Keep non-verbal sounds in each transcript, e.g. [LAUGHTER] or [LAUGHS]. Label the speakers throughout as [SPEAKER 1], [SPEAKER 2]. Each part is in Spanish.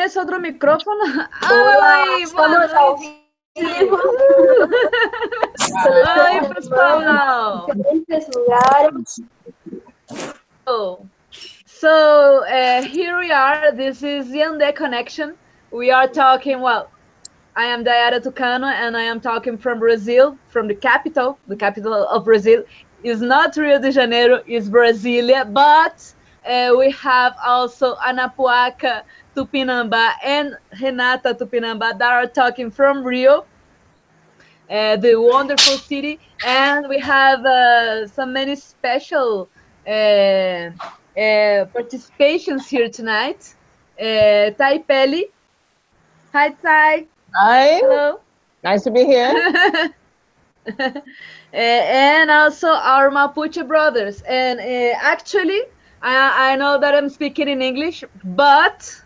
[SPEAKER 1] ¿Tienes otro micrófono? [LAUGHS] [LAUGHS] ¡Ay,
[SPEAKER 2] estamos ao vivo.
[SPEAKER 1] Ai, pessoal!
[SPEAKER 2] Diferentes lugares.
[SPEAKER 1] Oh. So uh, here we are. This is Yande Connection. We are talking. Well, I am Dayara Tucano, and I am talking from Brazil, from the capital. The capital of Brazil is not Rio de Janeiro, it's Brasilia. But uh, we have also Anapuaca, Tupinamba, and Renata Tupinamba that are talking from Rio. Uh, the wonderful city, and we have uh, so many special uh, uh, participations here tonight. Uh, Tai Peli. Hi, Tai.
[SPEAKER 3] Hi,
[SPEAKER 1] Hello.
[SPEAKER 3] nice to be here.
[SPEAKER 1] Uh, [LAUGHS] and also our Mapuche brothers. And uh, actually, I, I know that I'm speaking in English, but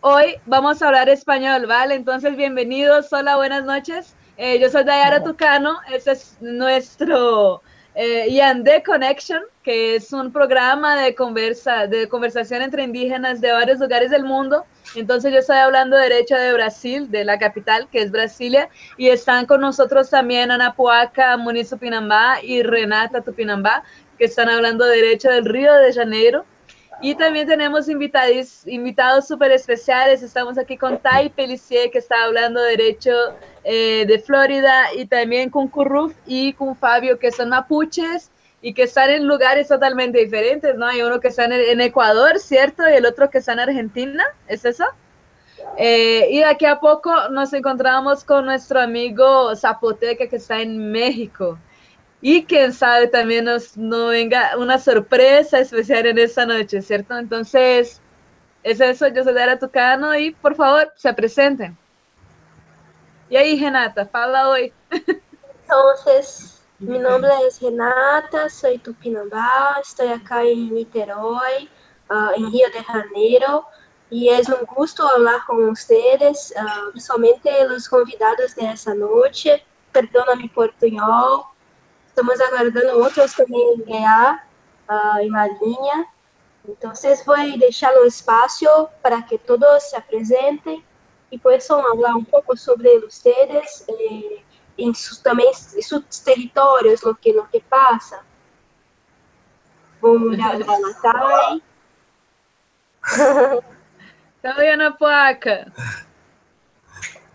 [SPEAKER 1] hoy vamos a hablar español, ¿vale? Entonces, bienvenidos. Hola, buenas noches. Eh, yo soy Dayara Tucano. Este es nuestro eh, Yandé Connection, que es un programa de, conversa, de conversación entre indígenas de varios lugares del mundo. Entonces yo estoy hablando derecho de Brasil, de la capital, que es Brasilia, y están con nosotros también Ana Puaca, Muniz Tupinambá y Renata Tupinambá, que están hablando derecho del Río de Janeiro. Y también tenemos invitados, invitados súper especiales. Estamos aquí con Tai Pelicier, que está hablando derecho eh, de Florida, y también con Curruf y con Fabio, que son mapuches y que están en lugares totalmente diferentes, ¿no? Hay uno que está en Ecuador, ¿cierto? Y el otro que está en Argentina, ¿es eso? Eh, y de aquí a poco nos encontramos con nuestro amigo Zapoteca, que está en México. Y quién sabe también nos, no venga una sorpresa especial en esta noche, ¿cierto? Entonces, es eso, yo soy Dara Tucano y por favor, se presenten. Y ahí, Renata, fala hoy.
[SPEAKER 2] Entonces, mi nombre es Renata, soy tupinambá, estoy acá en Niterói, ah, en Río de Janeiro, y es un gusto hablar con ustedes, ah, principalmente los convidados de esa noche. Perdona mi portuñol, estamos aguardando outros também ganhar uh, em la linha. Então, vou deixar um espaço para que todos se apresentem e possam falar um pouco sobre vocês, eh, em sus, também em seus territórios, no que, no que passa. Vamos olhar a Natai. [LAUGHS]
[SPEAKER 1] Tá vendo a placa?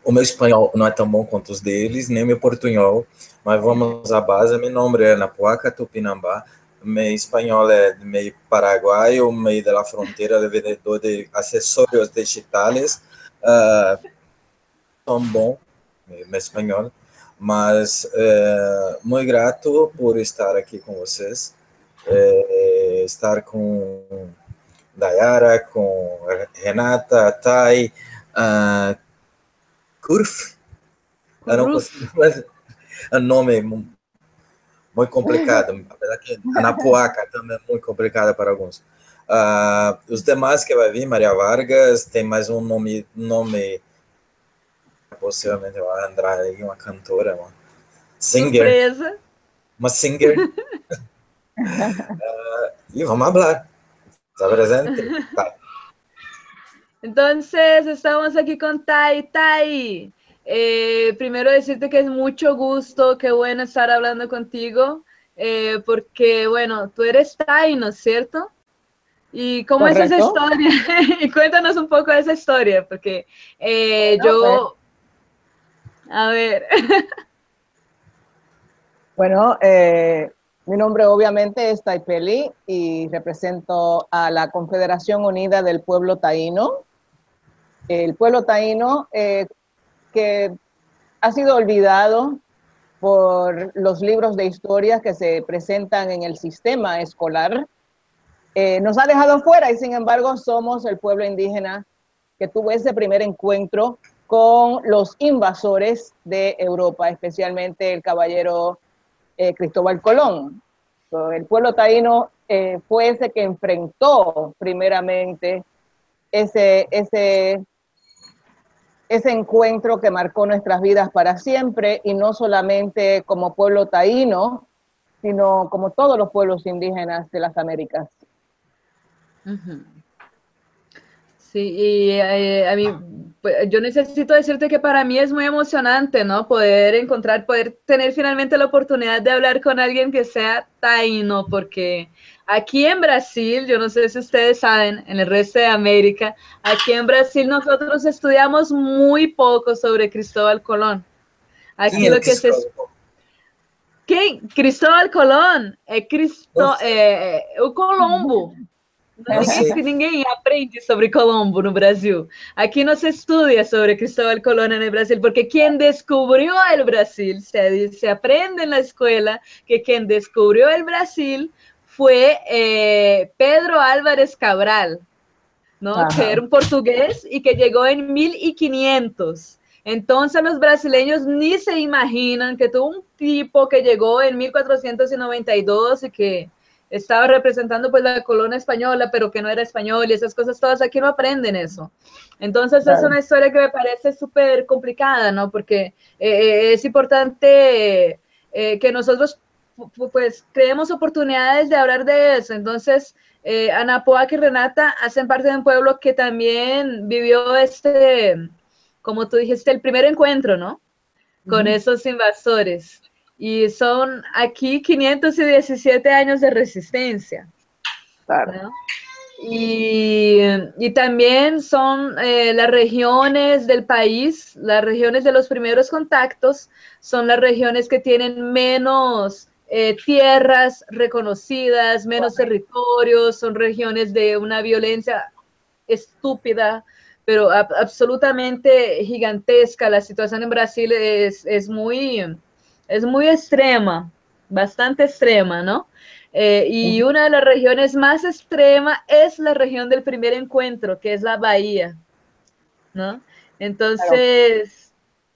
[SPEAKER 4] O meu espanhol não é tão bom quanto os deles, nem o meu portunhol, mas vamos à base. Meu nome é Napuaca Tupinambá. Meu espanhol é meio paraguaio, meio da fronteira de vendedor de acessórios digitais. Uh, tão bom, meu espanhol, mas uh, muito grato por estar aqui com vocês, uh, estar com Dayara, com Renata, Thay, uh, Kurf. Eu não consigo, mas é um nome muito complicado, apesar que [LAUGHS] Anapuaca também é muito complicada para alguns. Uh, os demais que vai vir, Maria Vargas, tem mais um nome, nome possivelmente vai entrar aí, uma cantora, uma singer.
[SPEAKER 1] Surpresa.
[SPEAKER 4] Uma singer. uh, [LAUGHS] e vamos falar. Está presente? Tá.
[SPEAKER 1] Entonces, estamos aquí con Tai. Tai, eh, primero decirte que es mucho gusto, qué bueno estar hablando contigo, eh, porque, bueno, tú eres Tai, ¿no es cierto? ¿Y cómo es esa historia? [LAUGHS] y cuéntanos un poco de esa historia, porque eh,
[SPEAKER 3] Bueno,
[SPEAKER 1] yo... A ver, [LAUGHS]
[SPEAKER 3] Bueno, mi nombre obviamente es Taipeli y represento a la Confederación Unida del Pueblo Taíno. El pueblo taíno eh, que ha sido olvidado por los libros de historia que se presentan en el sistema escolar. Eh, nos ha dejado fuera y sin embargo somos el pueblo indígena que tuvo ese primer encuentro con los invasores de Europa, especialmente el caballero eh, Cristóbal Colón. El pueblo taíno eh, fue ese que enfrentó primeramente ese, ese, ese encuentro que marcó nuestras vidas para siempre y no solamente como pueblo taíno, sino como todos los pueblos indígenas de las Américas.
[SPEAKER 1] Sí, y eh, a mí, pues, yo necesito decirte que para mí es muy emocionante, ¿no? Poder encontrar, poder tener finalmente la oportunidad de hablar con alguien que sea taíno, porque aquí en Brasil, yo no sé si ustedes saben, en el resto de América, aquí en Brasil nosotros estudiamos muy poco sobre Cristóbal Colón. Aquí lo que se... Quem? Cristóbal Colón, é Cristo, é, é, o Colombo. Ninguém, ninguém, aprende sobre Colombo no Brasil. Aqui não se estuda sobre Cristóbal Colón no Brasil, porque quem descobriu o Brasil, se, se aprende na escola que quem descobriu o Brasil foi eh, Pedro Álvares Cabral, ¿no? que era um português e que chegou em 1500. Entonces los brasileños ni se imaginan que tuvo un tipo que llegó en 1492 y que estaba representando pues la colonia española, pero que no era español y esas cosas todas aquí no aprenden eso. Entonces es una historia que me parece súper complicada, ¿no? Porque eh, eh, es importante eh, que nosotros pues creemos oportunidades de hablar de eso. Entonces, Ana Poac y Renata hacen parte de un pueblo que también vivió este como tú dijiste, el primer encuentro, ¿no? Con esos invasores. Y son aquí 517 años de resistencia. Claro. Y, y, también son eh, las regiones del país, las regiones de los primeros contactos, son las regiones que tienen menos eh, tierras reconocidas, menos territorios, son regiones de una violencia estúpida, pero absolutamente gigantesca. La situación en Brasil es, es, muy, es muy extrema, bastante extrema, ¿no? Eh, y una de las regiones más extremas es la región del primer encuentro, que es la Bahía, ¿no? Entonces,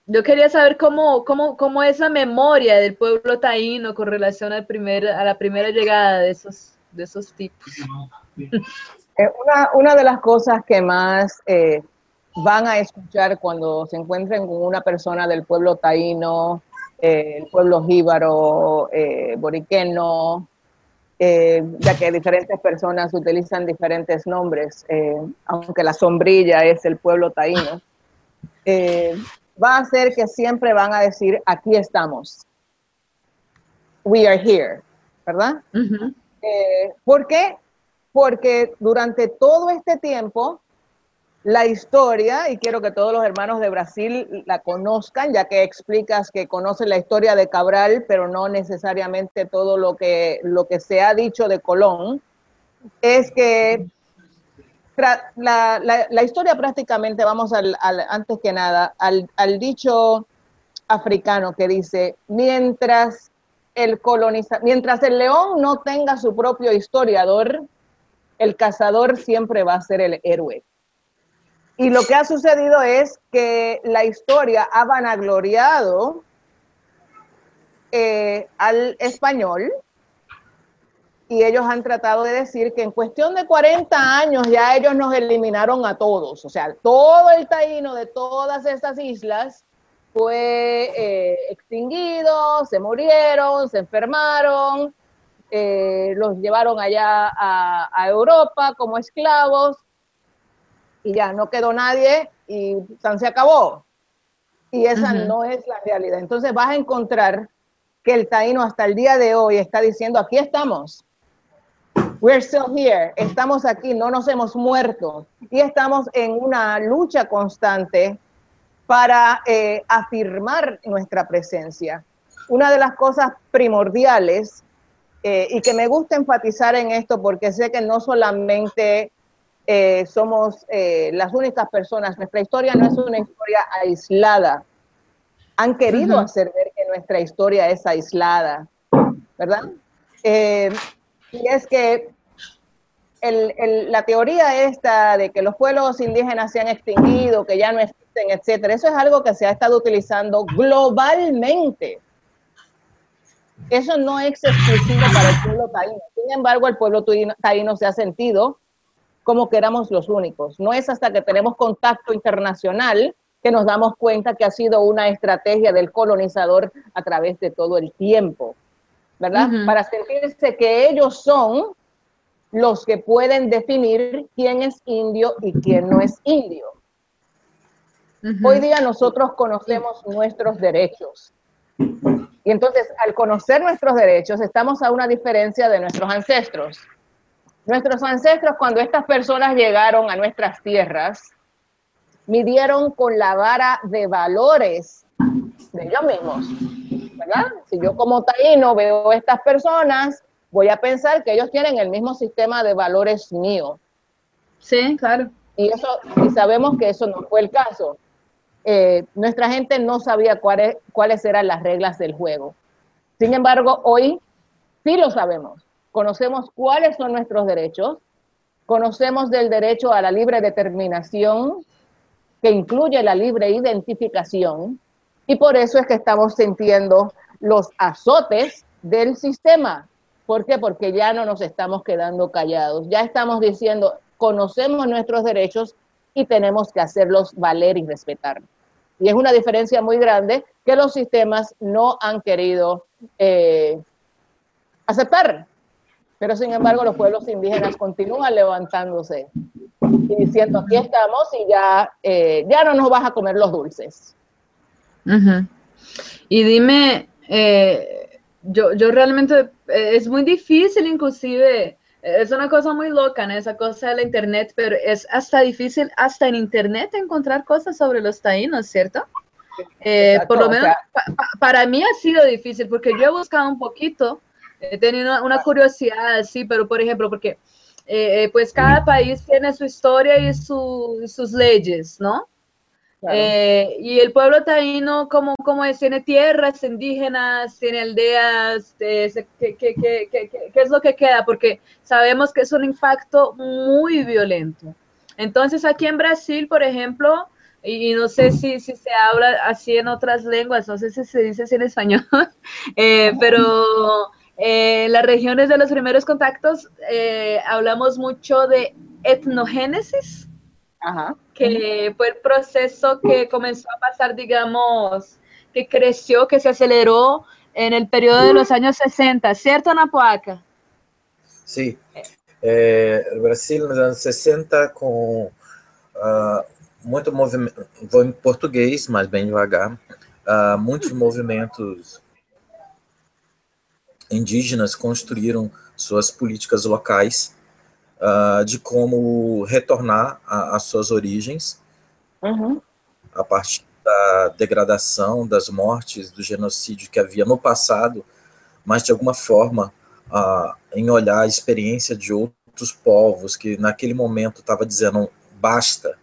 [SPEAKER 1] yo quería saber cómo, cómo, cómo es la memoria del pueblo taíno con relación al primer, a la primera llegada de esos, de esos tipos. [LAUGHS]
[SPEAKER 3] Eh, una, una, de las cosas que más eh, van a escuchar cuando se encuentren con una persona del pueblo taíno, eh, el pueblo jíbaro, boriqueno, ya que diferentes personas utilizan diferentes nombres, aunque la sombrilla es el pueblo taíno, va a ser que siempre van a decir, aquí estamos. We are here, ¿verdad? ¿Por qué? porque durante todo este tiempo la historia, y quiero que todos los hermanos de Brasil la conozcan, ya que explicas que conocen la historia de Cabral, pero no necesariamente todo lo que, lo que se ha dicho de Colón, es que la, la, historia prácticamente, vamos al, antes que nada, al, al dicho africano que dice, mientras el coloniza, mientras el león no tenga su propio historiador, el cazador siempre va a ser el héroe. Y lo que ha sucedido es que la historia ha vanagloriado eh, al español y ellos han tratado de decir que en cuestión de 40 años ya ellos nos eliminaron a todos. O sea, todo el taíno de todas estas islas fue eh, extinguido, se murieron, se enfermaron, eh, los llevaron allá a, Europa como esclavos y ya no quedó nadie y se acabó. Y esa no es la realidad. Entonces vas a encontrar que el taíno hasta el día de hoy está diciendo, aquí estamos. We're still here. Estamos aquí, no nos hemos muerto. Y estamos en una lucha constante para eh, afirmar nuestra presencia. Una de las cosas primordiales eh, y que me gusta enfatizar en esto porque sé que no solamente eh, somos eh, las únicas personas, nuestra historia no es una historia aislada. Han querido hacer ver que nuestra historia es aislada, ¿verdad? Y es que la teoría esta de que los pueblos indígenas se han extinguido, que ya no existen, etcétera, eso es algo que se ha estado utilizando globalmente eso no es exclusivo para el pueblo taíno. Sin embargo, el pueblo taíno se ha sentido como que éramos los únicos. No es hasta que tenemos contacto internacional que nos damos cuenta que ha sido una estrategia del colonizador a través de todo el tiempo, ¿verdad? Para sentirse que ellos son los que pueden definir quién es indio y quién no es indio. Hoy día nosotros conocemos nuestros derechos. Y entonces, al conocer nuestros derechos, estamos a una diferencia de nuestros ancestros. Nuestros ancestros, cuando estas personas llegaron a nuestras tierras, midieron con la vara de valores de ellos mismos, ¿verdad? Si yo como taíno veo a estas personas, voy a pensar que ellos tienen el mismo sistema de valores mío.
[SPEAKER 1] Sí, claro.
[SPEAKER 3] Y eso, y sabemos que eso no fue el caso. Eh, nuestra gente no sabía cuáles, cuáles eran las reglas del juego. Sin embargo, hoy sí lo sabemos conocemos cuáles son nuestros derechos, conocemos del derecho a la libre determinación, que incluye la libre identificación, y por eso es que estamos sintiendo los azotes del sistema. ¿Por qué? Porque ya no nos estamos quedando callados, ya estamos diciendo, conocemos nuestros derechos y tenemos que hacerlos valer y respetar. Y es una diferencia muy grande que los sistemas no han querido eh, aceptar. Pero sin embargo, los pueblos indígenas continúan levantándose y diciendo, aquí estamos y ya, eh, ya no nos vas a comer los dulces.
[SPEAKER 1] Y dime, eh, yo, yo realmente, eh, es muy difícil inclusive, es una cosa muy loca, ¿no? esa cosa de la internet, pero es hasta difícil, hasta en internet, encontrar cosas sobre los taínos, ¿cierto? por lo menos para mí ha sido difícil porque yo he buscado un poquito He tenido una, curiosidad, sí, pero por ejemplo, porque eh, eh, pues cada país tiene su historia y sus leyes, ¿no? Eh, y el pueblo taíno, como, como es, tiene tierras indígenas, tiene aldeas, ¿qué, qué, es lo que queda? Porque sabemos que es un impacto muy violento. Entonces, aquí en Brasil, por ejemplo, y, no sé si, si, se habla así en otras lenguas, no sé si se dice así en español, [LAUGHS] pero eh, las regiones de los primeros contactos eh, hablamos mucho de etnogénesis, que fue el proceso que comenzó a pasar, digamos, que creció, que se aceleró en el periodo de los años 60, ¿cierto, Napoaca?
[SPEAKER 4] Sí. Eh, Brasil nos anos 60 com uh, muito movimento, vou em português, mas bem devagar, uh, muitos [LAUGHS] movimentos indígenas construíram suas políticas locais uh, de como retornar às suas origens, uhum. a partir da degradação, das mortes, do genocídio que havia no passado, mas de alguma forma uh, em olhar a experiência de outros povos que naquele momento estava dizendo basta,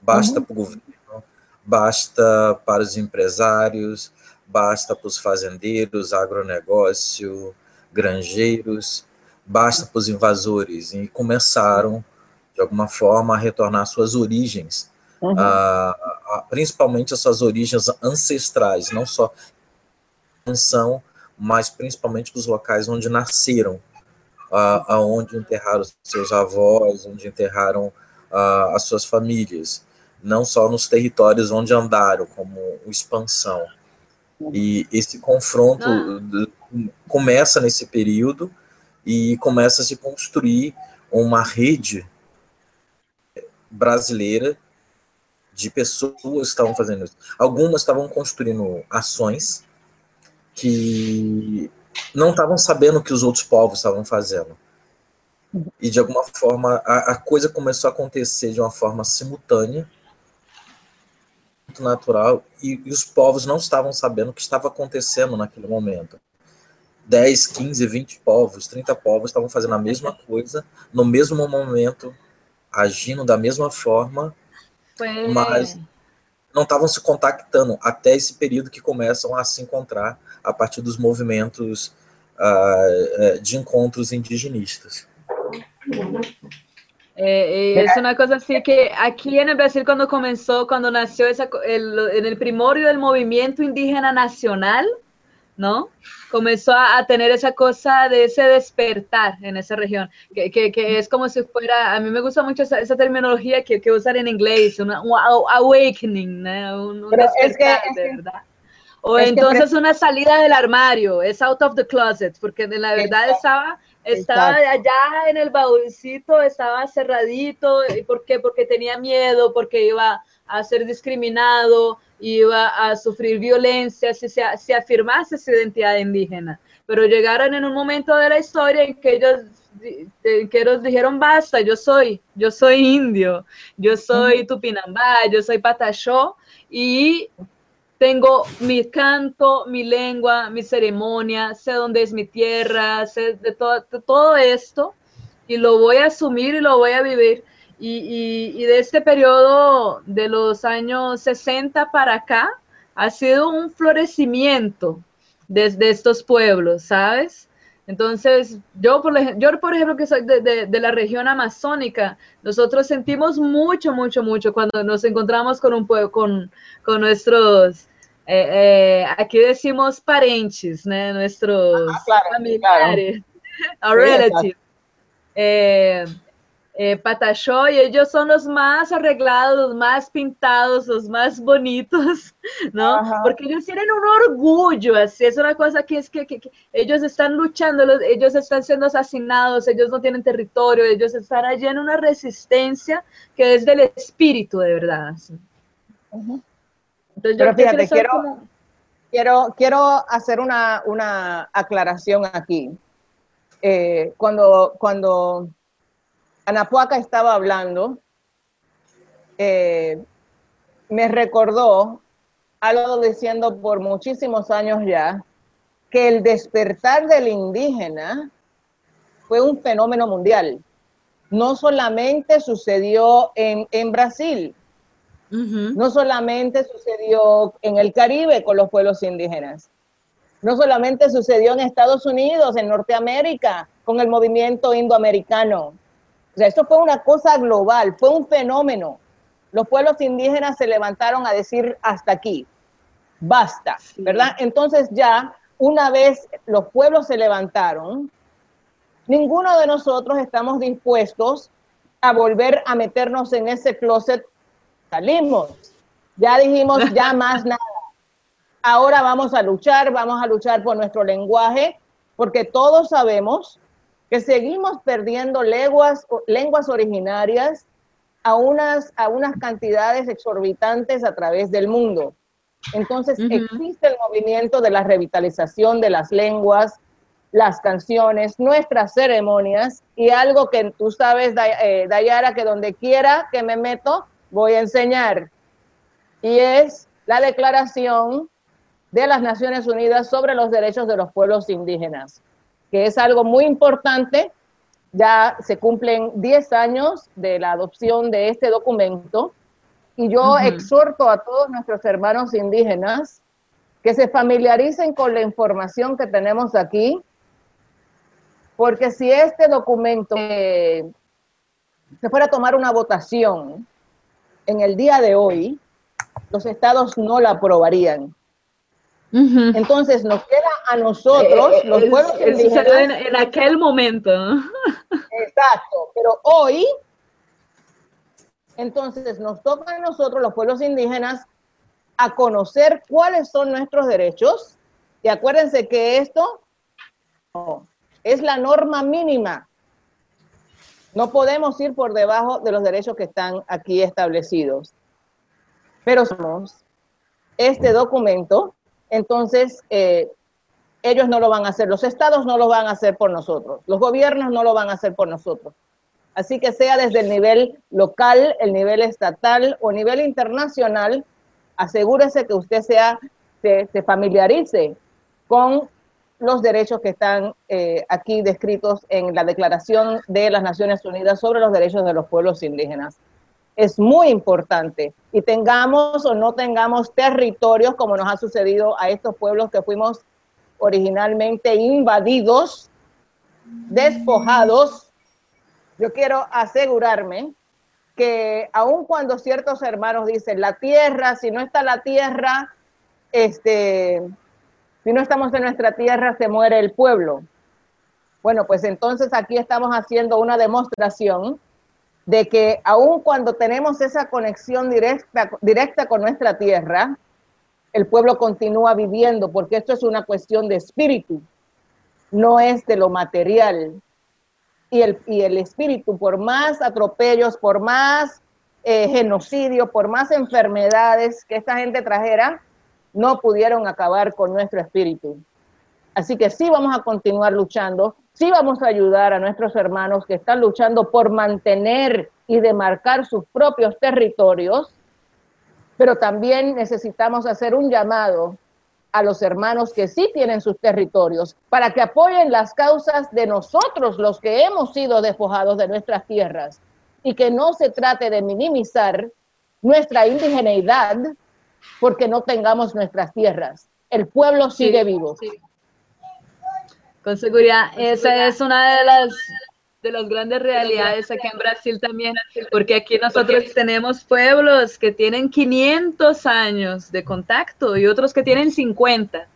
[SPEAKER 4] basta uhum. para o governo, basta para os empresários, basta para os fazendeiros, agronegócio, granjeiros, basta para os invasores. E começaram, de alguma forma, a retornar às suas origens, uhum. a, a, principalmente as suas origens ancestrais, não só são, mas principalmente os locais onde nasceram, aonde enterraram seus avós, onde enterraram as suas famílias, não só nos territórios onde andaram, como expansão. E esse confronto ah. começa nesse período e começa a se construir uma rede brasileira de pessoas que estavam fazendo isso. Algumas estavam construindo ações que não estavam sabendo o que os outros povos estavam fazendo. E de alguma forma a, a coisa começou a acontecer de uma forma simultânea natural e, e os povos não estavam sabendo o que estava acontecendo naquele momento. 10, 15, 20 povos, 30 povos estavam fazendo a mesma coisa, no mesmo momento, agindo da mesma forma, Foi. mas não estavam se contactando até esse período que começam a se encontrar a partir dos movimentos uh, de encontros indigenistas.
[SPEAKER 1] Eh, eh, es una cosa así que aquí en el Brasil cuando comenzó, cuando nació esa, el, en el primorio del movimiento indígena nacional, ¿no? Comenzó a, tener esa cosa de ese despertar en esa región, que, que, que es como si fuera, a mí me gusta mucho esa, esa terminología que, que usan en inglés, una, un awakening, ¿no? un, despertar, es que, de verdad. O entonces una salida del armario, es out of the closet, porque de la verdad estaba estaba allá en el baúlcito, estaba cerradito. ¿Por qué? Porque tenía miedo, porque iba a ser discriminado, iba a sufrir violencia si se si afirmase su identidad indígena. Pero llegaron en un momento de la historia en que ellos, que ellos dijeron, basta, yo soy, yo soy indio, yo soy tupinambá, yo soy patachó, y tengo mi canto, mi lengua, mi ceremonia, sé dónde es mi tierra, sé de todo, todo esto y lo voy a asumir y lo voy a vivir. Y, y, de este periodo de los años 60 para acá ha sido un florecimiento desde estos pueblos, ¿sabes? Entonces, yo por, yo, por ejemplo, que soy de, de, de, la región amazónica, nosotros sentimos mucho, mucho, mucho cuando nos encontramos con un pueblo, con, con nuestros eh, eh, aquí decimos parentes, ¿no? Nuestros Ajá, claro, familiares, [LAUGHS] claro. relatives. Eh, eh, Patachó y ellos son los más arreglados, los más pintados, los más bonitos, [LAUGHS] ¿no? Ajá. Porque ellos tienen un orgullo, así es una cosa que es que, que, que, ellos están luchando, ellos están siendo asesinados, ellos no tienen territorio, ellos están allí en una resistencia que es del espíritu de verdad. Así.
[SPEAKER 3] Entonces, Pero fíjate, quiero, como... quiero, quiero hacer una, una aclaración aquí. Eh, cuando, cuando Anapuaca estaba hablando, eh, me recordó algo diciendo por muchísimos años ya, que el despertar del indígena fue un fenómeno mundial. No solamente sucedió en, en Brasil, Uh -huh. No solamente sucedió en el Caribe con los pueblos indígenas, no solamente sucedió en Estados Unidos, en Norteamérica, con el movimiento indoamericano. O sea, esto fue una cosa global, fue un fenómeno. Los pueblos indígenas se levantaron a decir hasta aquí, basta. ¿verdad? Entonces ya, una vez los pueblos se levantaron, ninguno de nosotros estamos dispuestos a volver a meternos en ese closet salimos. Ya dijimos, ya [LAUGHS] más nada. Ahora vamos a luchar, vamos a luchar por nuestro lenguaje, porque todos sabemos que seguimos perdiendo lenguas, lenguas originarias a unas, a unas cantidades exorbitantes a través del mundo. Entonces, uh -huh. existe el movimiento de la revitalización de las lenguas, las canciones, nuestras ceremonias y algo que tú sabes, eh, Dayara, que donde quiera que me meto, voy a enseñar. Y es la Declaración de las Naciones Unidas sobre los Derechos de los Pueblos Indígenas, que es algo muy importante. Ya se cumplen 10 años de la adopción de este documento y yo uh -huh. exhorto a todos nuestros hermanos indígenas que se familiaricen con la información que tenemos aquí, porque si este documento eh, se fuera a tomar una votación, en el día de hoy, los estados no la aprobarían. Uh -huh. Entonces nos queda a nosotros, eh, los pueblos
[SPEAKER 1] es, indígenas. En, en, aquel momento. [LAUGHS]
[SPEAKER 3] Exacto, pero hoy, entonces nos toca a nosotros, los pueblos indígenas, a conocer cuáles son nuestros derechos. Y acuérdense que esto no, es la norma mínima no podemos ir por debajo de los derechos que están aquí establecidos. Pero somos este documento, entonces eh, ellos no lo van a hacer, los estados no lo van a hacer por nosotros, los gobiernos no lo van a hacer por nosotros. Así que sea desde el nivel local, el nivel estatal o nivel internacional, asegúrese que usted sea, se, se familiarice con los derechos que están eh, aquí descritos en la Declaración de las Naciones Unidas sobre los derechos de los pueblos indígenas. Es muy importante y tengamos o no tengamos territorios como nos ha sucedido a estos pueblos que fuimos originalmente invadidos, despojados. Yo quiero asegurarme que aun cuando ciertos hermanos dicen la tierra, si no está la tierra, este, si no estamos en nuestra tierra, se muere el pueblo. Bueno, pues entonces aquí estamos haciendo una demostración de que aun cuando tenemos esa conexión directa, directa con nuestra tierra, el pueblo continúa viviendo, porque esto es una cuestión de espíritu, no es de lo material. y el, y el espíritu, por más atropellos, por más eh, genocidio, por más enfermedades que esta gente trajera, no pudieron acabar con nuestro espíritu. Así que sí vamos a continuar luchando, sí vamos a ayudar a nuestros hermanos que están luchando por mantener y demarcar sus propios territorios, pero también necesitamos hacer un llamado a los hermanos que sí tienen sus territorios para que apoyen las causas de nosotros, los que hemos sido despojados de nuestras tierras, y que no se trate de minimizar nuestra indigeneidad porque no tengamos nuestras tierras. El pueblo sigue vivo.
[SPEAKER 1] Con seguridad, esa es una de las de las grandes realidades aquí en Brasil también, porque aquí nosotros tenemos pueblos que tienen 500 años de contacto y otros que tienen 50.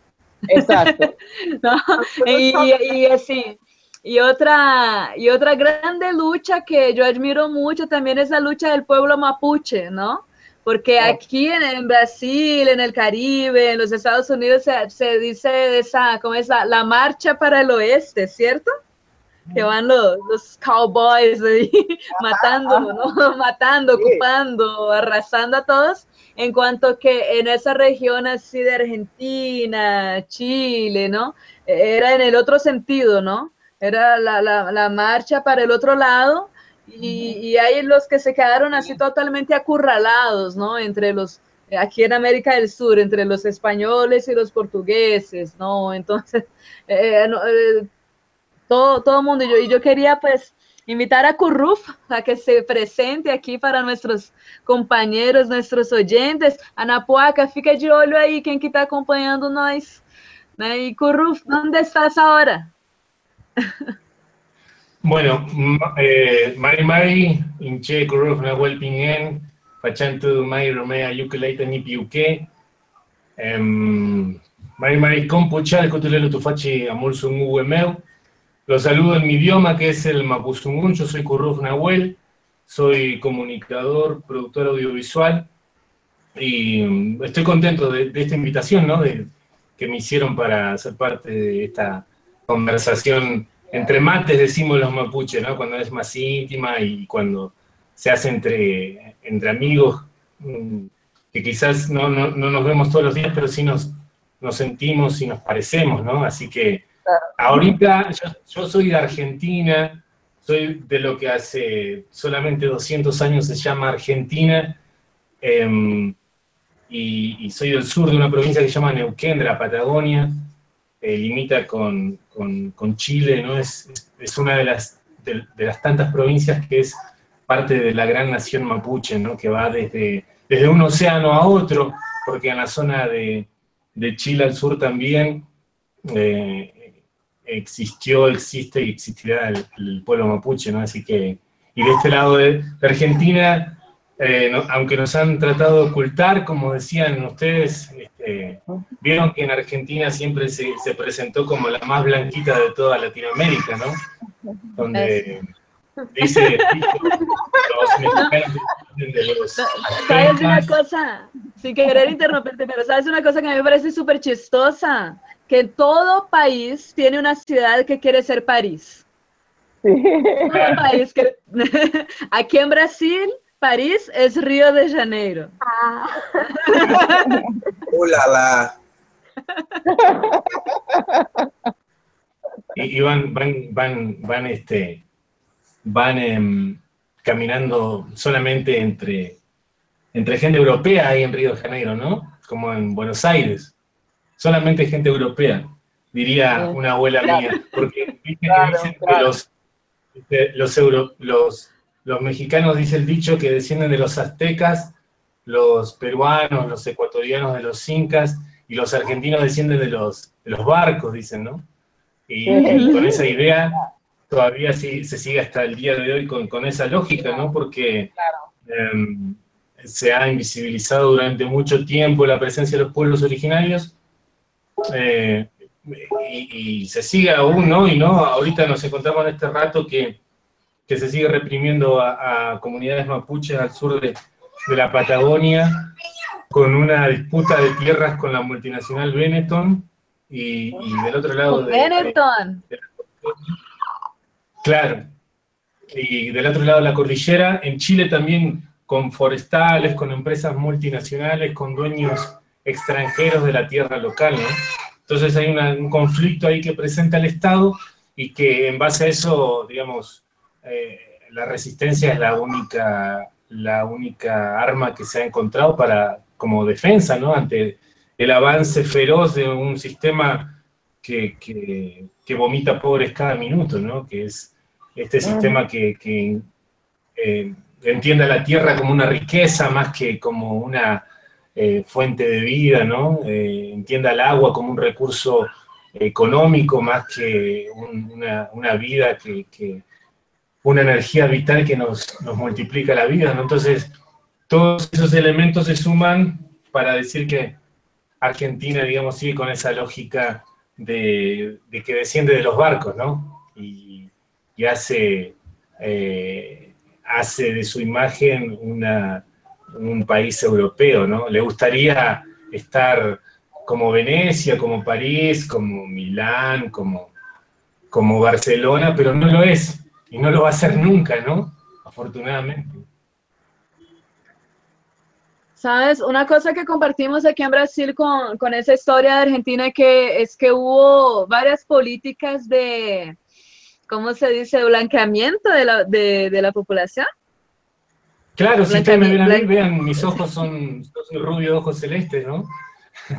[SPEAKER 3] Exacto. [LAUGHS]
[SPEAKER 1] y, y, así. Y otra, y otra grande lucha que yo admiro mucho también es la lucha del pueblo mapuche, ¿no? Porque aquí en, Brasil, en el Caribe, en los Estados Unidos se, se dice esa, ¿cómo es? La, la marcha para el oeste, ¿cierto? que van los, los cowboys ahí [LAUGHS] [LAUGHS] matando, ¿no? matando, ocupando, arrasando a todos, en cuanto que en esa región así de Argentina, Chile, ¿no? Era en el otro sentido, ¿no? Era la, la, la marcha para el otro lado y, y, hay los que se quedaron así totalmente acurralados, ¿no? Entre los, aquí en América del Sur, entre los españoles y los portugueses, ¿no? Entonces, [LAUGHS] eh, eh, todo, todo mundo. Y yo, y yo quería pues invitar a Curruf a que se presente aquí para nuestros compañeros, nuestros oyentes. Anapuaca, fica de olho aí quem que está acompanhando nós. Né? E Curruf, onde estás ahora? [LAUGHS]
[SPEAKER 5] Bueno, eh, Mari Mari, Inche Curruf Nahuel Pingen, Pachantu Mai Romea Yucaleita Nipiuque, Mari Mari Compuchal, Cotulelo Tufachi Amor Sungu Meu, Los saludo en mi idioma, que es el Mapuzungún. Yo soy Curruf Nahuel, soy comunicador, productor audiovisual, y mm, estoy contento de, esta invitación, ¿no? De, que me hicieron para ser parte de esta conversación entre mates, decimos los mapuches, ¿no? Cuando es más íntima y cuando se hace entre, entre amigos, mm, que quizás no, no, no, nos vemos todos los días, pero sí nos, nos sentimos y nos parecemos, ¿no? Así que Ahorita yo, soy de Argentina, soy de lo que hace solamente 200 años se llama Argentina, em, y, soy del sur de una provincia que se llama Neuquén, de la Patagonia, eh, limita con, Chile, ¿no? Es, es una de las, de, las tantas provincias que es parte de la gran nación mapuche, ¿no? Que va desde, desde un océano a otro, porque en la zona de, Chile al sur también eh, existió, existe y existirá el, pueblo mapuche, ¿no? Así que, y de este lado de, Argentina, eh, aunque nos han tratado de ocultar, como decían ustedes, este, vieron que en Argentina siempre se, presentó como la más blanquita de toda Latinoamérica, ¿no? Donde dice
[SPEAKER 1] ¿Sabes una cosa? Sin querer interrumpirte, pero ¿sabes una cosa que a mí me parece súper chistosa? que todo país tiene una ciudad que quiere ser París. [LAUGHS] Aquí en Brasil, París es Río de Janeiro. Ah.
[SPEAKER 5] Y, van, van, van, van, este, van em, caminando solamente entre, entre gente europea ahí en Río de Janeiro, ¿no? Como en Buenos Aires solamente gente europea, diría una abuela mía, porque dicen que los, los, los, los mexicanos, dice el dicho, que descienden de los aztecas, los peruanos, los ecuatorianos de los incas, y los argentinos descienden de los, de los barcos, dicen, ¿no? Y, con esa idea todavía sí, se sigue hasta el día de hoy con, con esa lógica, ¿no? Porque em, se ha invisibilizado durante mucho tiempo la presencia de los pueblos originarios eh, y, se sigue aún, ¿no? Y no, ahorita nos encontramos en este rato que, que se sigue reprimiendo a, comunidades mapuches al sur de, de, la Patagonia con una disputa de tierras con la multinacional Benetton y, del otro lado de,
[SPEAKER 1] Benetton.
[SPEAKER 5] claro, y del otro lado de la cordillera. En Chile también con forestales, con empresas multinacionales, con dueños extranjeros de la tierra local, ¿no? Entonces hay un conflicto ahí que presenta el Estado y que en base a eso, digamos, eh, la resistencia es la única, la única arma que se ha encontrado para, como defensa, ¿no? Ante el avance feroz de un sistema que, que, vomita pobres cada minuto, ¿no? Que es este sistema que, que eh, entiende a la tierra como una riqueza más que como una eh, fuente de vida, ¿no? Eh, entienda el agua como un recurso económico más que una, vida que, una energía vital que nos, multiplica la vida, ¿no? Entonces, todos esos elementos se suman para decir que Argentina, digamos, sigue con esa lógica de, que desciende de los barcos, ¿no? Y, hace, eh, hace de su imagen una, un país europeo, ¿no? Le gustaría estar como Venecia, como París, como Milán, como, como Barcelona, pero no lo es y no lo va a ser nunca, ¿no? Afortunadamente.
[SPEAKER 1] Sabes, una cosa que compartimos aquí en Brasil con, con esa historia de Argentina que es que hubo varias políticas de, ¿cómo se dice?, blanqueamiento de la, de, de la población.
[SPEAKER 5] Claro, si ustedes me ven a mí, vean, mis ojos son, son rubio de ojos celestes, ¿no?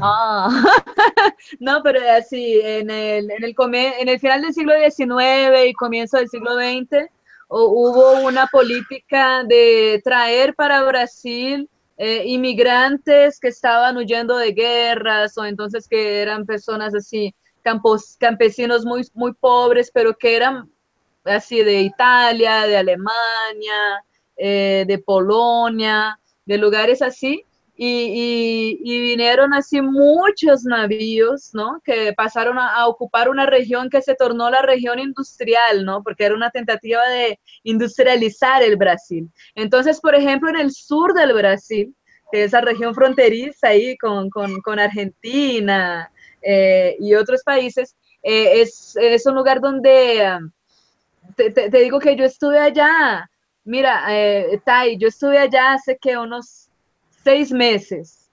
[SPEAKER 1] Ah, [LAUGHS] no, pero así, en el, en, el, en el final del siglo XIX y comienzo del siglo XX, hubo una política de traer para Brasil eh, inmigrantes que estaban huyendo de guerras o entonces que eran personas así, campos, campesinos muy, muy pobres, pero que eran así de Italia, de Alemania, eh, de Polonia, de lugares así, y, vinieron así muchos navíos, ¿no? Que pasaron a, ocupar una región que se tornó la región industrial, ¿no? Porque era una tentativa de industrializar el Brasil. Entonces, por ejemplo, en el sur del Brasil, esa región fronteriza ahí con, Argentina eh, y otros países, eh, es, es, un lugar donde, um, te, digo que yo estuve allá, mira, eh, Tai, yo estuve allá hace que unos seis meses,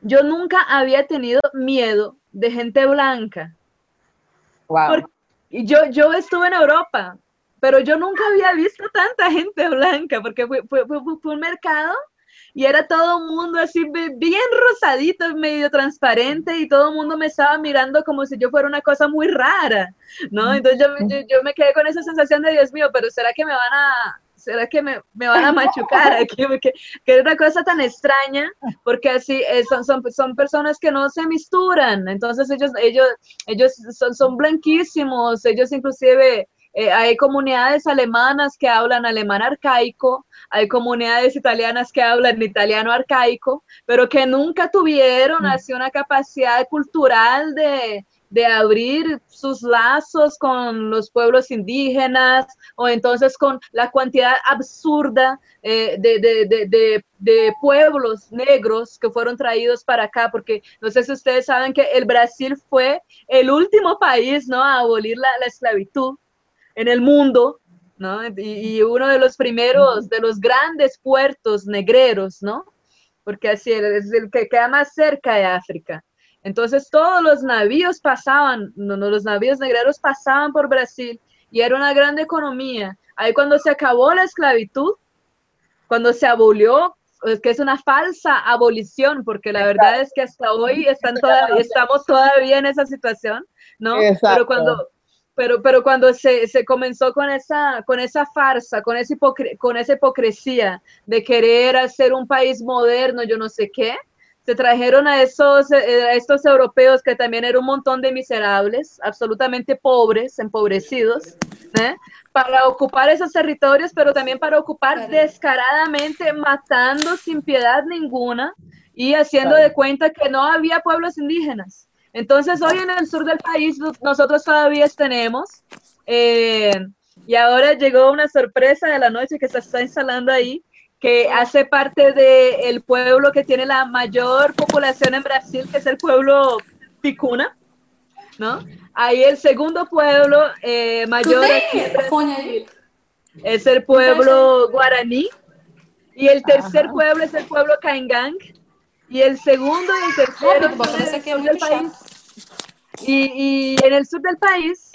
[SPEAKER 1] yo nunca había tenido miedo de gente blanca.
[SPEAKER 3] Wow.
[SPEAKER 1] yo, yo estuve en Europa, pero yo nunca había visto tanta gente blanca, porque fue, fue, fue, un mercado y era todo el mundo así bien rosadito, medio transparente y todo el mundo me estaba mirando como si yo fuera una cosa muy rara, ¿no? Entonces yo, yo, yo me quedé con esa sensación de, Dios mío, pero ¿será que me van a, ¿será que me, me van a machucar [LAUGHS] aquí? Que, que, es una cosa tan extraña, porque así eh, son, son, son, personas que no se misturan, entonces ellos, ellos, ellos son, son blanquísimos, ellos inclusive... Eh, hay comunidades alemanas que hablan alemán arcaico, hay comunidades italianas que hablan italiano arcaico, pero que nunca tuvieron mm. así una capacidad cultural de, de abrir sus lazos con los pueblos indígenas o entonces con la cantidad absurda eh, de, pueblos negros que fueron traídos para acá, porque no sé si ustedes saben que el Brasil fue el último país ¿no? a abolir la, esclavitud en el mundo. ¿no? Y, y, uno de los primeros, de los grandes puertos negreros, ¿no? Porque así es el que queda más cerca de África. Entonces todos los navíos pasaban, los navíos negreros pasaban por Brasil y era una gran economía. Ahí cuando se acabó la esclavitud, cuando se abolió, que es una falsa abolición, porque la verdad es que hasta hoy están estamos todavía en esa situación, ¿no? Pero cuando, pero, pero cuando se, se, comenzó con esa, con esa farsa, con esa, con esa hipocresía de querer hacer un país moderno, yo no sé qué, se trajeron a, esos, eh, estos europeos que también eran un montón de miserables, absolutamente pobres, empobrecidos, ¿eh? para ocupar esos territorios, pero también para ocupar descaradamente, matando sin piedad ninguna y haciendo de cuenta que no había pueblos indígenas. Entonces hoy en el sur del país nosotros todavía tenemos, eh, y ahora llegó una sorpresa de la noche que se está instalando ahí, que hace parte del pueblo que tiene la mayor población en Brasil, que es el pueblo Ticuna, ¿no? Ahí el segundo pueblo eh, mayor aquí es el pueblo guaraní. Y el tercer pueblo es el pueblo Caingang. Y el segundo y el tercero el país. Y, y en el sur del país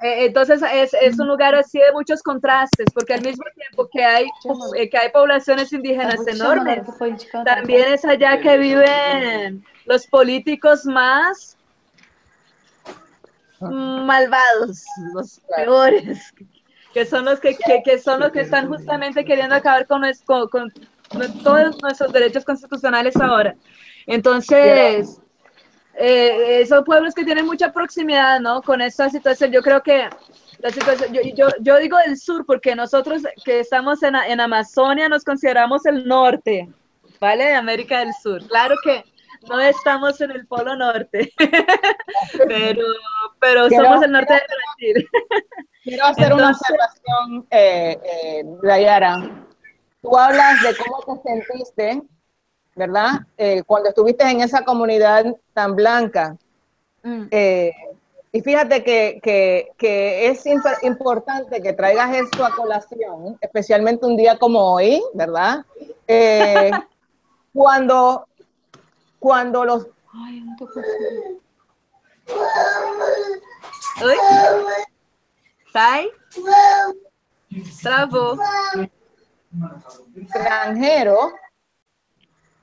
[SPEAKER 1] entonces es, es, un lugar así de muchos contrastes, porque al mismo tiempo que hay, eh, que hay poblaciones indígenas enormes, también es allá que viven los políticos más malvados, los peores, que son los que, que, que son los que están justamente queriendo acabar con, con, con todos nuestros derechos constitucionales ahora. Entonces, eh, son pueblos que tienen mucha proximidad, ¿no? Con esta situación. Yo creo que la situación, yo, yo, yo digo del sur porque nosotros que estamos en, en, Amazonia nos consideramos el norte, ¿vale? De América del Sur. Claro que no estamos en el polo norte, [LAUGHS] pero, pero somos el norte de Brasil. [LAUGHS]
[SPEAKER 3] Quiero hacer una observación, eh, eh, Dayara. Tú hablas de cómo te sentiste ¿verdad? Eh, cuando estuviste en esa comunidad tan blanca. Mm. Eh, y fíjate que, que, que es importante que traigas esto a colación, especialmente un día como hoy, ¿verdad? Eh, [LAUGHS] cuando, cuando los... Ay, no Extranjero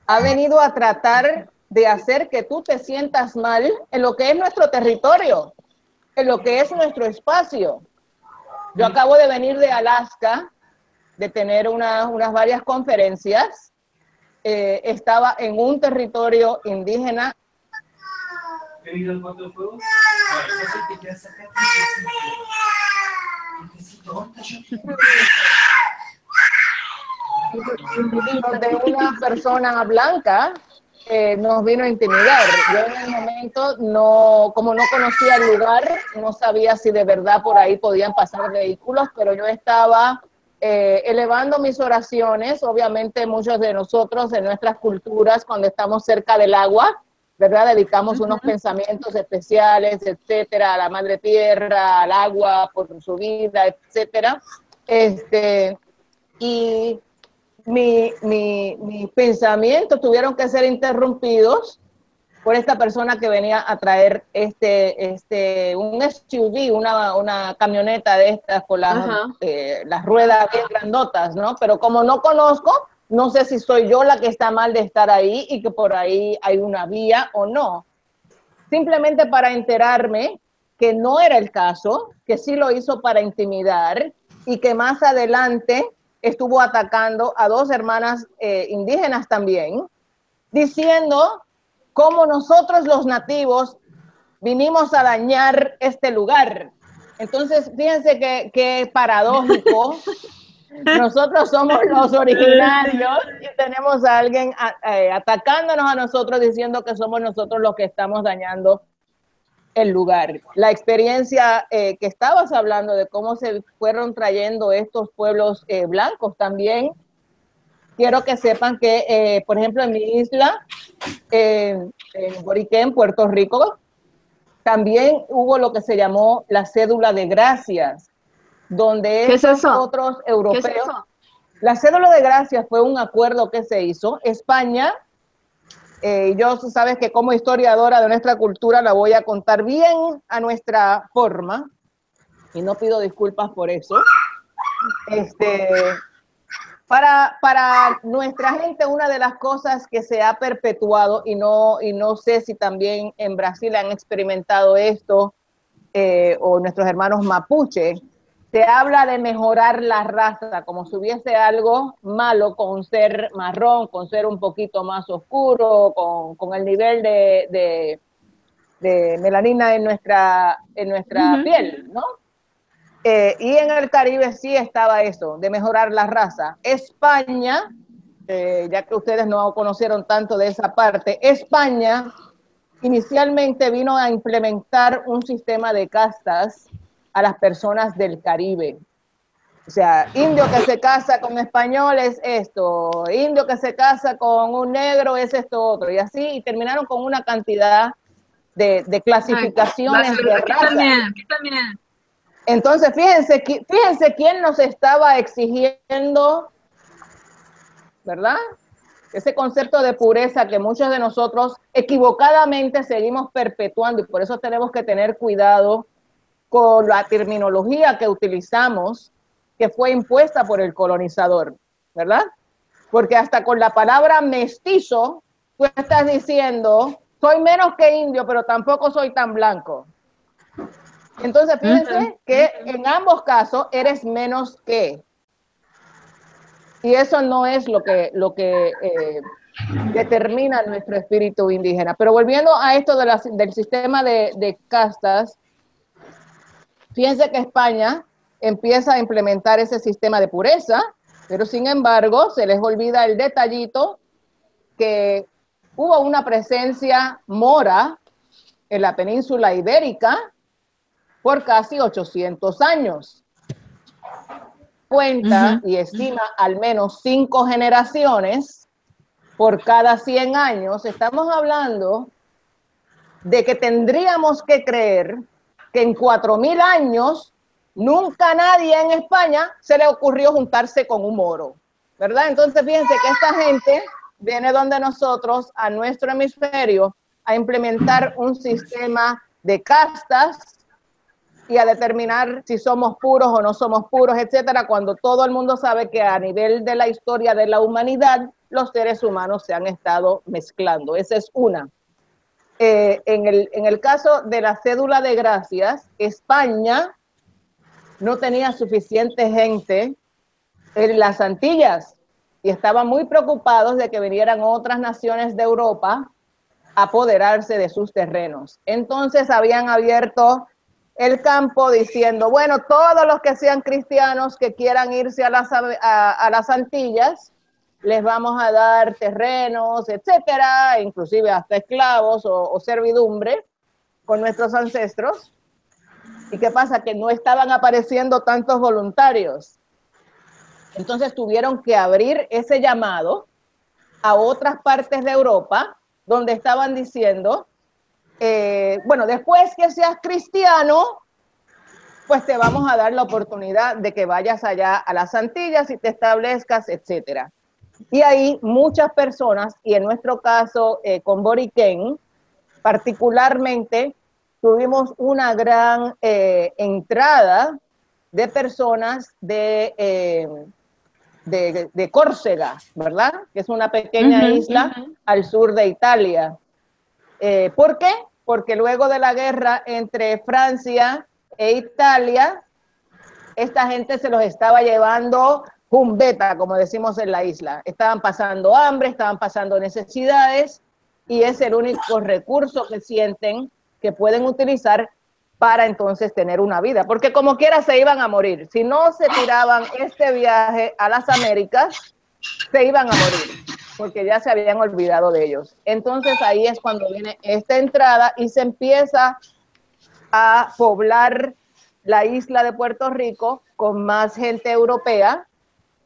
[SPEAKER 3] ha venido a tratar de hacer que tú te sientas mal en lo que es nuestro territorio, en lo que es nuestro espacio. Yo acabo de venir de Alaska, de tener unas varias conferencias. Eh, estaba en un territorio indígena. De una persona blanca eh, nos vino a intimidar. Yo en el momento, no, como no conocía el lugar, no sabía si de verdad por ahí podían pasar vehículos, pero yo estaba eh, elevando mis oraciones. Obviamente muchos de nosotros en nuestras culturas, cuando estamos cerca del agua, ¿verdad? Dedicamos unos pensamientos especiales, etcétera, a la madre tierra, al agua, por su vida, etcétera. Este, y mi, mi, mis pensamientos tuvieron que ser interrumpidos por esta persona que venía a traer este, este, un SUV, una, una camioneta de estas con las, eh, las ruedas bien grandotas, ¿no? Pero como no conozco, no sé si soy yo la que está mal de estar ahí y que por ahí hay una vía o no. Simplemente para enterarme que no era el caso, que sí lo hizo para intimidar y que más adelante estuvo atacando a dos hermanas eh, indígenas también, diciendo cómo nosotros los nativos vinimos a dañar este lugar. Entonces, fíjense que, paradójico. [LAUGHS] Nosotros somos los originarios y tenemos a alguien eh, atacándonos a nosotros diciendo que somos nosotros los que estamos dañando el lugar. La experiencia eh, que estabas hablando de cómo se fueron trayendo estos pueblos eh, blancos también, quiero que sepan que, eh, por ejemplo, en mi isla, en Boriqué, en Puerto Rico, también hubo lo que se llamó la cédula de gracias, donde esos otros europeos... La cédula de gracias fue un acuerdo que se hizo. España eh, yo sabes que como historiadora de nuestra cultura la voy a contar bien a nuestra forma y no pido disculpas por eso. Este, para, para nuestra gente, una de las cosas que se ha perpetuado, y no, y no sé si también en Brasil han experimentado esto, eh, o nuestros hermanos mapuche, se habla de mejorar la raza, como si hubiese algo malo con ser marrón, con ser un poquito más oscuro, con, el nivel de, melanina en nuestra, en nuestra piel, ¿no? Eh, y en el Caribe sí estaba eso, de mejorar la raza. España, eh, ya que ustedes no conocieron tanto de esa parte, España inicialmente vino a implementar un sistema de castas a las personas del Caribe. O sea, indio que se casa con español es esto, indio que se casa con un negro es esto otro, y así, y terminaron con una cantidad de, clasificaciones de
[SPEAKER 1] aquí También, aquí también.
[SPEAKER 3] Entonces, fíjense, fíjense quién nos estaba exigiendo, ¿verdad? Ese concepto de pureza que muchos de nosotros equivocadamente seguimos perpetuando y por eso tenemos que tener cuidado con la terminología que utilizamos que fue impuesta por el colonizador, ¿verdad? Porque hasta con la palabra mestizo, tú estás diciendo, soy menos que indio, pero tampoco soy tan blanco. Entonces, fíjense que en ambos casos eres menos que. Y eso no es lo que, lo que eh, determina nuestro espíritu indígena. Pero volviendo a esto de del sistema de, de castas, fíjense que España empieza a implementar ese sistema de pureza, pero sin embargo se les olvida el detallito que hubo una presencia mora en la península ibérica por casi 800 años. Cuenta y estima al menos cinco generaciones por cada 100 años. Estamos hablando de que tendríamos que creer que en 4.000 años nunca nadie en España se le ocurrió juntarse con un moro, ¿verdad? Entonces fíjense que esta gente viene donde nosotros, a nuestro hemisferio, a implementar un sistema de castas y a determinar si somos puros o no somos puros, etcétera, cuando todo el mundo sabe que a nivel de la historia de la humanidad, los seres humanos se han estado mezclando. Esa es una. Eh, en, el, caso de la cédula de gracias, España no tenía suficiente gente en las Antillas y estaban muy preocupados de que vinieran otras naciones de Europa a apoderarse de sus terrenos. Entonces habían abierto el campo diciendo, bueno, todos los que sean cristianos que quieran irse a las, a, las Antillas, les vamos a dar terrenos, etcétera, inclusive hasta esclavos o, servidumbre con nuestros ancestros. ¿Y qué pasa? Que no estaban apareciendo tantos voluntarios. Entonces tuvieron que abrir ese llamado a otras partes de Europa donde estaban diciendo, eh, bueno, después que seas cristiano, pues te vamos a dar la oportunidad de que vayas allá a las Antillas y te establezcas, etcétera. Y ahí muchas personas, y en nuestro caso eh, con Boriquén, particularmente, tuvimos una gran eh, entrada de personas de, de, Córcega, ¿verdad? Que es una pequeña isla al sur de Italia. Eh, ¿Por qué? Porque luego de la guerra entre Francia e Italia, esta gente se los estaba llevando jumbeta, como decimos en la isla. Estaban pasando hambre, estaban pasando necesidades y es el único recurso que sienten que pueden utilizar para entonces tener una vida, porque como quiera se iban a morir. Si no se tiraban este viaje a las Américas, se iban a morir porque ya se habían olvidado de ellos. Entonces ahí es cuando viene esta entrada y se empieza a poblar la isla de Puerto Rico con más gente europea,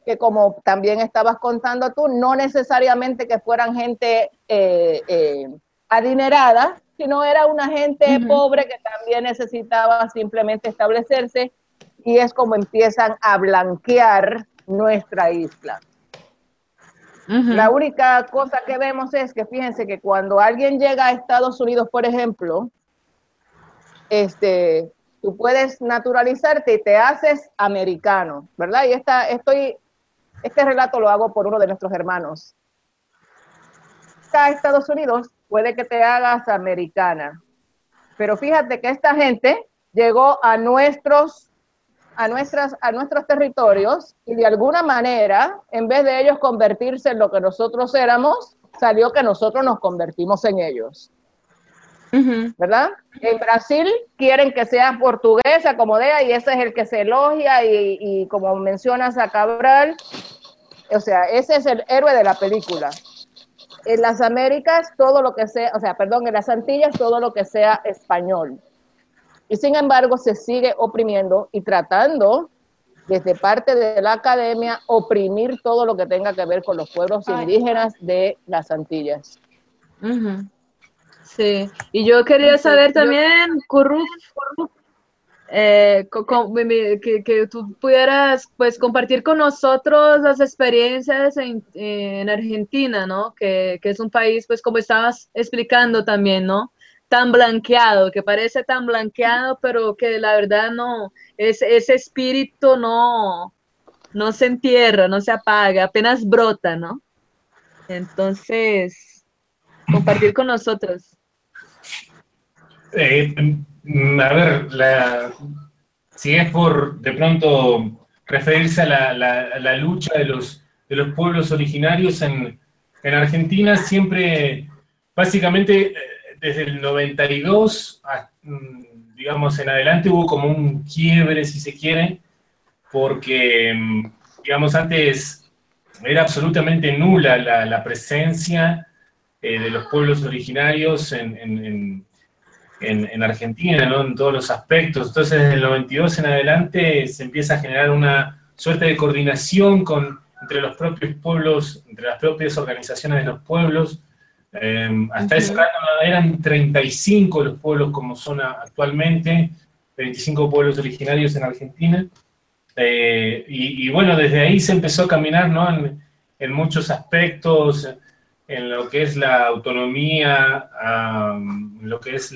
[SPEAKER 3] que como también estabas contando tú, no necesariamente que fueran gente eh, eh, adinerada, sino era una gente pobre que también necesitaba simplemente establecerse y es como empiezan a blanquear nuestra isla. La única cosa que vemos es que fíjense que cuando alguien llega a Estados Unidos, por ejemplo, este, tú puedes naturalizarte y te haces americano, ¿verdad? Y esta, estoy, este relato lo hago por uno de nuestros hermanos. Acá Estados Unidos puede que te hagas americana, pero fíjate que esta gente llegó a nuestros a, nuestras, a nuestros territorios y de alguna manera, en vez de ellos convertirse en lo que nosotros éramos, salió que nosotros nos convertimos en ellos. ¿Verdad? En Brasil quieren que sea portuguesa como DEA y ese es el que se elogia y, y como mencionas a Cabral, o sea, ese es el héroe de la película. En las Américas, todo lo que sea, o sea, perdón, en las Antillas, todo lo que sea español. Y sin embargo se sigue oprimiendo y tratando desde parte de la academia oprimir todo lo que tenga que ver con los pueblos indígenas de las Antillas.
[SPEAKER 1] Sí, y yo quería saber también, Curruf, eh, que, tú pudieras pues compartir con nosotros las experiencias en, Argentina, ¿no? Que, es un país, pues como estabas explicando también, ¿no? Tan blanqueado, que parece tan blanqueado, pero que la verdad no, es, ese espíritu no, no se entierra, no se apaga, apenas brota, ¿no? Entonces, compartir con nosotros.
[SPEAKER 5] Eh, a ver, la, si es por de pronto referirse a la, lucha de los, de los pueblos originarios en, en, Argentina, siempre, básicamente, eh, desde el 92, mm, digamos, en adelante hubo como un quiebre, si se quiere, porque, mm, digamos, antes era absolutamente nula la, presencia eh, de los pueblos originarios en en, Argentina, ¿no? en todos los aspectos. Entonces, desde el 92 en adelante se empieza a generar una suerte de coordinación con, entre los propios pueblos, entre las propias organizaciones de los pueblos. Em, hasta ese momento eran 35 los pueblos como son actualmente, 25 pueblos originarios en Argentina. Eh, y, bueno, desde ahí se empezó a caminar ¿no? en, en muchos aspectos, en lo que es la autonomía, en lo que es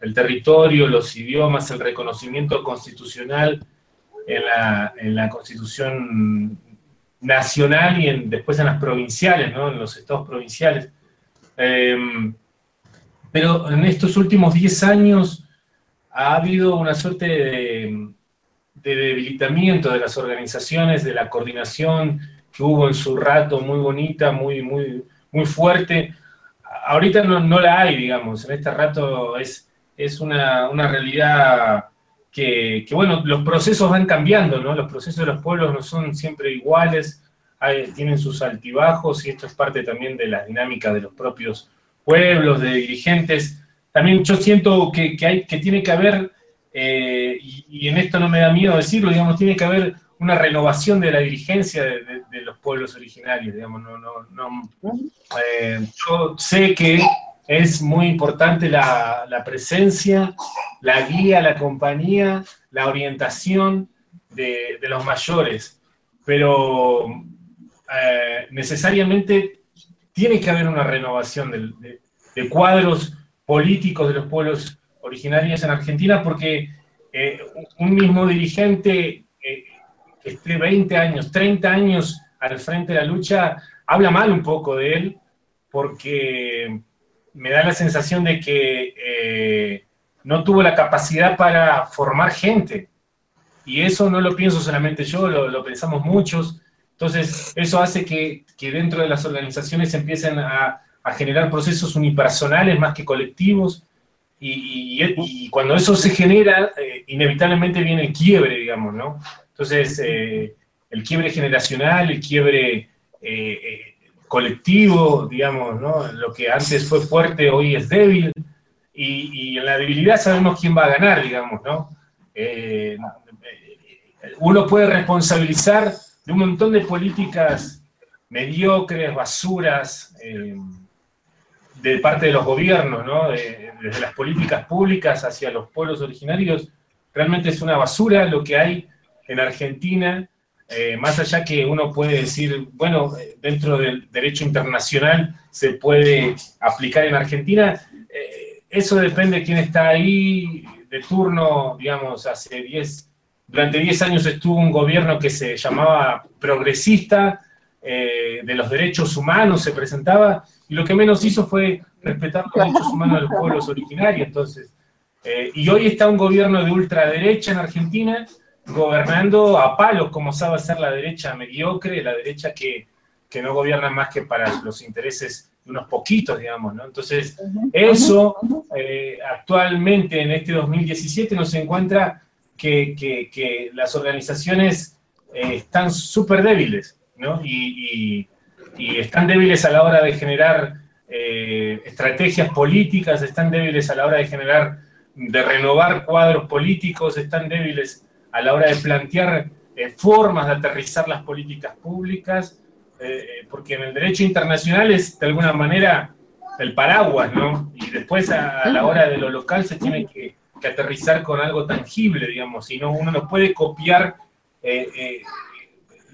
[SPEAKER 5] el territorio, los idiomas, el reconocimiento constitucional en la, constitución nacional y después en las provinciales, ¿no? en los estados provinciales. Em, pero en estos últimos 10 años ha habido una suerte de, de debilitamiento de las organizaciones, de la coordinación que hubo en su rato muy bonita, muy, muy, muy fuerte. Ahorita no, la hay, digamos, en este rato es, es una, realidad que, bueno, los procesos van cambiando, ¿no? Los procesos de los pueblos no son siempre iguales, tienen sus altibajos y esto es parte también de la dinámica de los propios pueblos, de dirigentes. También yo siento que, hay, que tiene que haber, eh, y, en esto no me da miedo decirlo, digamos, tiene que haber una renovación de la dirigencia de, los pueblos originarios, digamos, no, no, no eh, yo sé que es muy importante la, presencia, la guía, la compañía, la orientación de, los mayores, pero eh, necesariamente tiene que haber una renovación de, cuadros políticos de los pueblos originarios en Argentina, porque eh, un mismo dirigente esté 20 años, 30 años al frente de la lucha, habla mal un poco de él, porque me da la sensación de que eh, no tuvo la capacidad para formar gente. Y eso no lo pienso solamente yo, lo, pensamos muchos. Entonces, eso hace que, dentro de las organizaciones empiecen a, generar procesos unipersonales más que colectivos. Y, cuando eso se genera, eh, inevitablemente viene el quiebre, digamos, ¿no? Entonces, eh, el quiebre generacional, el quiebre eh, eh, colectivo, digamos, ¿no? Lo que antes fue fuerte, hoy es débil, y, en la debilidad sabemos quién va a ganar, digamos, ¿no? uno puede responsabilizar de un montón de políticas mediocres, basuras, de parte de los gobiernos, ¿no? desde las políticas públicas hacia los pueblos originarios, realmente es una basura lo que hay en Argentina, eh, más allá que uno puede decir, bueno, dentro del derecho internacional se puede aplicar en Argentina, eh, eso depende de quién está ahí de turno, digamos, hace 10, durante 10 años estuvo un gobierno que se llamaba progresista, eh, de los derechos humanos se presentaba, y lo que menos hizo fue respetar los derechos humanos de los pueblos originarios, entonces, y hoy está un gobierno de ultraderecha en Argentina, gobernando a palos, como sabe hacer la derecha mediocre, la derecha que, no gobierna más que para los intereses de unos poquitos, digamos, ¿no? Entonces, eso eh, actualmente en este 2017 nos encuentra que, las organizaciones eh, están súper débiles, ¿no? Y, están débiles a la hora de generar eh, estrategias políticas, están débiles a la hora de generar, de renovar cuadros políticos, están débiles a la hora de plantear eh, formas de aterrizar las políticas públicas, eh, eh, porque en el derecho internacional es de alguna manera el paraguas, ¿no? Y después a, la hora de lo local se tiene que, que aterrizar con algo tangible, digamos, y no, uno no puede copiar eh,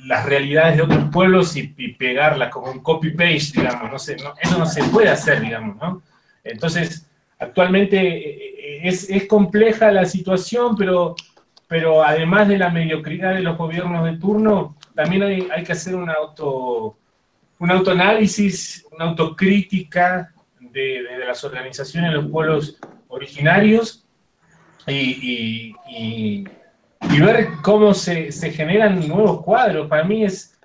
[SPEAKER 5] las realidades de otros pueblos y, pegarlas como un copy-paste, digamos, no sé, eso no se puede hacer, digamos, ¿no? Entonces, actualmente es, es compleja la situación, pero, pero además de la mediocridad de los gobiernos de turno, también hay, hay que hacer un auto un autoanálisis, una autocrítica de, de, las organizaciones de los pueblos originarios y, y, ver cómo se, se, generan nuevos cuadros. Para mí es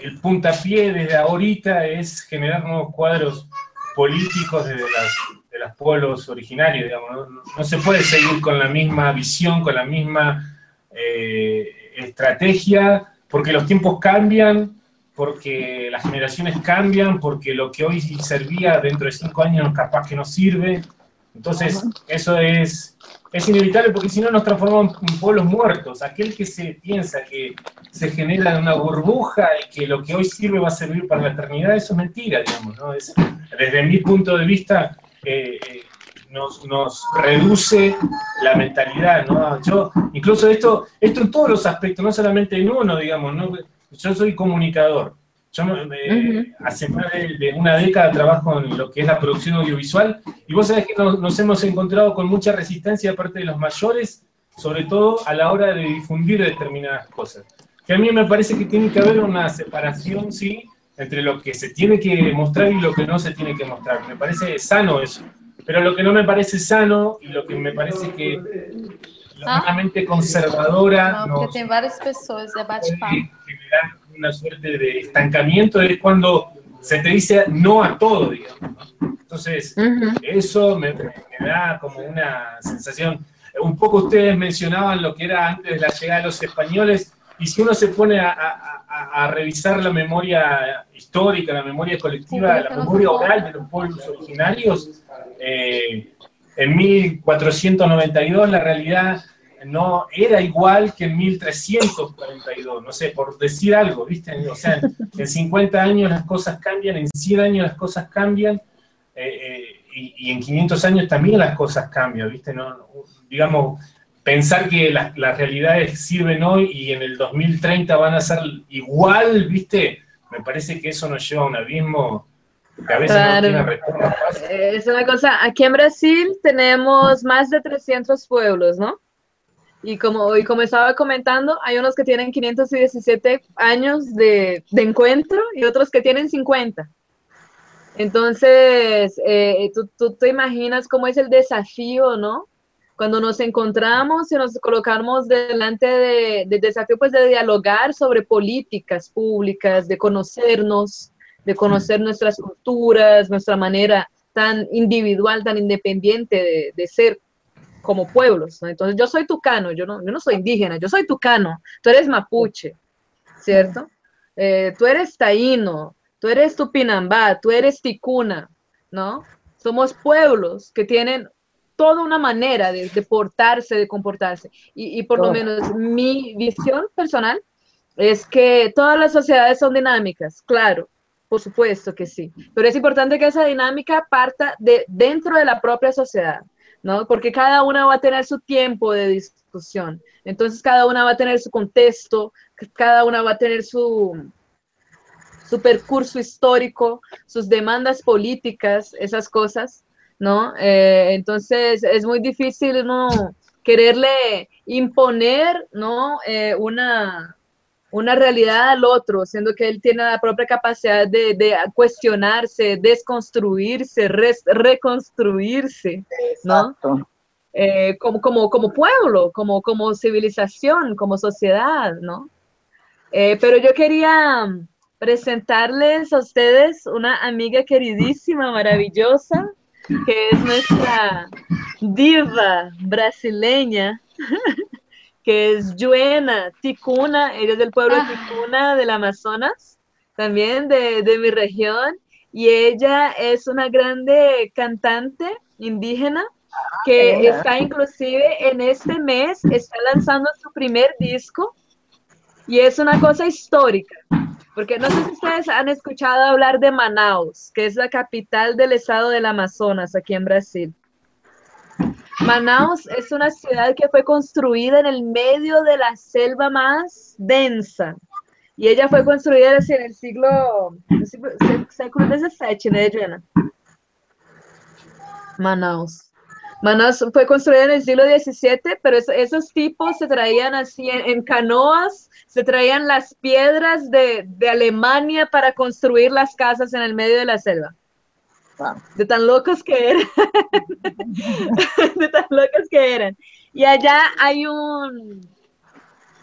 [SPEAKER 5] el puntapié desde ahorita es generar nuevos cuadros políticos desde las, de los pueblos originarios. Digamos. No, se puede seguir con la misma visión, con la misma eh, estrategia, porque los tiempos cambian, porque las generaciones cambian, porque lo que hoy servía dentro de cinco años capaz que no sirve. Entonces, eso es, es inevitable porque si no nos transformamos en pueblos muertos. Aquel que se piensa que se genera una burbuja y que lo que hoy sirve va a servir para la eternidad, eso es mentira, digamos. ¿no? Es, desde mi punto de vista, eh, eh, nos, nos, reduce la mentalidad, ¿no? Yo, incluso esto, esto en todos los aspectos, no solamente en uno, digamos, ¿no? yo soy comunicador. Yo hace más de, una década trabajo en lo que es la producción audiovisual y vos sabés que nos, hemos encontrado con mucha resistencia de parte de los mayores, sobre todo a la hora de difundir determinadas cosas. Que a mí me parece que tiene que haber una separación, sí, entre lo que se tiene que mostrar y lo que no se tiene que mostrar. Me parece sano eso. Pero lo que no me parece sano y lo que me parece que la mente conservadora.
[SPEAKER 6] No, tem várias pessoas, é bate-papo.
[SPEAKER 5] Generar una suerte de estancamiento es cuando se te dice no a todo, digamos. Entonces, uh -huh. eso me, me, da como una sensación. Un poco ustedes mencionaban lo que era antes de la llegada de los españoles, y si uno se pone a, a, a revisar la memoria histórica, la memoria colectiva, la memoria oral de los pueblos originarios, eh, en 1492 la realidad no era igual que en 1342, no sé, por decir algo, ¿viste? O sea, en 50 años las cosas cambian, en 100 años las cosas cambian, eh, eh, y, y, en 500 años también las cosas cambian, ¿viste? No, digamos, pensar que las, las realidades sirven hoy y en el 2030 van a ser igual, ¿viste? Me parece que eso nos lleva a un abismo que a veces claro. no tiene retorno fácil.
[SPEAKER 1] Es una cosa, aquí en Brasil tenemos más de 300 pueblos, ¿no? Y como, y como estaba comentando, hay unos que tienen 517 años de, de encuentro y otros que tienen 50. Entonces, eh, tú, tú, te imaginas cómo es el desafío, ¿no? Cuando nos encontramos y nos colocamos delante del de desafío, pues de dialogar sobre políticas públicas, de conocernos, de conocer nuestras culturas, nuestra manera tan individual, tan independiente de, de ser como pueblos. ¿no? Entonces, yo soy tucano, yo no, yo no soy indígena, yo soy tucano, tú eres mapuche, ¿cierto? Eh, tú eres taíno, tú eres tupinambá, tú eres ticuna, ¿no? Somos pueblos que tienen toda una manera de, de portarse, de comportarse. Y, y por oh. lo menos mi visión personal es que todas las sociedades son dinámicas, claro, por supuesto que sí, pero es importante que esa dinámica parta de dentro de la propia sociedad. ¿no? Porque cada una va a tener su tiempo de discusión. Entonces, cada una va a tener su contexto, cada una va a tener su, su percurso histórico, sus demandas políticas, esas cosas, ¿no? Eh, entonces, es muy difícil, ¿no? Quererle imponer, ¿no? Eh, una, una realidad al otro, siendo que él tiene la propia capacidad de, de cuestionarse, desconstruirse, re, reconstruirse, ¿no? Eh, como, como, como pueblo, como, como civilización, como sociedad, ¿no? Eh, pero yo quería presentarles a ustedes una amiga queridísima, maravillosa, que es nuestra diva brasileña. [LAUGHS] que es Yuena Ticuna, ella es del pueblo de Ticuna del Amazonas, también de, de mi región, y ella es una grande cantante indígena que está inclusive en este mes, está lanzando su primer disco. Y es una cosa histórica, porque no sé si ustedes han escuchado hablar de Manaus, que es la capital del estado del Amazonas aquí en Brasil. Manaus es una ciudad que fue construida en el medio de la selva más densa. Y ella fue construida así en el siglo, XVII, ¿no, Joana? Manaus. Manaus fue construida en el siglo XVII, pero es- esos tipos se traían así en, en canoas, se traían las piedras de, de Alemania para construir las casas en el medio de la selva.
[SPEAKER 3] Wow.
[SPEAKER 1] De tan locos que eran. [LAUGHS] de tan locos que eran. Y allá hay un,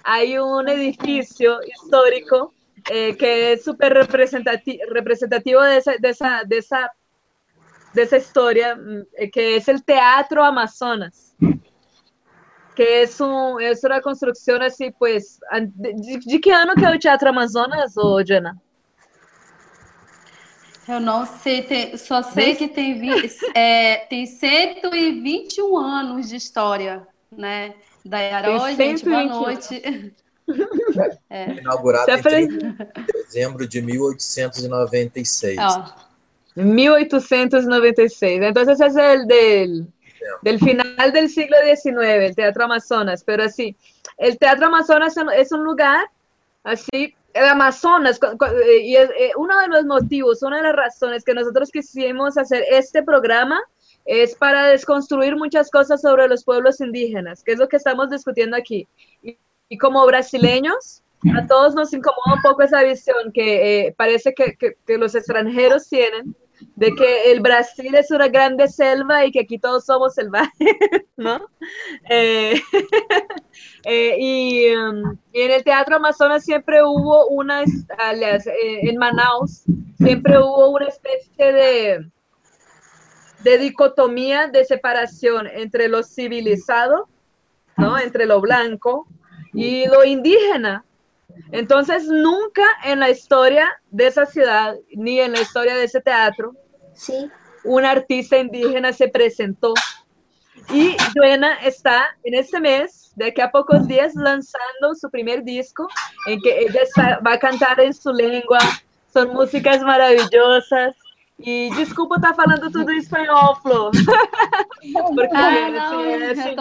[SPEAKER 1] hay un edificio histórico eh, que es súper representati- representativo de esa, de, esa, de, esa, de esa historia, mm, eh, que es el Teatro Amazonas. Que es, un, es una construcción así, pues. ¿De, de qué año que es el Teatro Amazonas, o Jana?
[SPEAKER 6] Eu não sei, tem- só sei que tem, é, tem 121 anos de história, né?
[SPEAKER 1] Tem
[SPEAKER 6] oi, gente, boa
[SPEAKER 1] 121.
[SPEAKER 6] noite.
[SPEAKER 4] Inaugurado
[SPEAKER 1] Se
[SPEAKER 4] em
[SPEAKER 1] apre-
[SPEAKER 4] 30 de dezembro de 1896.
[SPEAKER 6] Ó,
[SPEAKER 1] 1896. Entonces es el del, del final del siglo XIX, el Teatro Amazonas. Pero así, el Teatro Amazonas es un- lugar así, el Amazonas, y es, eh, uno de los motivos, una de las razones que nosotros quisimos hacer este programa es para desconstruir muchas cosas sobre los pueblos indígenas, que es lo que estamos discutiendo aquí. Y, y como brasileños, a todos nos incomoda un poco esa visión que eh, parece que, que- que los extranjeros tienen de que el Brasil es una grande selva y que aquí todos somos salvajes, [LAUGHS] ¿no? Eh, [LAUGHS] eh, y, um, y en el Teatro Amazonas siempre hubo una, eh, en Manaus, siempre hubo una especie de, de dicotomía, de separación entre lo civilizado, ¿no? Entre lo blanco y lo indígena. Entonces, nunca en la historia de esa ciudad, ni en la historia de ese teatro,
[SPEAKER 2] Sí.
[SPEAKER 1] un artista indígena se presentó. Y Joana está en este mes, de aquí a pocos días, lanzando su primer disco, en que ella está- va a cantar en su lengua. Son músicas maravillosas. Y desculpa estar falando tudo em espanhol, Flo. [LAUGHS] Porque
[SPEAKER 6] Ah, não,
[SPEAKER 1] assim, é, assim,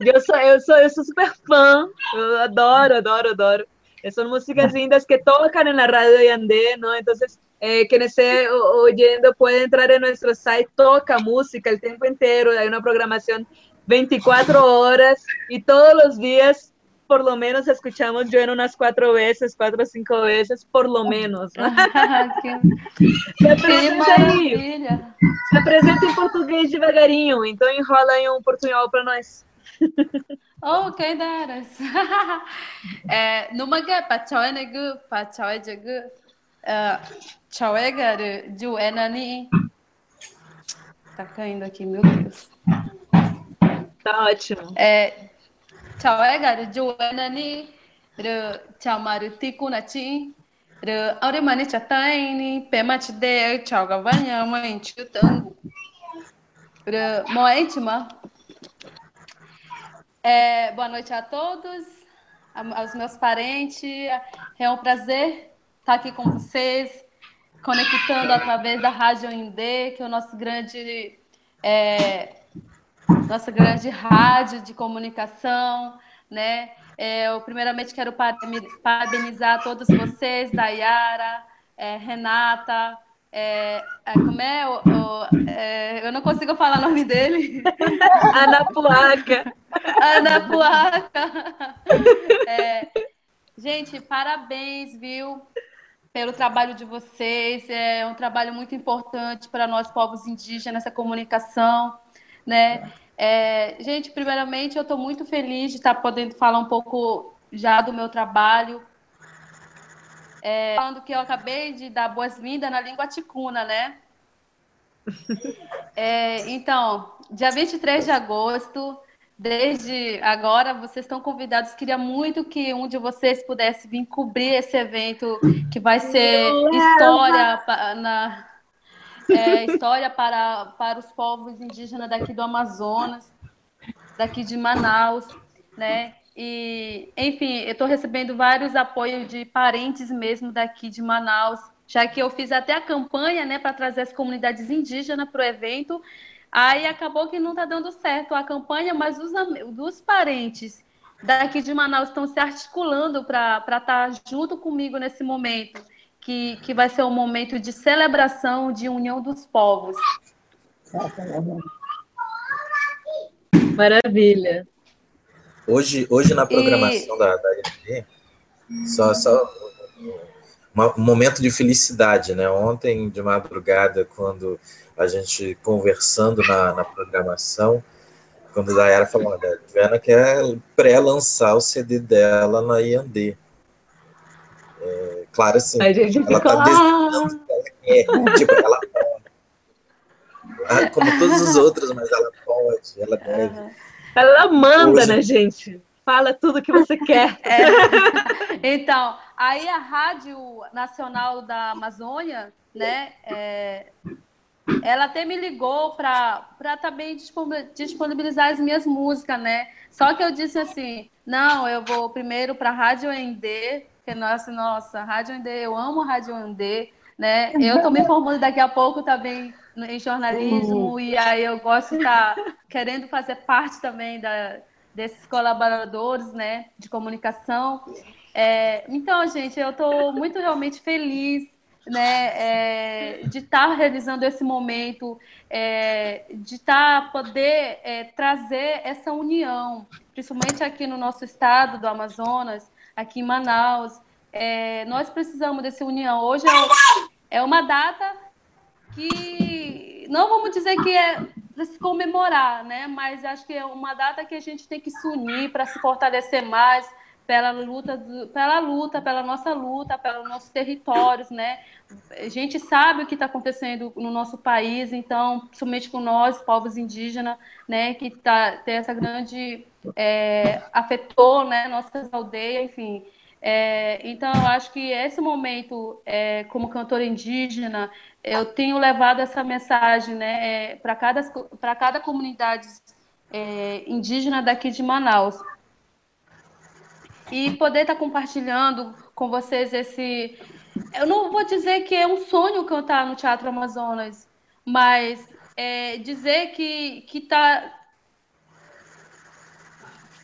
[SPEAKER 6] eu
[SPEAKER 1] sou, eu sou, eu sou super fã. Eu adoro, adoro, adoro. Eh, Son músicas lindas que tocan en la radio de Andé, ¿no? Entonces, eh, quien esté oyendo puede entrar en nuestro site, toca música el tiempo entero, hay una programación 24 horas y todos los días por lo menos escuchamos yo en unas cuatro veces, cuatro o cinco veces, por lo menos. [LAUGHS] ¿no?
[SPEAKER 6] que,
[SPEAKER 1] Se apresenta aí, se apresenta em português devagarinho, então enrola aí um portunhol para nós.
[SPEAKER 6] Oh, que daras. [LAUGHS] É, numa que pachoenegu, pachoejegu, chawegaru, juenani. Tá caindo aqui, meu Deus.
[SPEAKER 1] Tá ótimo.
[SPEAKER 6] É, chawegaru, juenani, ru chamaru tikunachi, ru aurimani chataini, pemach de chawgavanya, mãe chutangu. Ru moentima. É, boa noite a todos, aos meus parentes. É um prazer estar aqui com vocês, conectando através da Rádio Indê, que é o nosso grande, é, nossa grande rádio de comunicação, né? É, eu primeiramente quero parabeni- parabenizar todos vocês, Dayara, é, Renata, é, é, como é, o- o- é, eu não consigo falar o nome dele.
[SPEAKER 1] Anapuaca. [LAUGHS]
[SPEAKER 6] Ana Puaca. [LAUGHS] É, gente, parabéns, viu, pelo trabalho de vocês. É um trabalho muito importante para nós, povos indígenas, essa comunicação, né? É, gente, primeiramente, eu estou muito feliz de estar podendo falar um pouco já do meu trabalho. É, falando que eu acabei de dar boas-vindas na língua ticuna, né? [LAUGHS] É, então, dia 23 de agosto, desde agora, vocês estão convidados. Queria muito que um de vocês pudesse vir cobrir esse evento, que vai ser história, na, é, história para, para os povos indígenas daqui do Amazonas, daqui de Manaus, né? E, enfim, eu estou recebendo vários apoios de parentes mesmo daqui de Manaus, já que eu fiz até a campanha, né, para trazer as comunidades indígenas para o evento. Aí acabou que não está dando certo a campanha, mas os, dos parentes daqui de Manaus estão se articulando para estar tá junto comigo nesse momento, que, que vai ser um momento de celebração, de união dos povos.
[SPEAKER 1] Maravilha.
[SPEAKER 4] Hoje, hoje na programação e... da, da só, só um momento de felicidade, né? Ontem de madrugada, quando a gente conversando na, na programação, quando a Dayara falou, a Diana quer pré-lançar o CD dela na IAND. É, claro, assim, ela está desejando ela quer, tipo, ela pode. Como todos os outros, mas ela pode, ela deve.
[SPEAKER 1] Ela manda, Hoje... né, gente? Fala tudo que você quer. [LAUGHS]
[SPEAKER 6] É. Então, aí a Rádio Nacional da Amazônia, né, é, ela até me ligou para também disponibilizar as minhas músicas, né? Só que eu disse assim, não, eu vou primeiro para a Rádio ND, que nossa, nossa, Rádio ND, eu amo Rádio ND, né? Eu estou me [LAUGHS] formando daqui a pouco também em jornalismo uhum. e aí eu gosto de estar tá querendo fazer parte também da, desses colaboradores, né, de comunicação. É, então, gente, eu estou muito realmente feliz né, é, de estar tá realizando esse momento, é, de estar tá, poder é, trazer essa união, principalmente aqui no nosso estado do Amazonas, aqui em Manaus. É, nós precisamos dessa união. Hoje é, é uma data que não vamos dizer que é para se comemorar, né? Mas acho que é uma data que a gente tem que se unir para se fortalecer mais, pela luta, pela luta, pela nossa luta, pelos nossos territórios, né? A gente sabe o que está acontecendo no nosso país, então, principalmente com nós, povos indígenas, né, que tá, tem essa grande é, afetou, né, nossas aldeias, enfim. É, então, eu acho que esse momento, é, como cantora indígena, eu tenho levado essa mensagem, né, é, para cada cada comunidade é, indígena daqui de Manaus e poder estar tá compartilhando com vocês esse. Eu não vou dizer que é um sonho cantar no Teatro Amazonas, mas é dizer que que está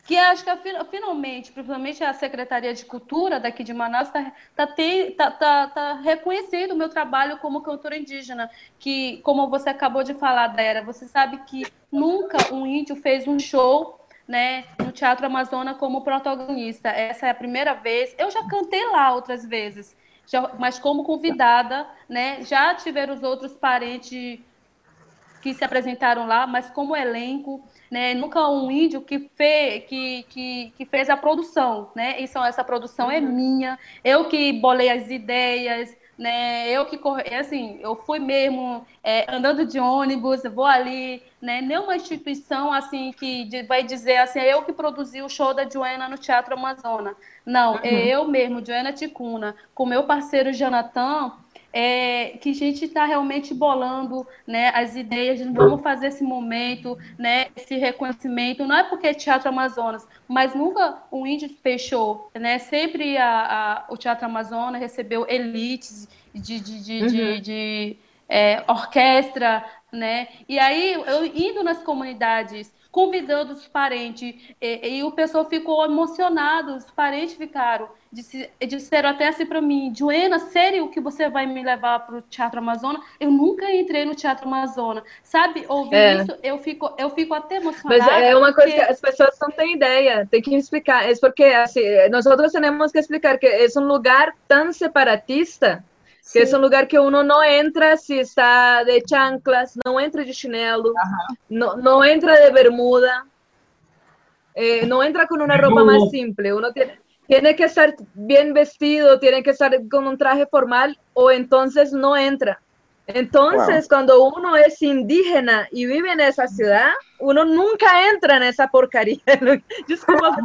[SPEAKER 6] que acho que finalmente, principalmente a Secretaria de Cultura daqui de Manaus está tá, tá, tá, tá reconhecendo o meu trabalho como cantora indígena, que, como você acabou de falar, Dera, você sabe que nunca um índio fez um show né, no Teatro Amazônia como protagonista. Essa é a primeira vez. Eu já cantei lá outras vezes, já, mas como convidada, né? Já tiveram os outros parentes que se apresentaram lá, mas como elenco, né? Nunca um índio que, fe, que, que, que fez a produção, né? Isso, essa produção é uhum. é minha. Eu que bolei as ideias, né? Eu que é assim, eu fui mesmo é, andando de ônibus, vou ali, né? Nenhuma instituição assim que vai dizer assim, é eu que produzi o show da Joana no Teatro Amazônia. Não, uhum. é eu mesmo, Joana Ticuna, com meu parceiro Jonathan, é, que a gente está realmente bolando né, as ideias, vamos fazer esse momento, né, esse reconhecimento, não é porque é Teatro Amazonas, mas nunca o índio fechou, né, sempre a, a, o Teatro Amazonas recebeu elites de, de, de, uhum. de, de é, orquestra, né, e aí eu indo nas comunidades, convidando os parentes, e, e o pessoal ficou emocionado, os parentes ficaram, disse, disseram até assim para mim, Joana, sério que você vai me levar para o Teatro Amazonas? Eu nunca entrei no Teatro Amazonas, sabe? Ouvir é. isso, eu fico, eu fico até emocionada.
[SPEAKER 1] Mas é uma coisa que as pessoas não têm ideia, tem que explicar, é porque assim, nós temos que explicar que é um lugar tão separatista que é um lugar que uno não entra se está de chanclas, não entra de chinelo, não, não entra de bermuda, eh, não entra com uma roupa mais simples. Uno tem, tiene que estar bien vestido, tiene que estar con un traje formal o entonces no entra. Entonces, wow. cuando uno es indígena y vive en esa ciudad, uno nunca entra nessa porcaria. Desculpa,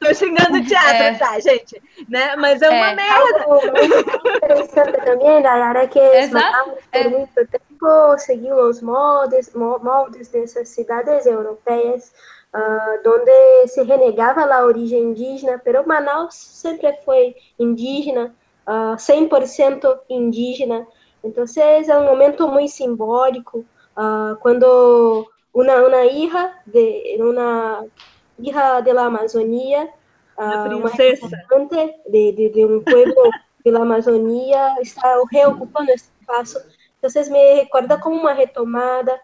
[SPEAKER 1] tô xingando teatro, é. tá, gente? Né? Mas é, é. uma merda.
[SPEAKER 2] Algo interessante também, Dayara, que Exato. por é. muito tempo seguiu os moldes, moldes dessas cidades europeias uh, donde se renegava a origem indígena, pero Manaus sempre foi indígena, uh, 100% indígena. Então, é um momento muito simbólico, uh, cuando una, una hija de una hija de la uh, una representante de, de, de, un pueblo de la Amazonía, está reocupando esse espaço. Entonces me recuerda como uma retomada,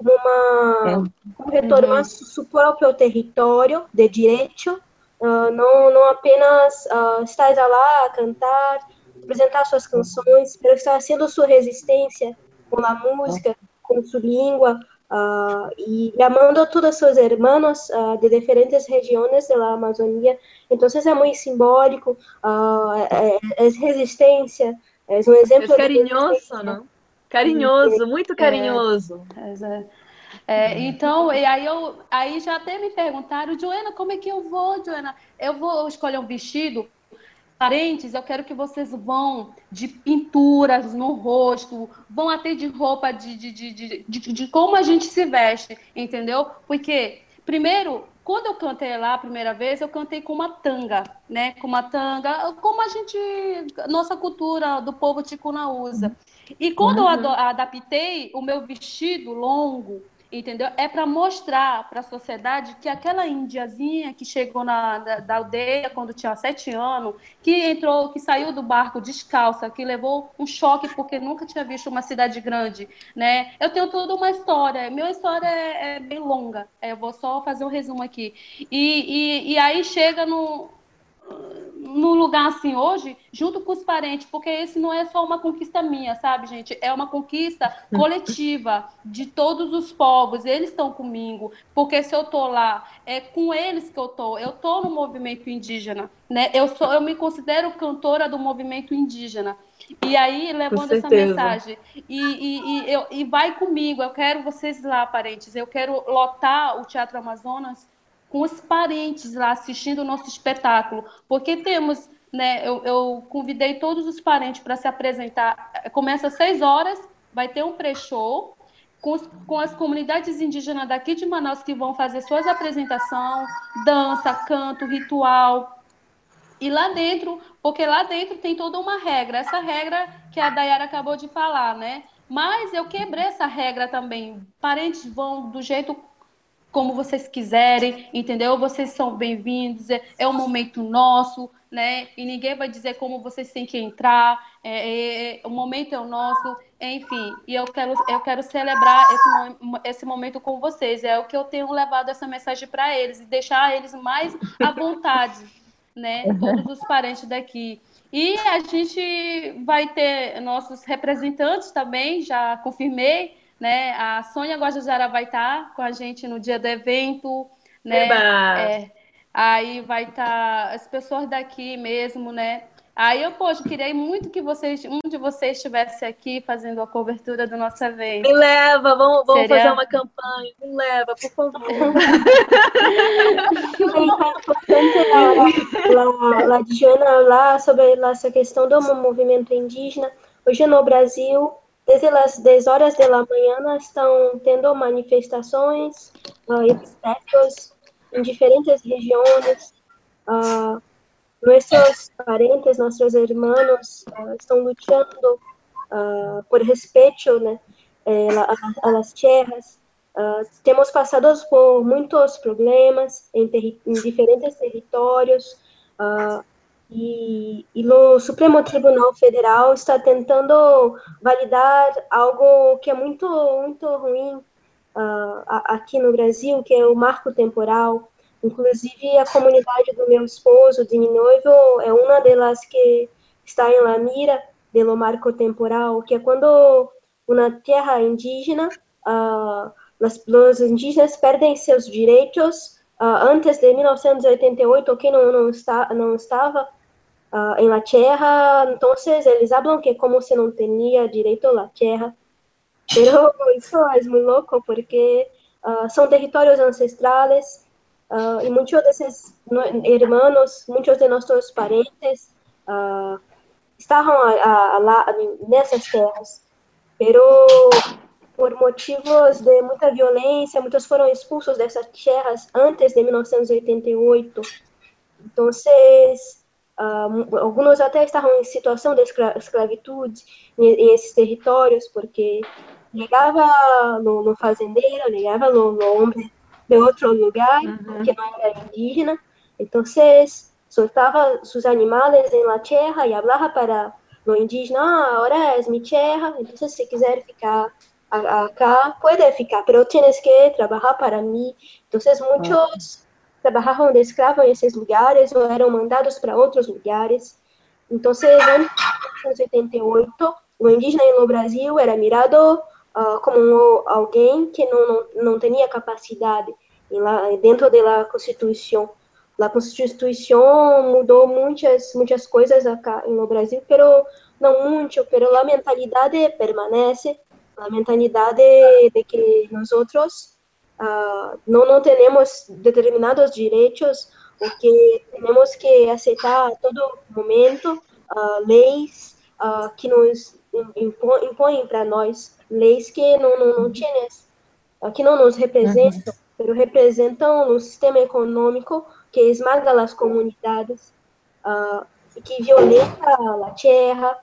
[SPEAKER 2] uma, como retorno a su próprio território de direito, uh, não, não apenas uh, estar lá a cantar, apresentar suas canções, mas estar haciendo sua resistência com a música, com sua língua, uh, e chamando a todos seus irmãos uh, de diferentes regiões da Amazônia. Então, é muito simbólico, uh, é, é, resistência, é um exemplo.
[SPEAKER 1] É carinhoso, não? Carinhoso, muito carinhoso.
[SPEAKER 6] É, é, então, e aí, eu, aí já até me perguntaram, Joana, como é que eu vou, Joana? Eu vou escolher um vestido parentes, eu quero que vocês vão de pinturas no rosto, vão até de roupa de, de, de, de, de como a gente se veste, entendeu? Porque, primeiro, quando eu cantei lá a primeira vez, eu cantei com uma tanga, né? Com uma tanga, como a gente, nossa cultura do povo ticuna usa. E quando uhum. eu adaptei o meu vestido longo, entendeu? É para mostrar para a sociedade que aquela indiazinha que chegou na da, da, aldeia quando tinha sete anos, que entrou, que saiu do barco descalça, que levou um choque porque nunca tinha visto uma cidade grande, né? Eu tenho toda uma história, minha história é, é bem longa, é, eu vou só fazer um resumo aqui. E, e, e aí chega no no lugar assim hoje, junto com os parentes, porque esse não é só uma conquista minha, sabe, gente? É uma conquista coletiva de todos os povos. Eles estão comigo, porque se eu tô lá, é com eles que eu tô. Eu tô no movimento indígena, né? Eu sou, eu me considero cantora do movimento indígena. E aí, levando essa mensagem, e, e, e, eu, e vai comigo, eu quero vocês lá, parentes, eu quero lotar o Teatro Amazonas com os parentes lá assistindo o nosso espetáculo, porque temos, né, eu, eu convidei todos os parentes para se apresentar, começa às seis horas, vai ter um pré-show, com, com, as comunidades indígenas daqui de Manaus que vão fazer suas apresentações, dança, canto, ritual. E lá dentro, porque lá dentro tem toda uma regra, essa regra que a Dayara acabou de falar, né? Mas eu quebrei essa regra também. Parentes vão do jeito como vocês quiserem, entendeu? Vocês são bem-vindos, é, é um momento nosso, né? E ninguém vai dizer como vocês têm que entrar, é, é, é o momento é o nosso, enfim. E eu quero, eu quero celebrar esse, esse momento com vocês. É o que eu tenho levado essa mensagem para eles e deixar eles mais à [LAUGHS] vontade, né? Todos os parentes daqui. E a gente vai ter nossos representantes também, já confirmei, né? A Sônia Guajajara vai estar tá com a gente no dia do evento, né? É, aí vai estar tá as pessoas daqui mesmo, né? Aí eu, poxa, queria muito que vocês, um de vocês estivesse aqui fazendo a cobertura do nosso evento.
[SPEAKER 1] Me leva, vamos, vamos Seria... fazer uma campanha. Me leva, por favor. [LAUGHS]
[SPEAKER 2] lá, lá de Joana, lá sobre essa questão do movimento indígena. Hoje no Brasil, Desde as 10 horas da manhã estão tendo manifestações uh, e protestos em diferentes regiões. Uh, nossos parentes, nossos irmãos uh, estão lutando uh, por respeito né, eh, las tierras. Uh, temos passado por muitos problemas em, em diferentes territórios. Uh, e, e o Supremo Tribunal Federal está tentando validar algo que é muito, muito ruim uh, aqui no Brasil, que é o marco temporal. Inclusive, a comunidade do meu esposo, de noivo, é uma delas que está em la mira marco temporal, que é quando uma terra indígena, uh, os indígenas perdem seus direitos uh, antes de 1988, que não, não, está, não estava uh, en la tierra, entonces ellos hablan que como se no tenía derecho a la tierra, pero eso es muy loco porque uh, son territorios ancestrales uh, y muchos de esos hermanos, muchos de nuestros parentes estaban a, a, a, en esas tierras, pero por motivos de muita violência, muitos foram expulsos dessas terras antes de 1988. Então, Uh, alguns até estavam em situação de escra escravitude em, em, esses territórios, porque llegaba lo, fazendero, llegaba lo, hombre de otro lugar que no era indígena, entonces soltaba sus animales en la tierra y hablaba para lo indígena, ah, ahora es mi tierra, entonces si quiser ficar acá, puede ficar, pero tienes que trabajar para mí. Entonces muchos trabajaban de escravo en esos lugares o eran mandados para otros lugares. Entonces, en 1988, o indígena no Brasil era mirado uh, como alguém que não, não, não tinha capacidade dentro da Constituição. A Constituição mudou muitas muitas coisas acá no Brasil, pero não muito, pero a mentalidade permanece, a mentalidade de que nós outros uh, não não temos determinados direitos, porque temos que aceitar a todo momento uh, leis uh, que nos impõem para nós leis que não, não, não tienes, que não nos representam, uhum. mas representam o sistema econômico que esmaga as comunidades, uh, que violenta a terra,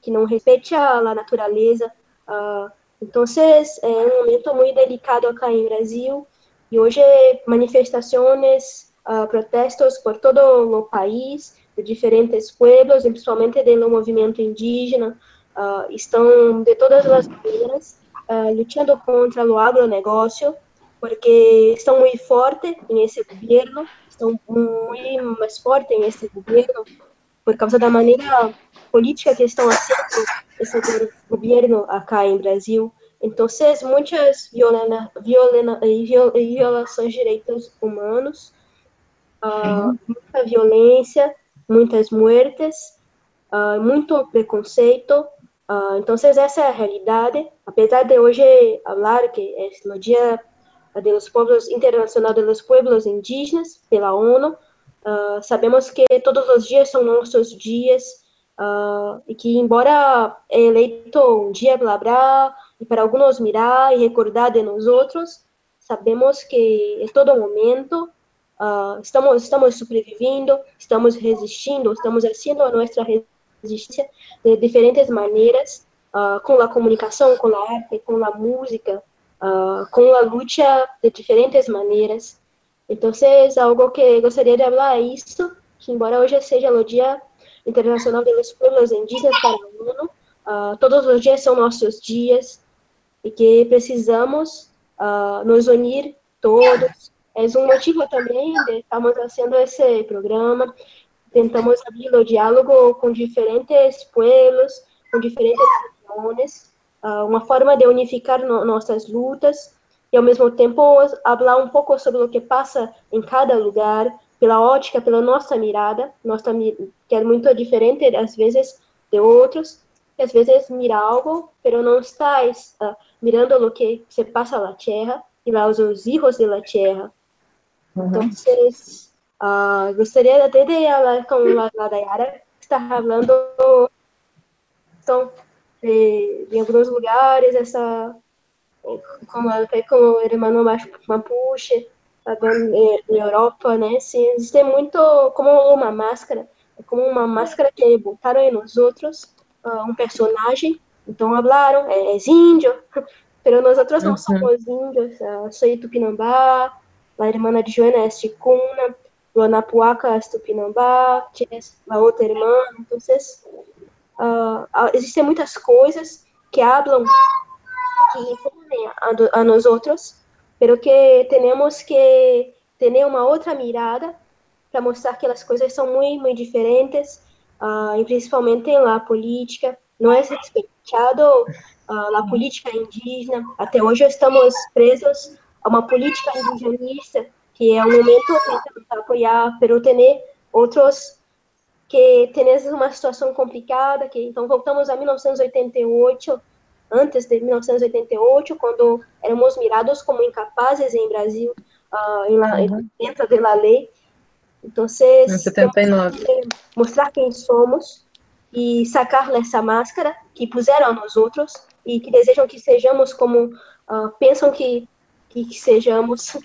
[SPEAKER 2] que não respeita a natureza. Uh, então, é um momento muito delicado aqui em Brasil, e hoje manifestações, uh, protestos por todo o país, de diferentes pueblos, principalmente do movimento indígena, uh, estão de todas as maneiras uh, lutando contra o agronegócio, porque estão muito fortes em esse governo, estão muito mais fortes em esse governo por causa da maneira política que estão fazendo esse governo acá em Brasil. Então, muitas violena, violena, violações de direitos humanos, uh, muita violência, muitas mortes, uh, muito preconceito, Uh, então, essa é a realidade. Apesar de hoje falar que é no Dia dos Povos Internacional dos Pueblos Indígenas pela ONU, uh, sabemos que todos os dias são nossos dias uh, e que, embora eleito um dia blá blá e para alguns mirar e recordar de nós outros, sabemos que em todo momento estamos estamos sobrevivendo, estamos resistindo, estamos fazendo a nossa resistência de diferentes maneiras, uh, com a comunicação, com a arte, com a música, uh, com a luta de diferentes maneiras. Então, é algo que gostaria de falar é isso, que embora hoje seja o Dia Internacional dos Povos Indígenas para o ONU, uh, todos os dias são nossos dias e que precisamos uh, nos unir todos. É um motivo também de estarmos fazendo esse programa tentamos abrir o diálogo com diferentes pueblos, com diferentes regiões, uh, uma forma de unificar no, nossas lutas e, ao mesmo tempo, falar um pouco sobre o que passa em cada lugar, pela ótica, pela nossa mirada, nossa, que é muito diferente, às vezes, de outros, que às vezes mira algo, mas não estás uh, mirando o que se passa na terra e lá os filhos da terra. Uhum. Então, Uh, gostaria até de falar com a Dayara, que está falando então, de, de alguns lugares, essa, como ela fez com o irmão Mapuche, na Europa, né? Sim, existe muito como uma máscara, é como uma máscara que botaram em nós outros, uh, um personagem, então falaram, é, é índio, [LAUGHS] mas nós outros não uhum. somos índios, uh, sou Tupinambá, a irmã de Joana é Ticuna, Luanapuaca, Tupinambá, tienes a outra irmã, então uh, existem muitas coisas que hablam, que a, a nós outros, pero que temos que ter uma outra mirada para mostrar que as coisas são muito, muito diferentes, uh, e principalmente na política, não é respeitado uh, a política indígena, até hoje estamos presos a uma política indigenista que é um momento para apoiar, pero ter outros que têm uma situação complicada, que então voltamos a 1988, antes de 1988, quando éramos mirados como incapazes em Brasil, uh, em la, uhum. dentro da lei. Então, mostrar quem somos e sacar essa máscara que puseram nos outros e que desejam que sejamos como uh, pensam que, que, sejamos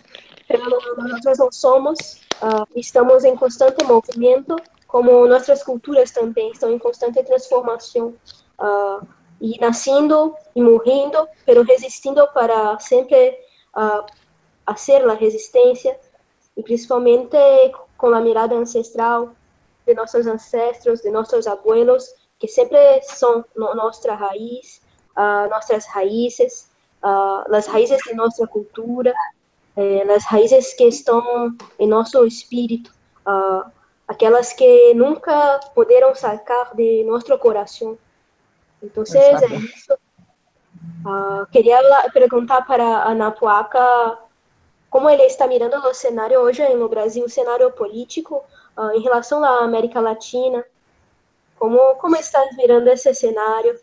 [SPEAKER 2] nós não somos, uh, estamos em constante movimento, como nossas culturas também estão em constante transformação. Uh, e nascendo e morrendo, pero resistindo para sempre uh, hacer a resistência e principalmente com a mirada ancestral de nossos ancestros, de nossos abuelos, que sempre são no, nossa raiz, uh, nossas raízes, uh, as raízes de nossa cultura, eh, as raízes que estão em nosso espírito, uh, aquelas que nunca puderam sacar de nosso coração. Então, é isso. Uh, queria perguntar para a Anapuaca como ele está mirando o cenário hoje no Brasil, o cenário político uh, em relação à América Latina. Como, como está mirando esse cenário?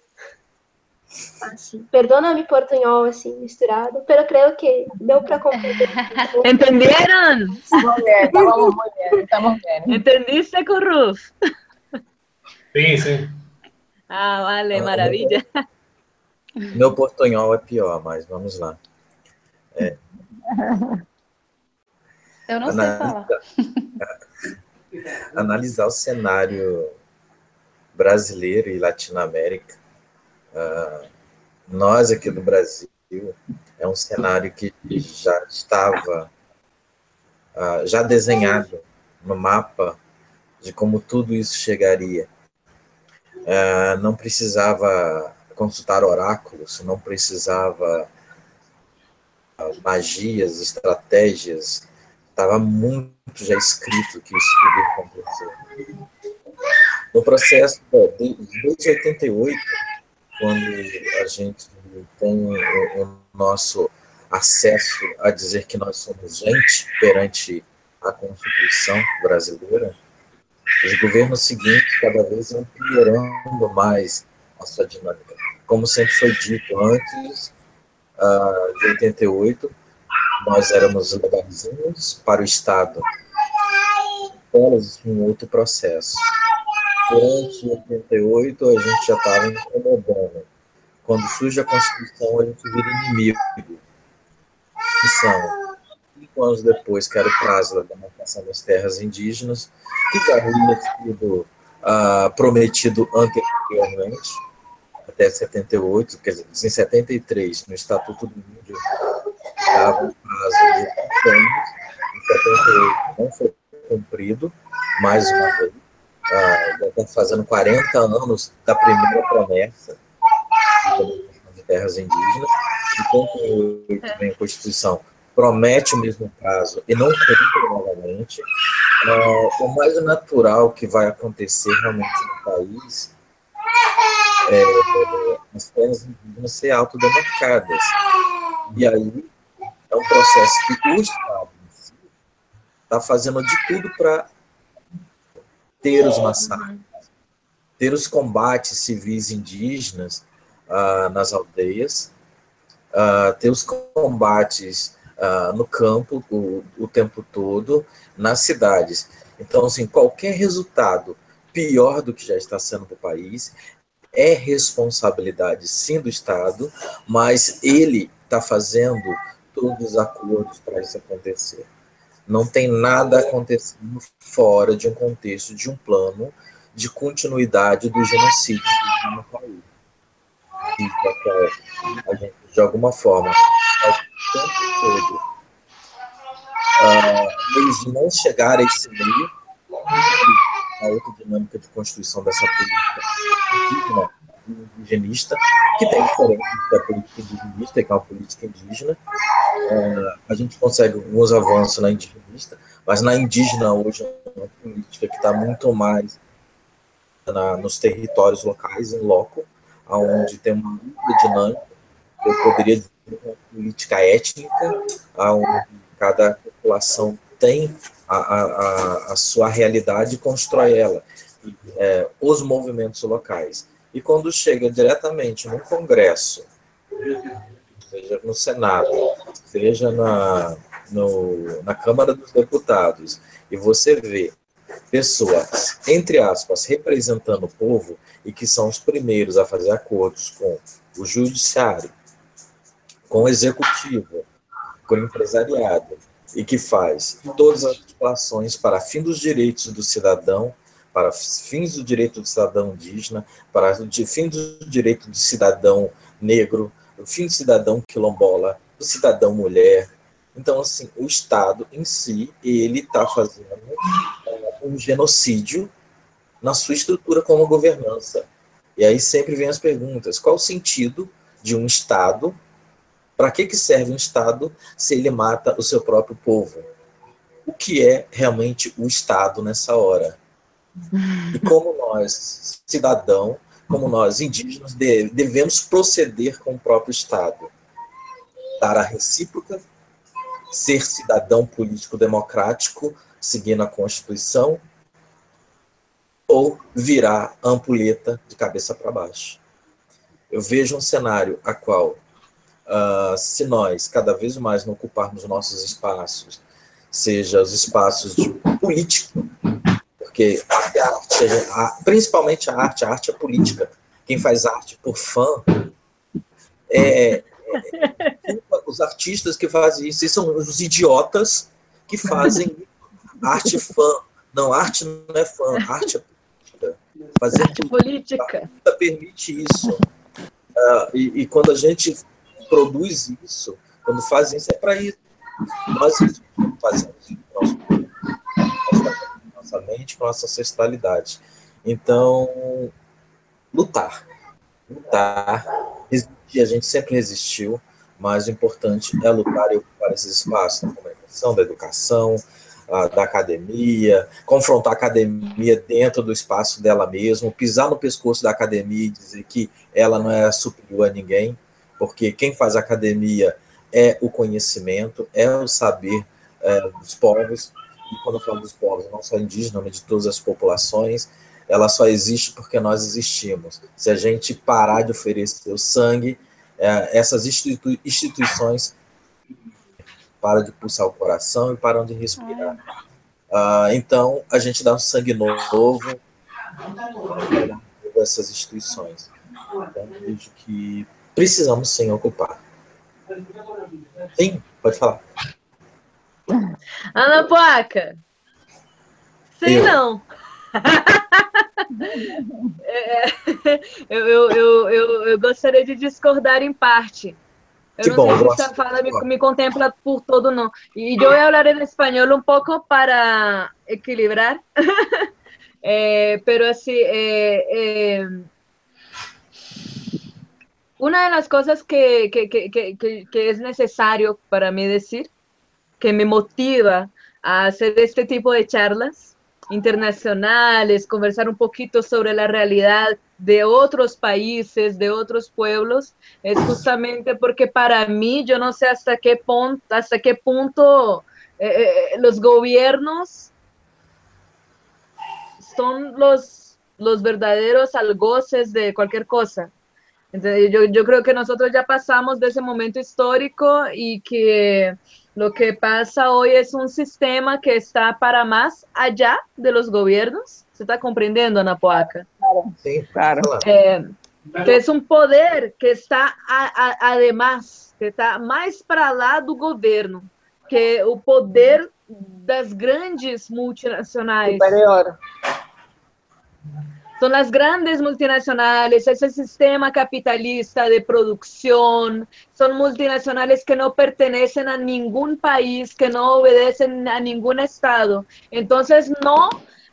[SPEAKER 2] Assim, perdona por portunhol assim misturado, pero creo que deu para compreender.
[SPEAKER 3] Bien, estamos bien.
[SPEAKER 1] ¿Entendiste, Curruf?
[SPEAKER 5] Sí, sí.
[SPEAKER 1] Ah, vale, maravilha.
[SPEAKER 4] Meu portunhol é pior, mas vamos lá. É,
[SPEAKER 6] Eu não sei falar.
[SPEAKER 4] analisar o cenário brasileiro e Latinoamérica. Uh, nós aqui do Brasil é um cenário que já estava uh, já desenhado no mapa de como tudo isso chegaria. Uh, não precisava consultar oráculos, não precisava magias, estratégias, estava muito já escrito que isso poderia acontecer. No processo, desde 88, quando a gente tem o nosso acesso a dizer que nós somos gente perante a Constituição brasileira, os governos seguintes cada vez piorando mais a sua dinâmica. Como sempre foi dito antes uh, de 88, nós éramos legalizinhos para o Estado. Elas um outro processo. Durante 88, a gente já estava incomodando. Quando surge a Constituição, a gente vira inimigo. Que são cinco anos depois, que era o prazo da demarcação das terras indígenas, que já havia sido uh, prometido anteriormente, até 78, quer dizer, em 73, no Estatuto do Índio, dava um prazo de 5 anos, em 78 não foi cumprido, mais uma vez, ah, já está fazendo 40 anos da primeira promessa de terras indígenas, em 58 vem a Constituição promete o mesmo prazo e não cumpre novamente, uh, o mais natural que vai acontecer realmente no país é, as terras indígenas ser autodemarcadas. E aí é um processo que o Estado está fazendo de tudo para ter os massacres, ter os combates civis indígenas uh, nas aldeias, uh, ter os combates uh, no campo o, o tempo todo, nas cidades. Então, assim, qualquer resultado pior do que já está sendo para o país é responsabilidade sim do Estado, mas ele está fazendo todos os acordos para isso acontecer. Não tem nada acontecendo fora de um contexto, de um plano de continuidade do genocídio no país. E a gente, de alguma forma, o tempo todo, uh, de não chegar a esse meio, a outra dinâmica de construção dessa política indigenista, que tem diferente da política indigenista, que é uma política indígena. É, a gente consegue alguns avanços na indigenista, mas na indígena hoje é uma política que está muito mais na, nos territórios locais, em loco, onde tem uma dinâmica, eu poderia dizer uma política étnica, onde cada população tem a, a, a sua realidade e constrói ela. É, os movimentos locais. E quando chega diretamente no Congresso, seja no Senado, seja na, no, na Câmara dos Deputados, e você vê pessoas, entre aspas, representando o povo e que são os primeiros a fazer acordos com o judiciário, com o executivo, com o empresariado, e que faz todas as articulações para fim dos direitos do cidadão, para fins do direito do cidadão indígena, para fim do direito do cidadão negro, o fim do cidadão quilombola, do cidadão mulher. Então, assim, o Estado em si, ele está fazendo um genocídio na sua estrutura como governança. E aí sempre vem as perguntas: qual o sentido de um Estado? Para que, que serve um Estado se ele mata o seu próprio povo? O que é realmente o Estado nessa hora? E como nós, cidadão, como nós, indígenas, devemos proceder com o próprio Estado? Dar a recíproca, ser cidadão político democrático, seguindo a Constituição, ou virar ampulheta de cabeça para baixo. Eu vejo um cenário a qual, uh, se nós cada vez mais não ocuparmos nossos espaços, seja os espaços de política, porque a arte, a, principalmente a arte, a arte é política. Quem faz arte por fã é, é, é os artistas que fazem isso, são os idiotas que fazem arte fã. Não, arte não é fã, arte é política.
[SPEAKER 1] Fazer arte política
[SPEAKER 4] permite isso. Uh, e, e, quando a gente produz isso, quando faz isso, é para isso. Nós fazemos isso nossa mente, com nossa ancestralidade. Então, lutar. Lutar. Resistir, a gente sempre resistiu, mas o importante é lutar e ocupar esses espaços da comunicação, da educação, da academia, confrontar a academia dentro do espaço dela mesma, pisar no pescoço da academia e dizer que ela não é superior a ninguém, porque quem faz academia é o conhecimento, é o saber é, dos povos, e quando eu falo dos povos, não só indígenas, mas de todas as populações, ela só existe porque nós existimos. Se a gente parar de oferecer o sangue, é, essas institui instituições param de pulsar o coração e param de respirar. Ah, então, a gente dá um sangue novo essas instituições. Então, vejo que precisamos sim ocupar. Sim, pode falar.
[SPEAKER 1] Ana Placa. Sim, eu. não. [LAUGHS] é, eu, eu, eu, eu, gostaria de discordar em parte. Eu
[SPEAKER 4] que
[SPEAKER 1] não
[SPEAKER 4] bom,
[SPEAKER 1] sei se esta fala me, me, contempla por todo, não. E eu vou falar em espanhol um pouco para equilibrar. eh, [LAUGHS] pero así, eh, eh, una de las cosas que, es necesario para mí decir que me motiva a hacer este tipo de charlas internacionales, conversar un poquito sobre la realidad de otros países, de otros pueblos, es justamente porque para mí, yo no sé hasta qué punto, hasta qué punto eh, eh, los gobiernos son los, los verdaderos algoces de cualquier cosa. Entonces, yo, yo creo que nosotros ya pasamos de ese momento histórico y que lo que pasa hoy es un sistema que está para más allá de los gobiernos. ¿Se está comprendiendo, Ana Poaca?
[SPEAKER 3] Claro, sí, claro.
[SPEAKER 1] Eh, que es un poder que está a, a, además, que está mais para lá do governo, que o poder das grandes multinacionais.
[SPEAKER 3] Superior.
[SPEAKER 1] Son las grandes multinacionales, ese sistema capitalista de producción, son multinacionales que no pertenecen a ningún país, que no obedecen a ningún estado. Entonces, no,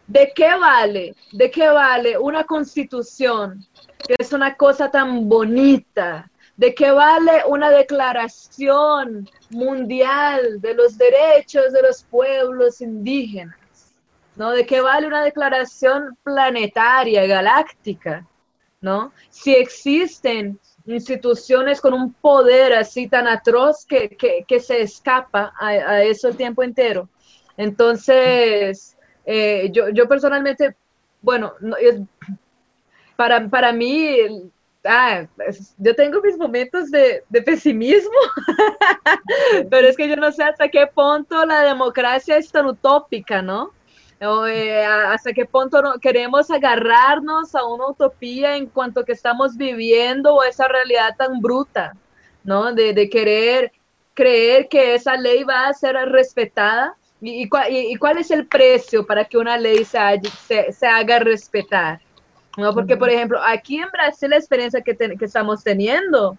[SPEAKER 1] ¿de qué vale? ¿De qué vale una constitución, que es una cosa tan bonita? ¿De qué vale una declaración mundial de los derechos de los pueblos indígenas? ¿No? ¿De qué vale una declaración planetaria, galáctica? ¿no? Si existen instituciones con un poder así tan atroz que, que, se escapa a, a, eso el tiempo entero. Entonces, eh, yo, yo, personalmente, bueno, no, es, para, para mí, ah, yo tengo mis momentos de, de pesimismo, [LAUGHS] pero es que yo no sé hasta qué punto la democracia es tan utópica, ¿no? Eh, hasta qué punto no, queremos agarrarnos a una utopía en cuanto que estamos viviendo esa realidad tan bruta, ¿no? De, de, querer creer que esa ley va a ser respetada ¿Y, y, cuál es el precio para que una ley se, se, haga respetar? ¿No? Porque, por ejemplo, aquí en Brasil la experiencia que, que estamos teniendo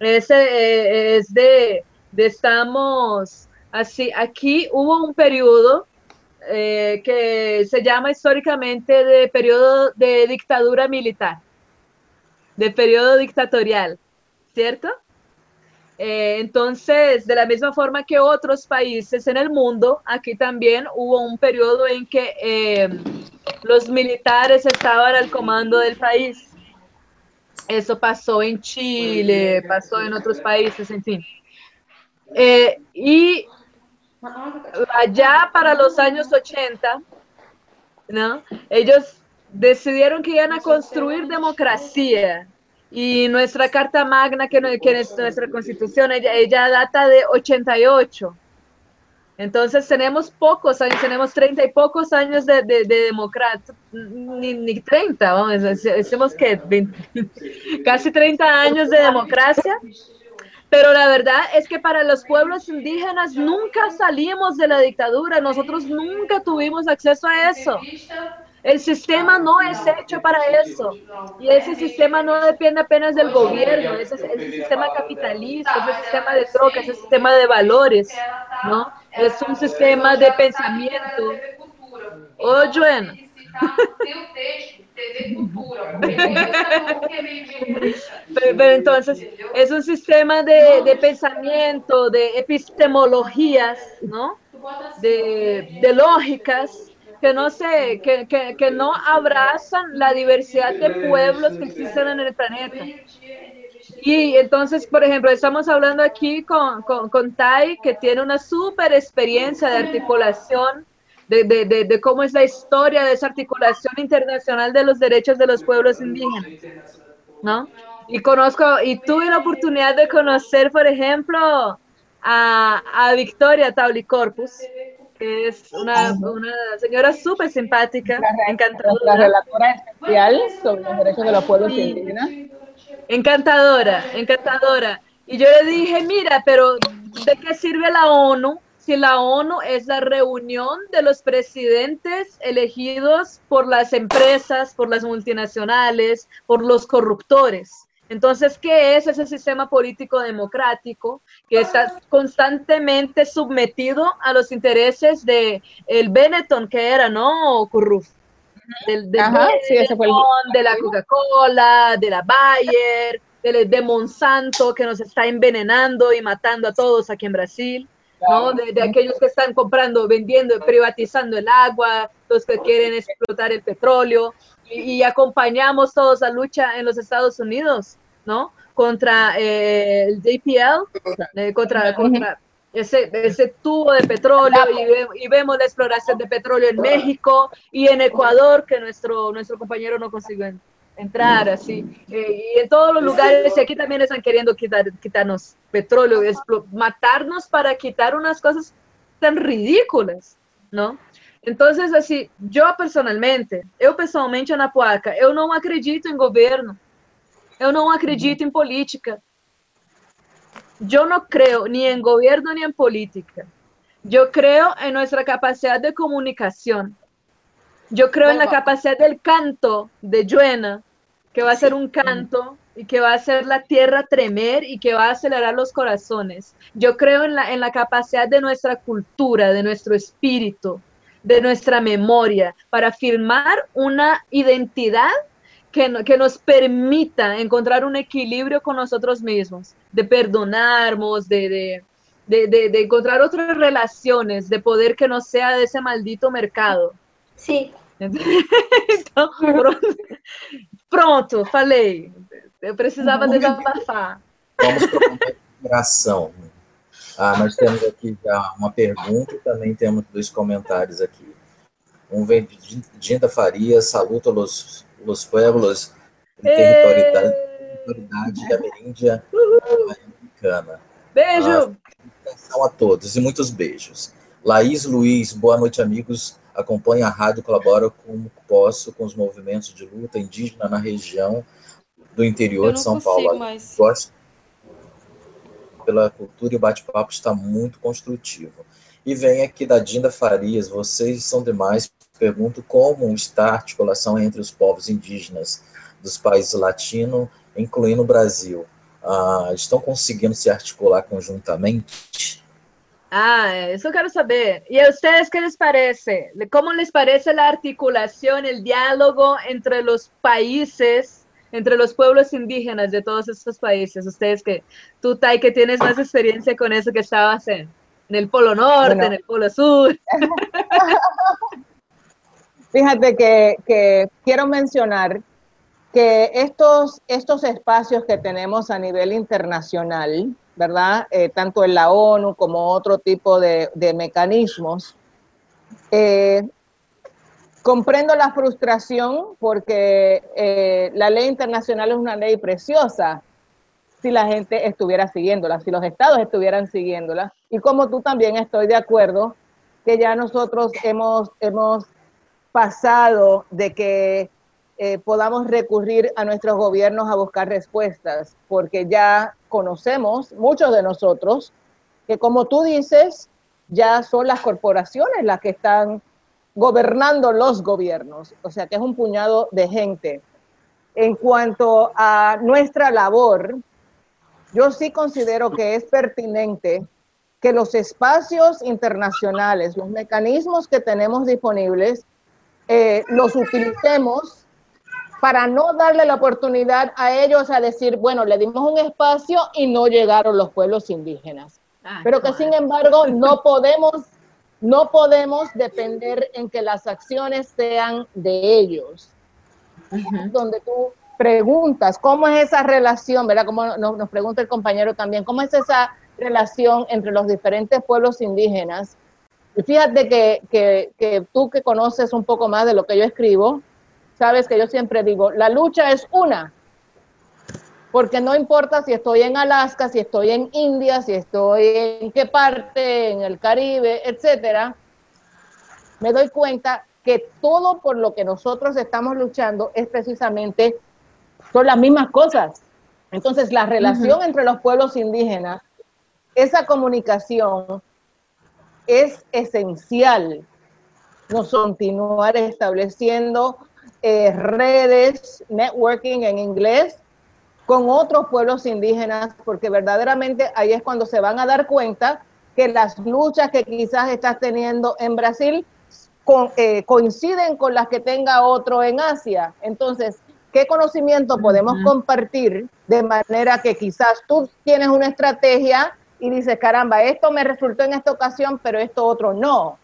[SPEAKER 1] es, eh, es de, de, estamos, así, aquí hubo un periodo eh, que se llama históricamente de periodo de dictadura militar, de periodo dictatorial, ¿cierto? Eh, entonces, de la misma forma que otros países en el mundo, aquí también hubo un periodo en que eh, los militares estaban al comando del país. Eso pasó en Chile, pasó en otros países, en fin. Eh, y allá para los años 80, ¿no? ellos decidieron que iban a construir democracia y nuestra Carta Magna, que, que es nuestra constitución, ella, data de 88. Entonces tenemos pocos años, tenemos 30 y pocos años de, de, democracia, ni, ni 30, vamos, decimos que [LAUGHS] casi 30 años de democracia, pero la verdad es que para los pueblos indígenas nunca salimos de la dictadura, nosotros nunca tuvimos acceso a eso. El sistema no es hecho para eso. Y ese sistema no depende apenas del gobierno, ese, ese sistema capitalista, ese sistema de troca, ese sistema de valores, ¿no? Es un sistema de pensamiento. Oh, Joana. [LAUGHS] Pero, entonces es un sistema de, de, pensamiento, de epistemologías, ¿no? De, de lógicas que no se, que, que, que, no abrazan la diversidad de pueblos que existen en el planeta. Y entonces, por ejemplo, estamos hablando aquí con, con, con Tai, que tiene una súper experiencia de articulación, de, de, de, de, cómo es la historia de esa articulación internacional de los derechos de los pueblos indígenas, ¿no? Y conozco, y tuve la oportunidad de conocer, por ejemplo, a, a Victoria Tauli Corpus, que es una, una señora súper simpática, encantadora.
[SPEAKER 3] La relatora especial sobre los derechos de los pueblos indígenas.
[SPEAKER 1] Encantadora, encantadora. Y yo le dije, mira, pero ¿de qué sirve la ONU si la ONU es la reunión de los presidentes elegidos por las empresas, por las multinacionales, por los corruptores? Entonces, ¿qué es ese sistema político democrático que está constantemente sometido a los intereses de el Benetton que era, ¿no? Curruf. Del, del Ajá, Benetton, de la Coca-Cola, de la Bayer, de, de, Monsanto que nos está envenenando y matando a todos aquí en Brasil. ¿No? De, de, aquellos que están comprando, vendiendo, privatizando el agua, los que quieren explotar el petróleo, y, acompañamos todos la lucha en los Estados Unidos, ¿no? Contra eh, el JPL, eh, contra, contra ese, ese tubo de petróleo y, y, vemos la exploración de petróleo en México y en Ecuador, que nuestro, nuestro compañero no consiguió entrar, así. Eh, y todos los lugares, y aquí también están queriendo quitar, quitarnos petróleo, matarnos para quitar unas cosas tan ridículas, ¿no? Entonces, assim, eu personalmente, eu pessoalmente, Ana Puaca, eu não acredito em governo, eu não acredito em política. Eu não creio nem em governo nem em política. Eu creio em nossa capacidade de comunicação. Eu creio na capacidade do canto de Joana, que vai ser um canto y que va a hacer la tierra tremer y que va a acelerar los corazones. Yo creo en la, en la capacidad de nuestra cultura, de nuestro espíritu, de nuestra memoria, para firmar una identidad que, que, nos permita encontrar un equilibrio con nosotros mismos, de perdonarnos, de, de, de, de, encontrar otras relaciones, de poder que no sea de ese maldito mercado.
[SPEAKER 2] Sí. [LAUGHS]
[SPEAKER 1] Então, pronto, pronto, falei. Eu precisava desabafar.
[SPEAKER 4] Vamos para uma consideração. Ah, nós temos aqui já uma pergunta e também temos dois comentários aqui. Um vem de Dinda Faria, saluta los, los pueblos de territorialidade, territorialidade da Meríndia Americana.
[SPEAKER 1] Beijo!
[SPEAKER 4] Ah, a todos e muitos beijos. Laís Luiz, boa noite, amigos. Acompanho a rádio, colaboro como posso com os movimentos de luta indígena na região do interior de São Paulo.
[SPEAKER 6] Mais.
[SPEAKER 4] Gosto pela cultura e o bate-papo está muito construtivo. E vem aqui da Dinda Farias, vocês são demais. Pergunto como está a articulação entre os povos indígenas dos países latinos, incluindo o Brasil. Ah, estão conseguindo se articular conjuntamente?
[SPEAKER 1] Ah, eso quiero saber. ¿Y a ustedes qué les parece? ¿Cómo les parece la articulación, el diálogo entre los países, entre los pueblos indígenas de todos estos países? Ustedes que tú, Tai, que tienes más experiencia con eso que estabas en, en el Polo Norte,
[SPEAKER 3] Bueno.
[SPEAKER 1] en el Polo Sur. [LAUGHS]
[SPEAKER 3] Fíjate que, que quiero mencionar que estos, estos espacios que tenemos a nivel internacional, ¿verdad? Eh, tanto en la ONU como otro tipo de, de mecanismos, eh, comprendo la frustración porque eh, la ley internacional es una ley preciosa si la gente estuviera siguiéndola, si los estados estuvieran siguiéndola. Y como tú también estoy de acuerdo que ya nosotros hemos, hemos pasado de que eh, podamos recurrir a nuestros gobiernos a buscar respuestas, porque ya conocemos, muchos de nosotros, que como tú dices, ya son las corporaciones las que están gobernando los gobiernos, o sea que es un puñado de gente. En cuanto a nuestra labor, yo sí considero que es pertinente que los espacios internacionales, los mecanismos que tenemos disponibles, eh, los utilicemos para no darle la oportunidad a ellos a decir, bueno, le dimos un espacio y no llegaron los pueblos indígenas.
[SPEAKER 1] Ah,
[SPEAKER 3] Pero que sin embargo no podemos, no podemos depender en que las acciones sean de ellos. Donde tú preguntas, ¿cómo es esa relación, verdad? Como nos, nos pregunta el compañero también, ¿cómo es esa relación entre los diferentes pueblos indígenas? Y fíjate que, que, que tú que conoces un poco más de lo que yo escribo, sabes que yo siempre digo, la lucha es una, porque no importa si estoy en Alaska, si estoy en India, si estoy en qué parte, en el Caribe, etcétera, me doy cuenta que todo por lo que nosotros estamos luchando es precisamente, son las mismas cosas. Entonces, la relación entre los pueblos indígenas, esa comunicación es esencial. Nos continuar estableciendo eh, redes, networking en inglés, con otros pueblos indígenas, porque verdaderamente ahí es cuando se van a dar cuenta que las luchas que quizás estás teniendo en Brasil con- eh, coinciden con las que tenga otro en Asia. Entonces, ¿qué conocimiento podemos compartir de manera que quizás tú tienes una estrategia y dices, caramba, esto me resultó en esta ocasión, pero esto otro no?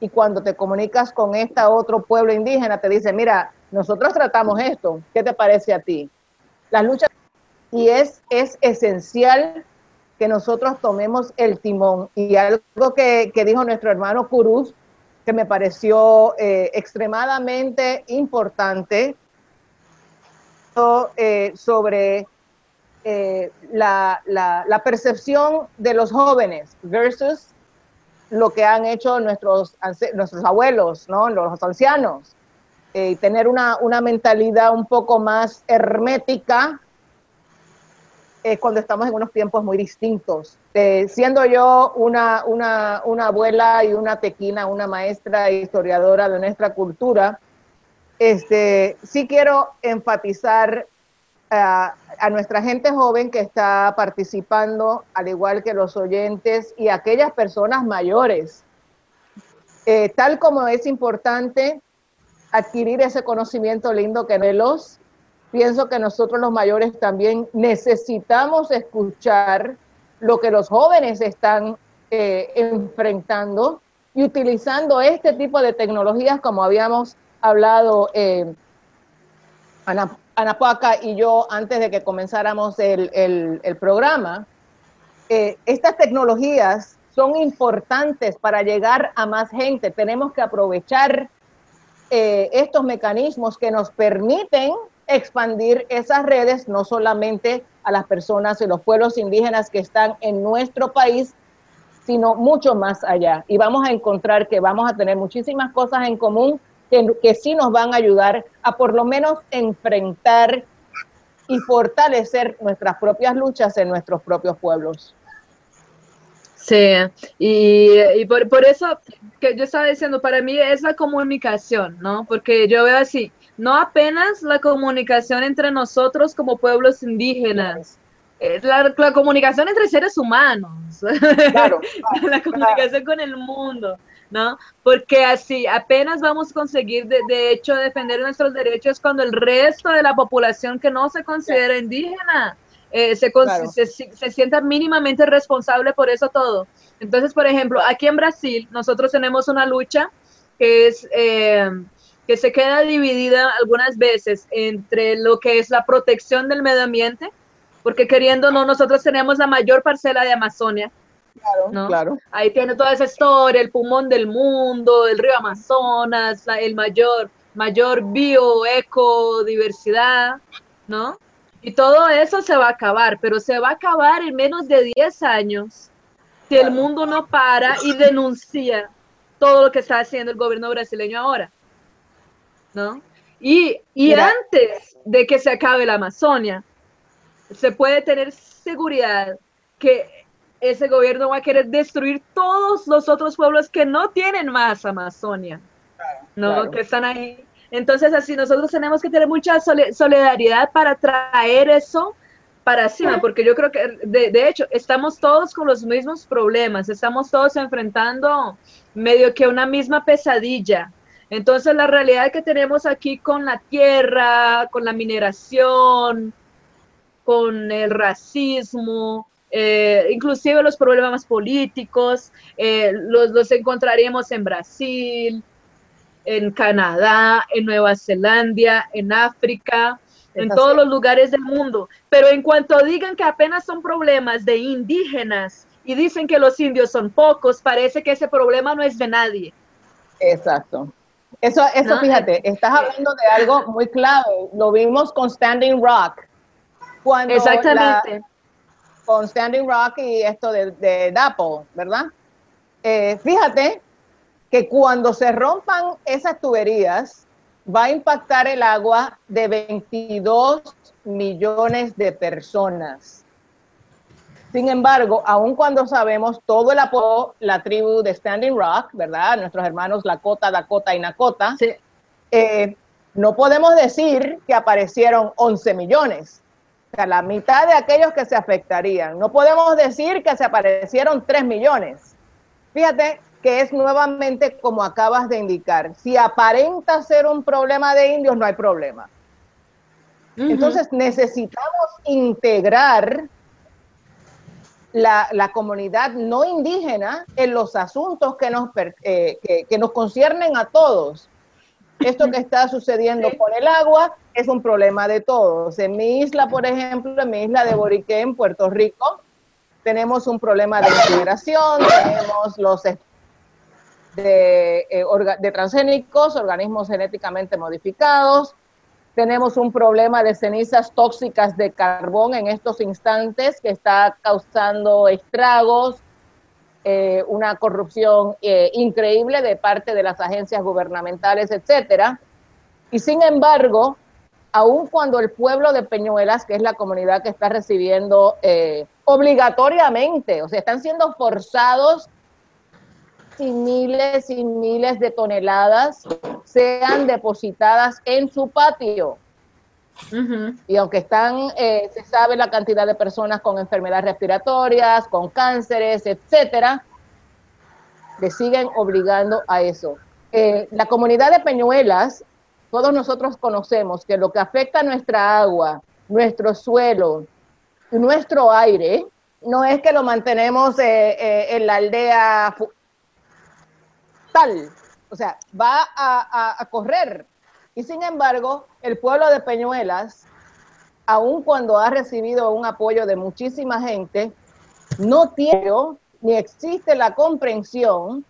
[SPEAKER 3] Y cuando te comunicas con esta otro pueblo indígena, te dice, mira, nosotros tratamos esto, ¿qué te parece a ti? Las luchas y es, es esencial que nosotros tomemos el timón. Y algo que, que dijo nuestro hermano Curuz, que me pareció eh, extremadamente importante, eh, sobre eh, la, la- la percepción de los jóvenes versus lo que han hecho nuestros, nuestros abuelos, ¿no? los ancianos. Eh, tener una, una mentalidad un poco más hermética eh, cuando estamos en unos tiempos muy distintos. Eh, siendo yo una, una, una abuela y una tequina, una maestra e historiadora de nuestra cultura, este, sí quiero enfatizar ah, a nuestra gente joven que está participando, al igual que los oyentes y aquellas personas mayores. Eh, tal como es importante adquirir ese conocimiento lindo que los pienso que nosotros los mayores también necesitamos escuchar lo que los jóvenes están eh, enfrentando y utilizando este tipo de tecnologías como habíamos hablado eh, Ana, Ana Paca y yo antes de que comenzáramos el, el- programa. Eh, estas tecnologías son importantes para llegar a más gente. Tenemos que aprovechar eh, estos mecanismos que nos permiten expandir esas redes no solamente a las personas y los pueblos indígenas que están en nuestro país, sino mucho más allá. Y vamos a encontrar que vamos a tener muchísimas cosas en común que, que sí nos van a ayudar a por lo menos enfrentar y fortalecer nuestras propias luchas en nuestros propios pueblos.
[SPEAKER 1] Sí, y, y por, por, eso que yo estaba diciendo, para mí es la comunicación, ¿no? Porque yo veo así, no apenas la comunicación entre nosotros como pueblos indígenas, es la, la comunicación entre seres humanos, claro, [LAUGHS] claro, la comunicación claro. con el mundo, ¿no? Porque así apenas vamos a conseguir, de, de, hecho, defender nuestros derechos cuando el resto de la población que no se considera indígena eh, se, claro. se, se, sienta mínimamente responsable por eso todo. Entonces, por ejemplo, aquí en Brasil nosotros tenemos una lucha que es... Eh, que se queda dividida algunas veces entre lo que es la protección del medio ambiente, porque queriendo no, nosotros tenemos la mayor parcela de Amazonia.
[SPEAKER 3] Claro,
[SPEAKER 1] ¿no?
[SPEAKER 3] claro.
[SPEAKER 1] Ahí tiene toda esa historia, el pulmón del mundo, el río Amazonas, el mayor, mayor bio, eco, diversidad, ¿no? Y todo eso se va a acabar, pero se va a acabar en menos de 10 años si el mundo no para y denuncia todo lo que está haciendo el gobierno brasileño ahora. ¿no? Y, y antes de que se acabe la Amazonia, se puede tener seguridad que ese gobierno va a querer destruir todos los otros pueblos que no tienen más Amazonia, ¿no? Claro. Que están ahí. Entonces, así nosotros tenemos que tener mucha solidaridad para traer eso para encima, porque yo creo que, de, de, hecho, estamos todos con los mismos problemas, estamos todos enfrentando medio que una misma pesadilla, entonces la realidad que tenemos aquí con la tierra, con la mineración, con el racismo, eh, inclusive los problemas políticos, eh, los, los encontraremos en Brasil, en Canadá, en Nueva Zelanda, en África, en todos los lugares del mundo. Pero en cuanto digan que apenas son problemas de indígenas y dicen que los indios son pocos, parece que ese problema no es de nadie.
[SPEAKER 3] Exacto. Eso, eso no, fíjate, estás hablando de algo muy clave. Lo vimos con Standing Rock.
[SPEAKER 1] Cuando Exactamente.
[SPEAKER 3] La, con Standing Rock y esto de, de Dapo, ¿verdad? Eh, fíjate que cuando se rompan esas tuberías, va a impactar el agua de 22 millones de personas. Sin embargo, aun cuando sabemos todo el apoyo, la tribu de Standing Rock, ¿verdad? Nuestros hermanos Lakota, Dakota y Nakota, sí. eh, no podemos decir que aparecieron 11 millones. O sea, la mitad de aquellos que se afectarían. No podemos decir que se aparecieron 3 millones. Fíjate que es nuevamente como acabas de indicar. Si aparenta ser un problema de indios, no hay problema. Uh -huh. Entonces necesitamos integrar la, la, comunidad no indígena en los asuntos que nos, eh, que, que, nos conciernen a todos. Esto que está sucediendo con el agua es un problema de todos. En mi isla, por ejemplo, en mi isla de Boriqué, en Puerto Rico, tenemos un problema de inmigración, tenemos los de, eh, de transgénicos, organismos genéticamente modificados, tenemos un problema de cenizas tóxicas de carbón en estos instantes que está causando estragos, eh, una corrupción eh, increíble de parte de las agencias gubernamentales, etcétera. Y sin embargo, aun cuando el pueblo de Peñuelas, que es la comunidad que está recibiendo eh, obligatoriamente, o sea, están siendo forzados y miles y miles de toneladas sean depositadas en su patio. Y aunque están, eh, se sabe la cantidad de personas con enfermedades respiratorias, con cánceres, etcétera, le siguen obligando a eso. Eh, la comunidad de Peñuelas, todos nosotros conocemos que lo que afecta a nuestra agua, nuestro suelo nuestro aire, no es que lo mantenemos eh, en la aldea tal, o sea, va a, correr. Y sin embargo, el pueblo de Peñuelas, aun cuando ha recibido un apoyo de muchísima gente, no tiene ni existe la comprensión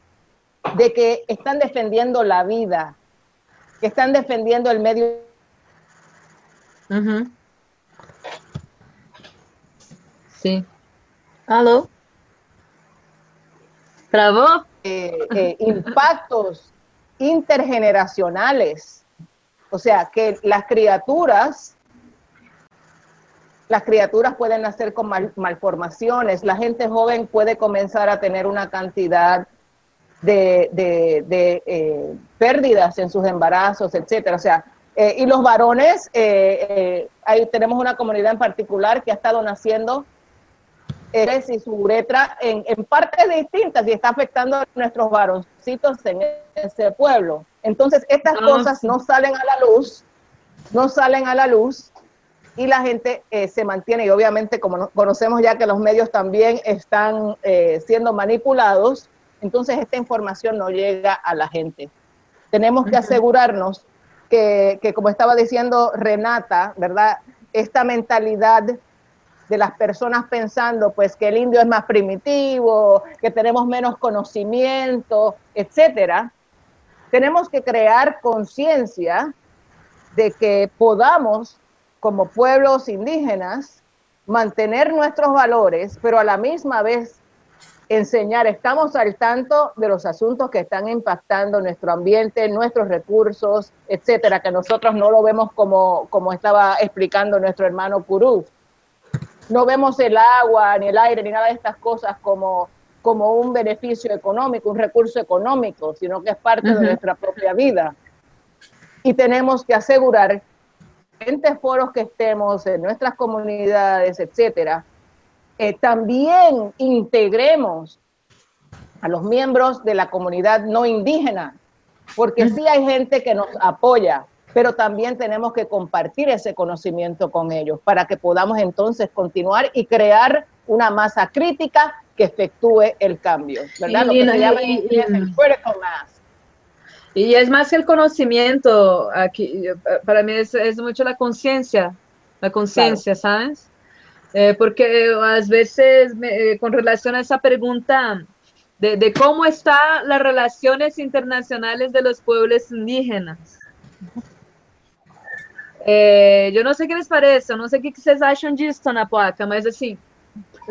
[SPEAKER 3] de que están defendiendo la vida, que están defendiendo el medio.
[SPEAKER 1] Uh -huh. Sí. ¿Aló? ¿Trabó?
[SPEAKER 3] Eh, eh, impactos intergeneracionales. O sea, que las criaturas las criaturas pueden nacer con malformaciones, la gente joven puede comenzar a tener una cantidad de, eh, pérdidas en sus embarazos, etcétera. O sea, eh, y los varones, eh, ahí tenemos una comunidad en particular que ha estado naciendo eres y su uretra en, partes distintas y está afectando a nuestros varoncitos en ese pueblo. Entonces, estas ah. cosas no salen a la luz, no salen a la luz y la gente eh, se mantiene y obviamente como conocemos ya que los medios también están eh, siendo manipulados, entonces esta información no llega a la gente. Tenemos que asegurarnos que, que como estaba diciendo Renata, ¿verdad? Esta mentalidad de las personas pensando pues que el indio es más primitivo, que tenemos menos conocimiento, etcétera, tenemos que crear conciencia de que podamos como pueblos indígenas mantener nuestros valores, pero a la misma vez enseñar, estamos al tanto de los asuntos que están impactando nuestro ambiente, nuestros recursos, etcétera, que nosotros no lo vemos como, como estaba explicando nuestro hermano Kuruf no vemos el agua, ni el aire, ni nada de estas cosas como, como un beneficio económico, un recurso económico, sino que es parte de nuestra propia vida. Y tenemos que asegurar en foros que estemos, en nuestras comunidades, etcétera, eh, también integremos a los miembros de la comunidad no indígena, porque sí hay gente que nos apoya, pero también tenemos que compartir ese conocimiento con ellos para que podamos entonces continuar y crear una masa crítica que efectúe el cambio, ¿verdad? Lo que se llama en inglés el critical mass.
[SPEAKER 1] Y es más que el conocimiento, aquí, para mí es, es mucho la conciencia, la conciencia, ¿sabes? Eh, porque a veces eh, con relación a esa pregunta de, de cómo están las relaciones internacionales de los pueblos indígenas, é, eu não sei o que les parece, eu não sei o que vocês acham disso, Napoca, mas assim,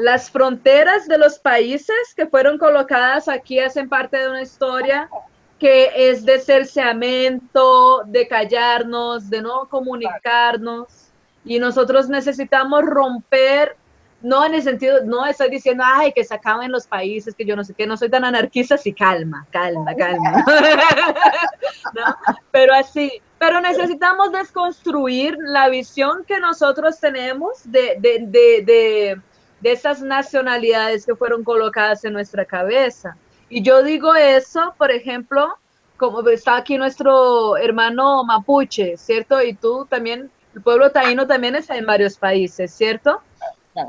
[SPEAKER 1] as fronteiras de los países que foram colocadas aqui fazem parte de uma história que é de cerceamento, de callarnos, de não comunicarnos, e nós necessitamos romper no en el sentido, no estoy diciendo, ay, que se acaben los países, que yo no sé qué, no soy tan anarquista, sí, calma, calma, calma. [LAUGHS] Pero así, pero necesitamos desconstruir la visión que nosotros tenemos de, de, de, de, de esas nacionalidades que fueron colocadas en nuestra cabeza. Y yo digo eso, por ejemplo, como está aquí nuestro hermano mapuche, ¿cierto? Y tú también, el pueblo taíno también está en varios países, ¿cierto?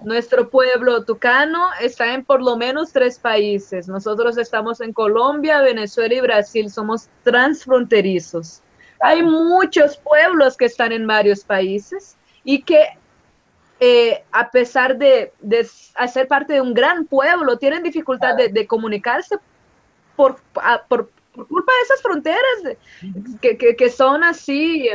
[SPEAKER 1] Nuestro pueblo tucano está en por lo menos tres países. Nosotros estamos en Colombia, Venezuela y Brasil. Somos transfronterizos. Hay muchos pueblos que están en varios países y que eh, a pesar de, hacer parte de un gran pueblo, tienen dificultad de, comunicarse por, por, culpa de esas fronteras que, que son así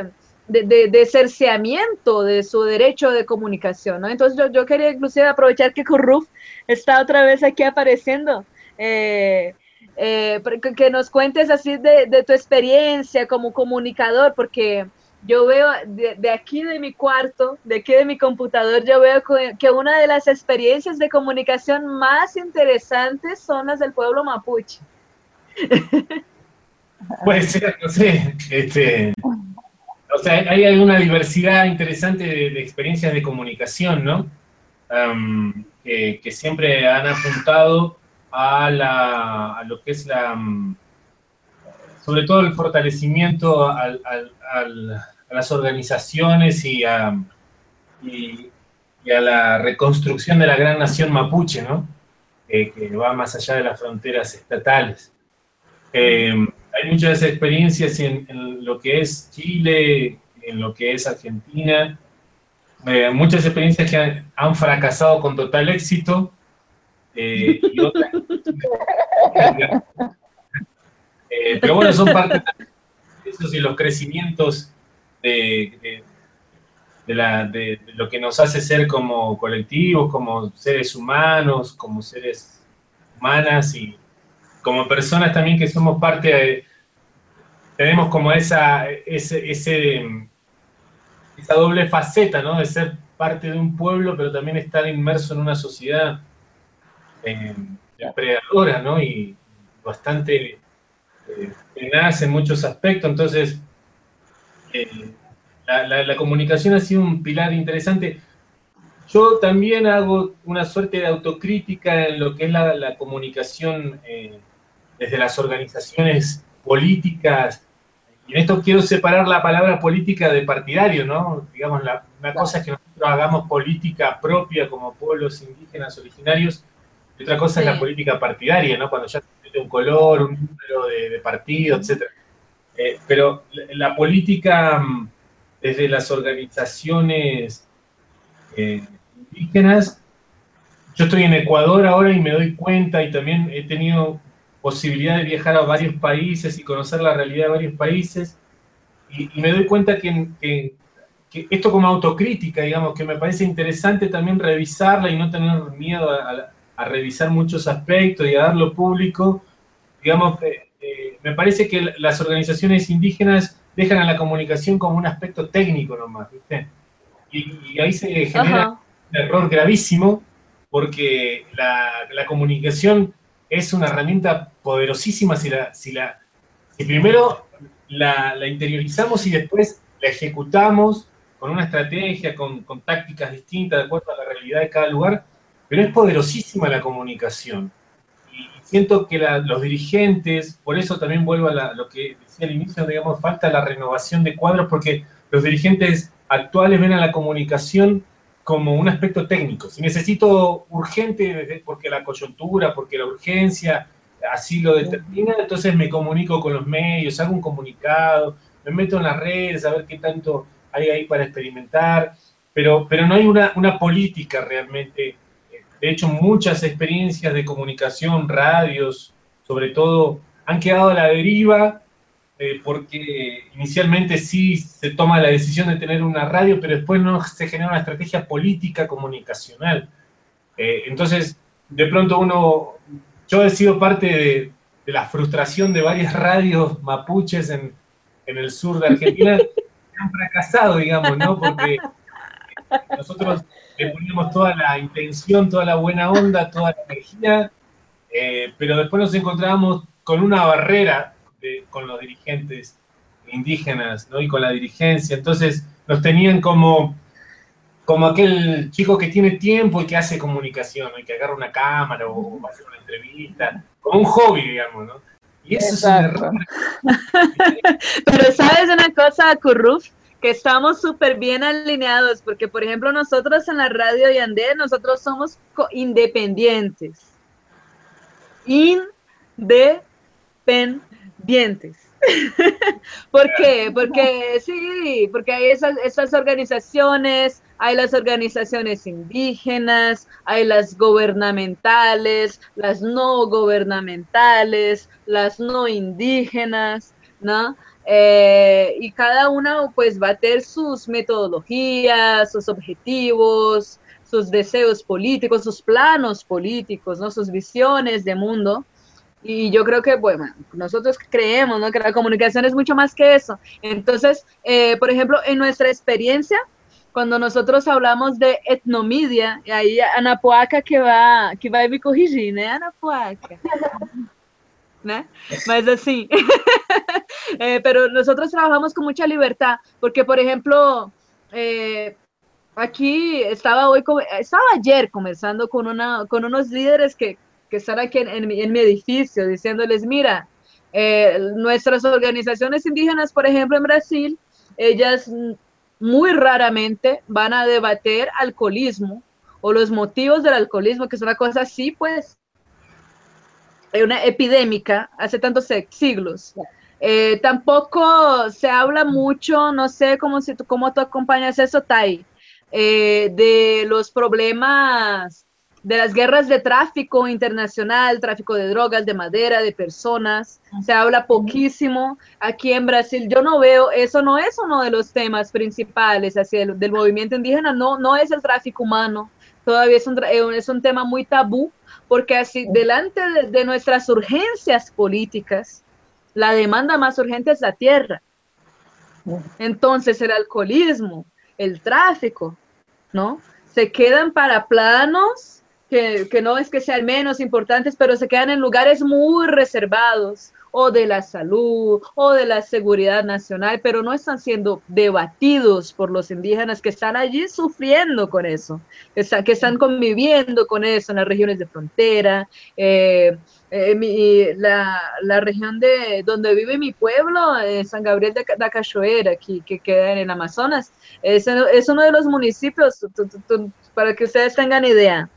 [SPEAKER 1] de, de, cerceamiento de su derecho de comunicación, ¿no? Entonces yo, yo quería inclusive aprovechar que Curruf está otra vez aquí apareciendo, eh, eh, que nos cuentes así de, de, tu experiencia como comunicador, porque yo veo de, aquí de mi cuarto, de aquí de mi computador, yo veo que una de las experiencias de comunicación más interesantes son las del pueblo mapuche.
[SPEAKER 5] Puede ser, no sé, este, o sea, hay una diversidad interesante de, experiencias de comunicación, ¿no? que, siempre han apuntado a, lo que es la, sobre todo el fortalecimiento a las organizaciones y a, la reconstrucción de la gran nación mapuche, ¿no? que va más allá de las fronteras estatales. Em, hay muchas experiencias en, lo que es Chile, en lo que es Argentina, eh, muchas experiencias que han, fracasado con total éxito eh, y otras. Eh, pero bueno, son parte de esos y los crecimientos de, de, lo que nos hace ser como colectivos, como seres humanos, como seres humanas y como personas también que somos parte de, tenemos como esa, ese, esa doble faceta, ¿no? De ser parte de un pueblo, pero también estar inmerso en una sociedad eh, depredadora, ¿no? Y bastante eh, tenaz en muchos aspectos. Entonces, eh, la, comunicación ha sido un pilar interesante. Yo también hago una suerte de autocrítica en lo que es la, comunicación eh, desde las organizaciones políticas. Y en esto quiero separar la palabra política de partidario, ¿no? Digamos, la, una cosa es que nosotros hagamos política propia como pueblos indígenas originarios, y otra cosa es la política partidaria, ¿no? Cuando ya se mete un color, un número de, partido, etc. Eh, pero la, política mm, desde las organizaciones eh, indígenas, yo estoy en Ecuador ahora y me doy cuenta y también he tenido posibilidad de viajar a varios países y conocer la realidad de varios países. Y, me doy cuenta que, esto como autocrítica, digamos, que me parece interesante también revisarla y no tener miedo a, a revisar muchos aspectos y a darlo público, digamos, eh, eh, me parece que las organizaciones indígenas dejan a la comunicación como un aspecto técnico nomás, ¿viste? Y, ahí se genera un error gravísimo porque la, comunicación es una herramienta poderosísima si la, si la si primero la, interiorizamos y después la ejecutamos con una estrategia, con, con tácticas distintas de acuerdo a la realidad de cada lugar, pero es poderosísima la comunicación. Y siento que los dirigentes, por eso también vuelvo a lo que decía al inicio, digamos, falta la renovación de cuadros, porque los dirigentes actuales ven a la comunicación como un aspecto técnico. Si necesito urgente, porque la coyuntura, porque la urgencia así lo determina, entonces me comunico con los medios, hago un comunicado, me meto en las redes a ver qué tanto hay ahí para experimentar, pero, pero no hay una, una política realmente de hecho, muchas experiencias de comunicación, radios, sobre todo, han quedado a la deriva eh, porque inicialmente sí se toma la decisión de tener una radio, pero después no se genera una estrategia política comunicacional. Eh, entonces, de pronto uno, yo he sido parte de, la frustración de varias [LAUGHS] radios mapuches en, en el sur de Argentina [LAUGHS] que han fracasado, digamos, ¿no? Porque nosotros le poníamos toda la intención, toda la buena onda, toda la energía, eh, pero después nos encontrábamos con una barrera con los dirigentes indígenas ¿no? y con la dirigencia. Entonces nos tenían como, como aquel chico que tiene tiempo y que hace comunicación, y que agarra una cámara o, o hace una entrevista, como un hobby, digamos, ¿no? Y eso es un error. [LAUGHS]
[SPEAKER 1] Pero sabes una cosa, Curruf, que estamos súper bien alineados, porque por ejemplo nosotros en la radio Yandé, nosotros somos independientes. Independientes. [LAUGHS] ¿Por qué? Porque sí, porque hay esas, esas organizaciones, hay las organizaciones indígenas, hay las gubernamentales, las no gubernamentales, las no indígenas, ¿no? Eh, y cada una pues va a tener sus metodologías, sus objetivos, sus deseos políticos, sus planos políticos, ¿no? sus visiones de mundo. Y yo creo que, bueno, nosotros creemos ¿no? que la comunicación es mucho más que eso. Entonces, eh, por ejemplo, en nuestra experiencia, cuando nosotros hablamos de etnomidia, y ahí Ana Puaca que va, que va a me corrigir, [LAUGHS] ¿no? Ana Puaca? ¿no? Más así. [LAUGHS] Eh, pero nosotros trabajamos con mucha libertad, porque por ejemplo, eh, aquí estaba hoy, estaba ayer conversando con, una, con unos líderes que, que están aquí en, mi, edificio, diciéndoles, mira, eh, nuestras organizaciones indígenas, por ejemplo, en Brasil, ellas muy raramente van a debater alcoholismo o los motivos del alcoholismo, que es una cosa así, pues, una epidémica hace tantos siglos. Eh, tampoco se habla mucho, no sé cómo, si tú, cómo tú acompañas eso, Tai, eh, de los problemas de las guerras de tráfico internacional, tráfico de drogas, de madera, de personas. Se habla poquísimo aquí en Brasil. Yo no veo, eso no es uno de los temas principales del, del movimiento indígena, no, no es el tráfico humano. Todavía es un, eh, es un tema muy tabú porque así delante de, nuestras urgencias políticas, la demanda más urgente es la tierra. Entonces el alcoholismo, el tráfico, ¿no? Se quedan para planos que, que no es que sean menos importantes, pero se quedan en lugares muy reservados o de la salud o de la seguridad nacional, pero no están siendo debatidos por los indígenas que están allí sufriendo con eso, que, está- que están conviviendo con eso en las regiones de frontera. eh, eh, mi- la, la región de donde vive mi pueblo, eh, San Gabriel de, da Cachoeira, aquí, que queda en el Amazonas, es, es uno de los municipios, tu- tu- tu- para que ustedes tengan idea.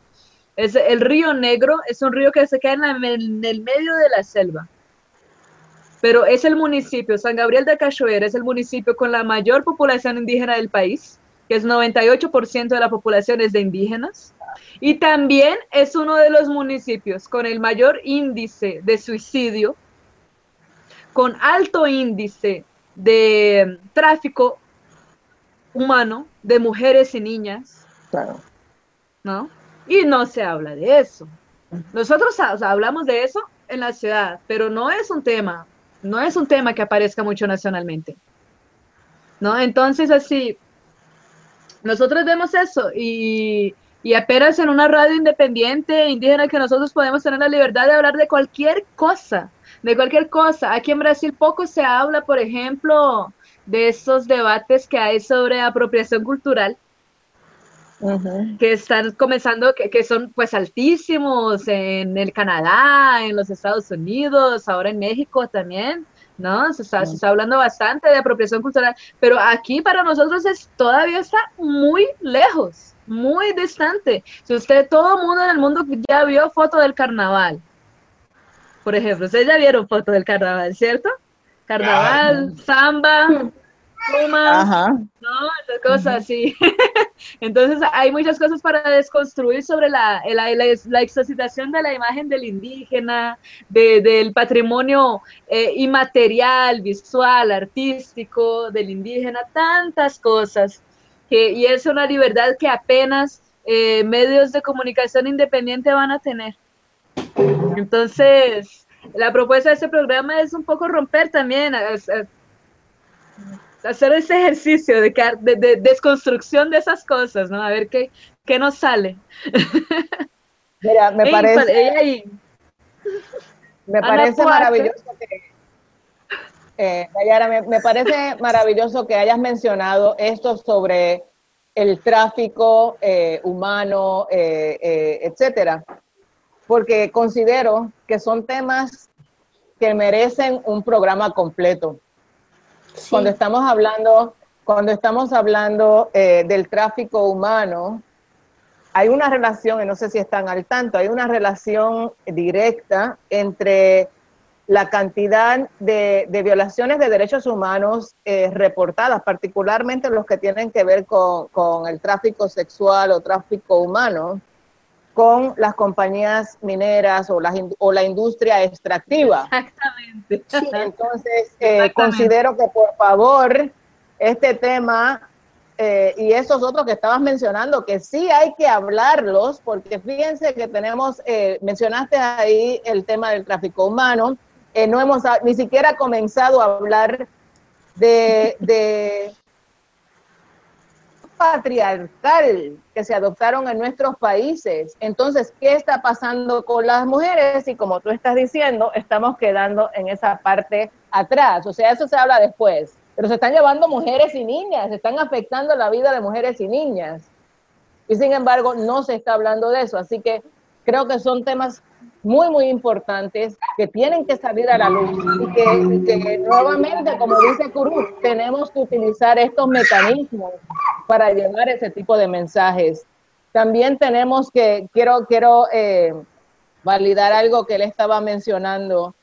[SPEAKER 1] Es el río Negro es un río que se queda en, la- en el medio de la selva. Pero es el municipio, San Gabriel de Cachoeira es el municipio con la mayor población indígena del país, que es 98% de la población es de indígenas. Y también es uno de los municipios con el mayor índice de suicidio, con alto índice de tráfico humano de mujeres y niñas.
[SPEAKER 3] Claro.
[SPEAKER 1] ¿no? Y no se habla de eso. Nosotros hablamos de eso en la ciudad, pero no es un tema, no es un tema que aparezca mucho nacionalmente, ¿no? Entonces, así, nosotros vemos eso y, y apenas en una radio independiente indígena que nosotros podemos tener la libertad de hablar de cualquier cosa, de cualquier cosa. Aquí en Brasil poco se habla, por ejemplo, de esos debates que hay sobre apropiación cultural Que están comenzando, que, que son pues altísimos en el Canadá, en los Estados Unidos, ahora en México también, ¿no? Se está, se está hablando bastante de apropiación cultural, pero aquí para nosotros es, todavía está muy lejos, muy distante. Si usted, todo el mundo en el mundo ya vio foto del carnaval, por ejemplo, ustedes ya vieron foto del carnaval, ¿cierto? Carnaval, samba, plumas,
[SPEAKER 3] Ajá.
[SPEAKER 1] ¿no? Esas cosas así. [LAUGHS] Entonces hay muchas cosas para desconstruir sobre la, la, la, la exocitación de la imagen del indígena, de, del patrimonio eh, inmaterial, visual, artístico del indígena, tantas cosas. Que, y es una libertad que apenas eh, medios de comunicación independiente van a tener. Entonces, la propuesta de este programa es un poco romper también, a- a- hacer ese ejercicio de, de, de desconstrucción de esas cosas, ¿no? A ver qué, qué nos sale. [LAUGHS]
[SPEAKER 3] Mira, me
[SPEAKER 1] Ey,
[SPEAKER 3] parece,
[SPEAKER 1] ey,
[SPEAKER 3] me
[SPEAKER 1] Ana
[SPEAKER 3] parece
[SPEAKER 1] Puarte.
[SPEAKER 3] maravilloso que, eh, Dayara, me, me parece maravilloso que hayas mencionado esto sobre el tráfico eh, humano, eh, eh, etcétera, porque considero que son temas que merecen un programa completo. Cuando estamos hablando, cuando estamos hablando eh, del tráfico humano, hay una relación, y no sé si están al tanto, hay una relación directa entre la cantidad de, violaciones de derechos humanos eh, reportadas, particularmente los que tienen que ver con el tráfico sexual o tráfico humano, con las compañías mineras o, las in- o la industria extractiva.
[SPEAKER 1] Exactamente.
[SPEAKER 2] Sí.
[SPEAKER 3] Entonces, eh,
[SPEAKER 1] Exactamente.
[SPEAKER 3] considero que por favor, este tema eh, y esos otros que estabas mencionando, que sí hay que hablarlos, porque fíjense que tenemos, eh, mencionaste ahí el tema del tráfico humano, eh, no hemos ni siquiera comenzado a hablar de, de patriarcal que se adoptaron en nuestros países. Entonces, ¿qué está pasando con las mujeres? Y como tú estás diciendo, estamos quedando en esa parte atrás. O sea, eso se habla después. Pero se están llevando mujeres y niñas, se están afectando la vida de mujeres y niñas. Y sin embargo, no se está hablando de eso. Así que creo que son temas muy, muy importantes que tienen que salir a la luz y que, que nuevamente, como dice Curuz, tenemos que utilizar estos mecanismos para llevar ese tipo de mensajes. También tenemos que, quiero, quiero eh, validar algo que él estaba mencionando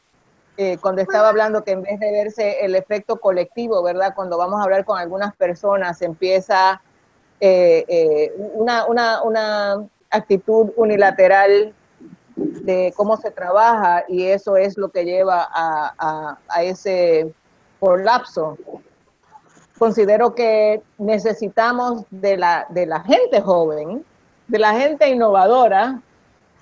[SPEAKER 3] eh, cuando estaba hablando que en vez de verse el efecto colectivo, ¿verdad? Cuando vamos a hablar con algunas personas, empieza eh, eh, una, una, una actitud unilateral de cómo se trabaja y eso es lo que lleva a, a, a ese colapso. Considero que necesitamos de la, de la gente joven, de la gente innovadora,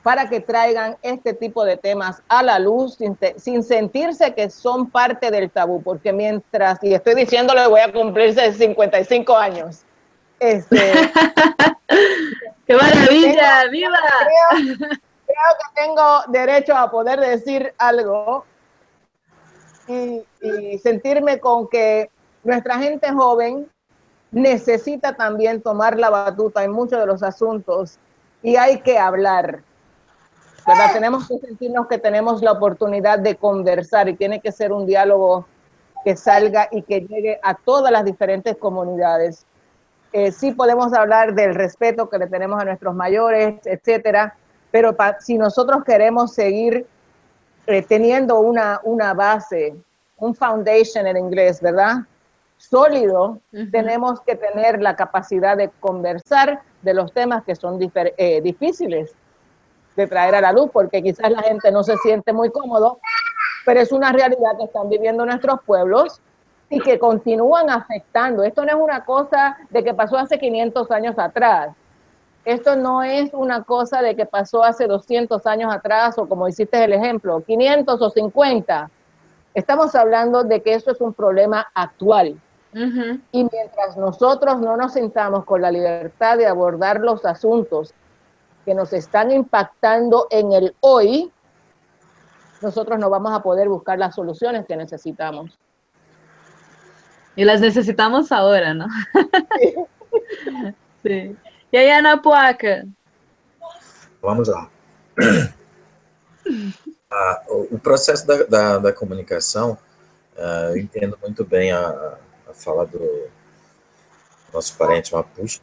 [SPEAKER 3] para que traigan este tipo de temas a la luz sin, te- sin sentirse que son parte del tabú, porque mientras, y estoy diciéndolo, voy a cumplirse 55 años, este, [LAUGHS]
[SPEAKER 1] ¡Qué maravilla! ¡Viva!
[SPEAKER 3] Creo, creo que tengo derecho a poder decir algo y, sentirme con que nuestra gente joven necesita también tomar la batuta en muchos de los asuntos y hay que hablar. ¿verdad? Tenemos que sentirnos que tenemos la oportunidad de conversar y tiene que ser un diálogo que salga y que llegue a todas las diferentes comunidades. Eh, podemos hablar del respeto que le tenemos a nuestros mayores, etcétera, pero si nosotros queremos seguir eh, teniendo una, una base, un foundation en inglés, ¿verdad? Sólido, tenemos que tener la capacidad de conversar de los temas que son eh, difíciles de traer a la luz, porque quizás la gente no se siente muy cómodo, pero es una realidad que están viviendo nuestros pueblos y que continúan afectando. Esto no es una cosa de que pasó hace 500 años atrás. Esto no es una cosa de que pasó hace 200 años atrás o como hiciste el ejemplo, 500 o 50. Estamos hablando de que esto es un problema actual. Y mientras nosotros no nos sintamos con la libertad de abordar los asuntos que nos están impactando en el hoy, nosotros no vamos a poder buscar las soluciones que necesitamos.
[SPEAKER 1] Y las necesitamos ahora, ¿no? Sí. [LAUGHS] E aí, Ana Puaca?
[SPEAKER 4] Vamos lá. [CLEARS THROAT] Ah, o processo da, da, da comunicação, uh, eu entendo muito bem a, a fala do nosso parente Mapuche.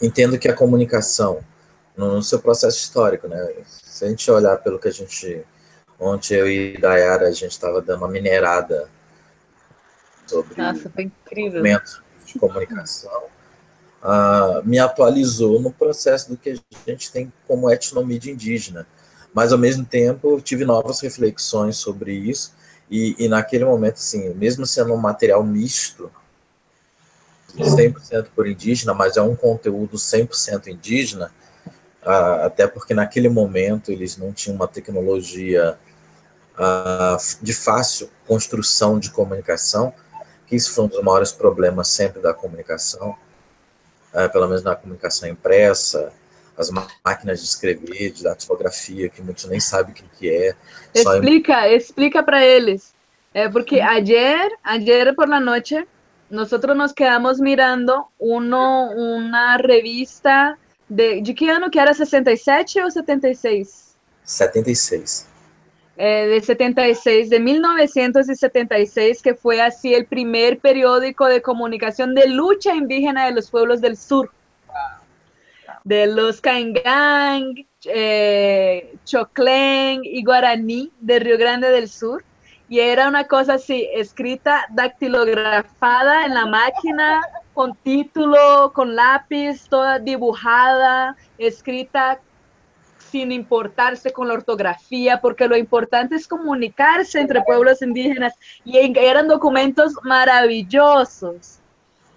[SPEAKER 4] Entendo que a comunicação, no, no seu processo histórico, né? Se a gente olhar pelo que a gente. Ontem eu e Dayara, a gente estava dando uma minerada sobre
[SPEAKER 1] Nossa, foi incrível.
[SPEAKER 4] de comunicação, me atualizou no processo do que a gente tem como etnomídia indígena. Mas, ao mesmo tempo, eu tive novas reflexões sobre isso, e, e naquele momento, assim, mesmo sendo um material misto, 100% por indígena, mas é um conteúdo 100% indígena, até porque naquele momento eles não tinham uma tecnologia de fácil construção de comunicação, que isso foi um dos maiores problemas sempre da comunicação, uh, pelo menos na comunicação impressa, as máquinas de escrever, de datilografia, que muitos nem sabem o que, que é.
[SPEAKER 1] Explica, em... explica para eles. É porque ayer, ayer por la noche, nosotros nos quedamos mirando uno, una revista de, ¿de qué año que era? ¿67 o 76?
[SPEAKER 4] 76.
[SPEAKER 1] Eh, de 76, de 1976, que fue así el primer periódico de comunicación de lucha indígena de los pueblos del sur. De los Caingang, eh, Choclén y Guaraní de Río Grande del Sur y era una cosa así, escrita, dactilografada en la máquina, con título, con lápiz, toda dibujada, escrita sin importarse con la ortografía, porque lo importante es comunicarse entre pueblos indígenas y eran documentos maravillosos.